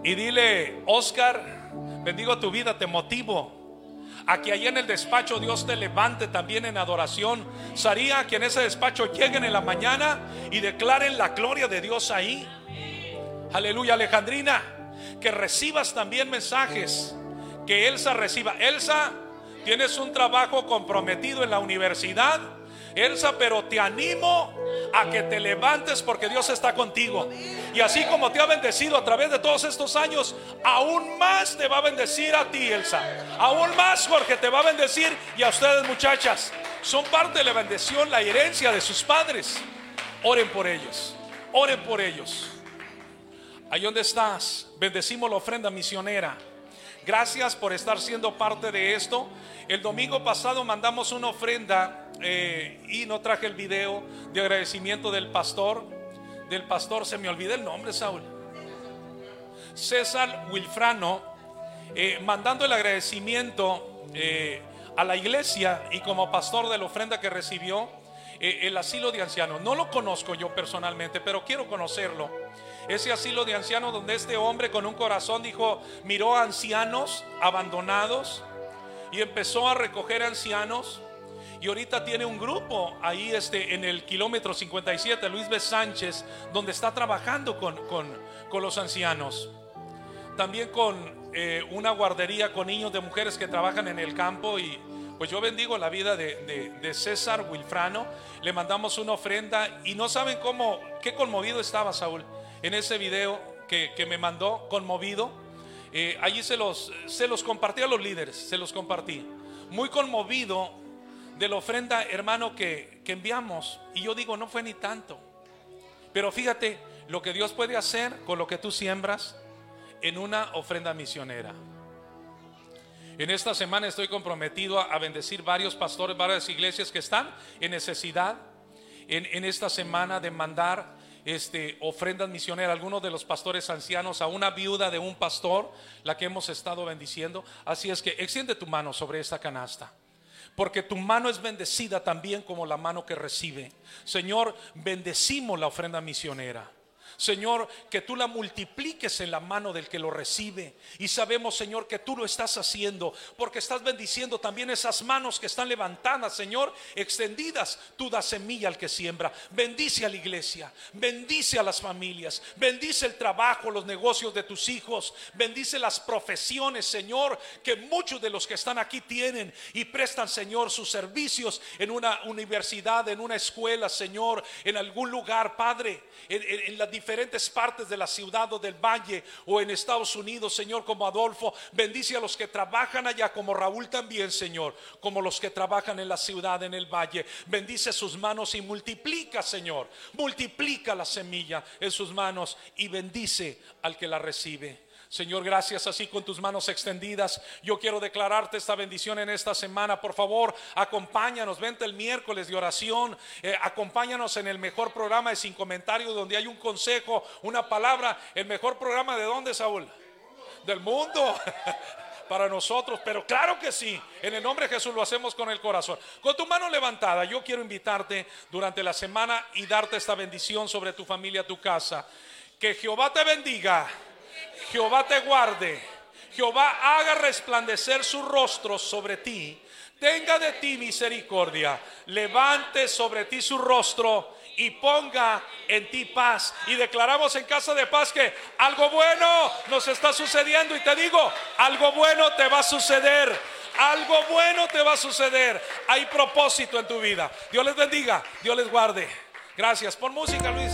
y dile, Oscar, bendigo tu vida, te motivo a que allá en el despacho Dios te levante también en adoración. Saría que en ese despacho lleguen en la mañana y declaren la gloria de Dios ahí. Aleluya, Alejandrina. Que recibas también mensajes. Que Elsa reciba. Elsa, tienes un trabajo comprometido en la universidad. Elsa, pero te animo a que te levantes porque Dios está contigo. Y así como te ha bendecido a través de todos estos años, aún más te va a bendecir a ti, Elsa. Aún más, Jorge, te va a bendecir y a ustedes, muchachas. Son parte de la bendición, la herencia de sus padres. Oren por ellos. Oren por ellos. Ahí donde estás, bendecimos la ofrenda misionera. Gracias por estar siendo parte de esto. El domingo pasado mandamos una ofrenda eh, y no traje el video de agradecimiento del pastor. Del pastor, se me olvida el nombre, Saúl. César Wilfrano, eh, mandando el agradecimiento eh, a la iglesia y como pastor de la ofrenda que recibió el asilo de ancianos. No lo conozco yo personalmente, pero quiero conocerlo. Ese asilo de ancianos donde este hombre con un corazón dijo, miró a ancianos abandonados y empezó a recoger ancianos. Y ahorita tiene un grupo ahí este, en el kilómetro 57, Luis B. Sánchez, donde está trabajando con, con, con los ancianos. También con eh, una guardería con niños de mujeres que trabajan en el campo. Y pues yo bendigo la vida de, de- de César Wilfrano. Le mandamos una ofrenda y no saben cómo, qué conmovido estaba Saúl en ese video que, que me mandó, conmovido. Eh, allí se los, se los compartí a los líderes, se los compartí. Muy conmovido de la ofrenda, hermano, que, que enviamos. Y yo digo, no fue ni tanto. Pero fíjate lo que Dios puede hacer con lo que tú siembras en una ofrenda misionera. En esta semana estoy comprometido a bendecir varios pastores, varias iglesias que están en necesidad. En, en esta semana de mandar este, ofrendas misioneras, algunos de los pastores ancianos, a una viuda de un pastor, la que hemos estado bendiciendo. Así es que extiende tu mano sobre esta canasta. Porque tu mano es bendecida también como la mano que recibe. Señor, bendecimos la ofrenda misionera. Señor, que tú la multipliques en la mano del que lo recibe. Y sabemos, Señor, que tú lo estás haciendo porque estás bendiciendo también esas manos que están levantadas, Señor, extendidas. Tú das semilla al que siembra. Bendice a la iglesia, bendice a las familias, bendice el trabajo, los negocios de tus hijos, bendice las profesiones, Señor, que muchos de los que están aquí tienen y prestan, Señor, sus servicios en una universidad, en una escuela, Señor, en algún lugar, Padre, en, en- en las diferentes partes de la ciudad o del valle o en Estados Unidos, Señor, como Adolfo. Bendice a los que trabajan allá, como Raúl también, Señor, como los que trabajan en la ciudad, en el valle. Bendice sus manos y multiplica, Señor. Multiplica la semilla en sus manos y bendice al que la recibe. Señor, gracias así con tus manos extendidas. Yo quiero declararte esta bendición en esta semana. Por favor, acompáñanos. Vente el miércoles de oración. Eh, acompáñanos en el mejor programa de Sin Comentarios, donde hay un consejo, una palabra. El mejor programa de dónde, Saúl? del mundo *laughs* para nosotros, pero claro que sí, en el nombre de Jesús lo hacemos con el corazón. Con tu mano levantada, yo quiero invitarte durante la semana y darte esta bendición sobre tu familia, tu casa. Que Jehová te bendiga, Jehová te guarde, Jehová haga resplandecer su rostro sobre ti, tenga de ti misericordia, levante sobre ti su rostro y ponga en ti paz. Y declaramos en casa de paz que algo bueno nos está sucediendo. Y te digo, algo bueno te va a suceder. Algo bueno te va a suceder. Hay propósito en tu vida. Dios les bendiga. Dios les guarde. Gracias. Por música, Luis.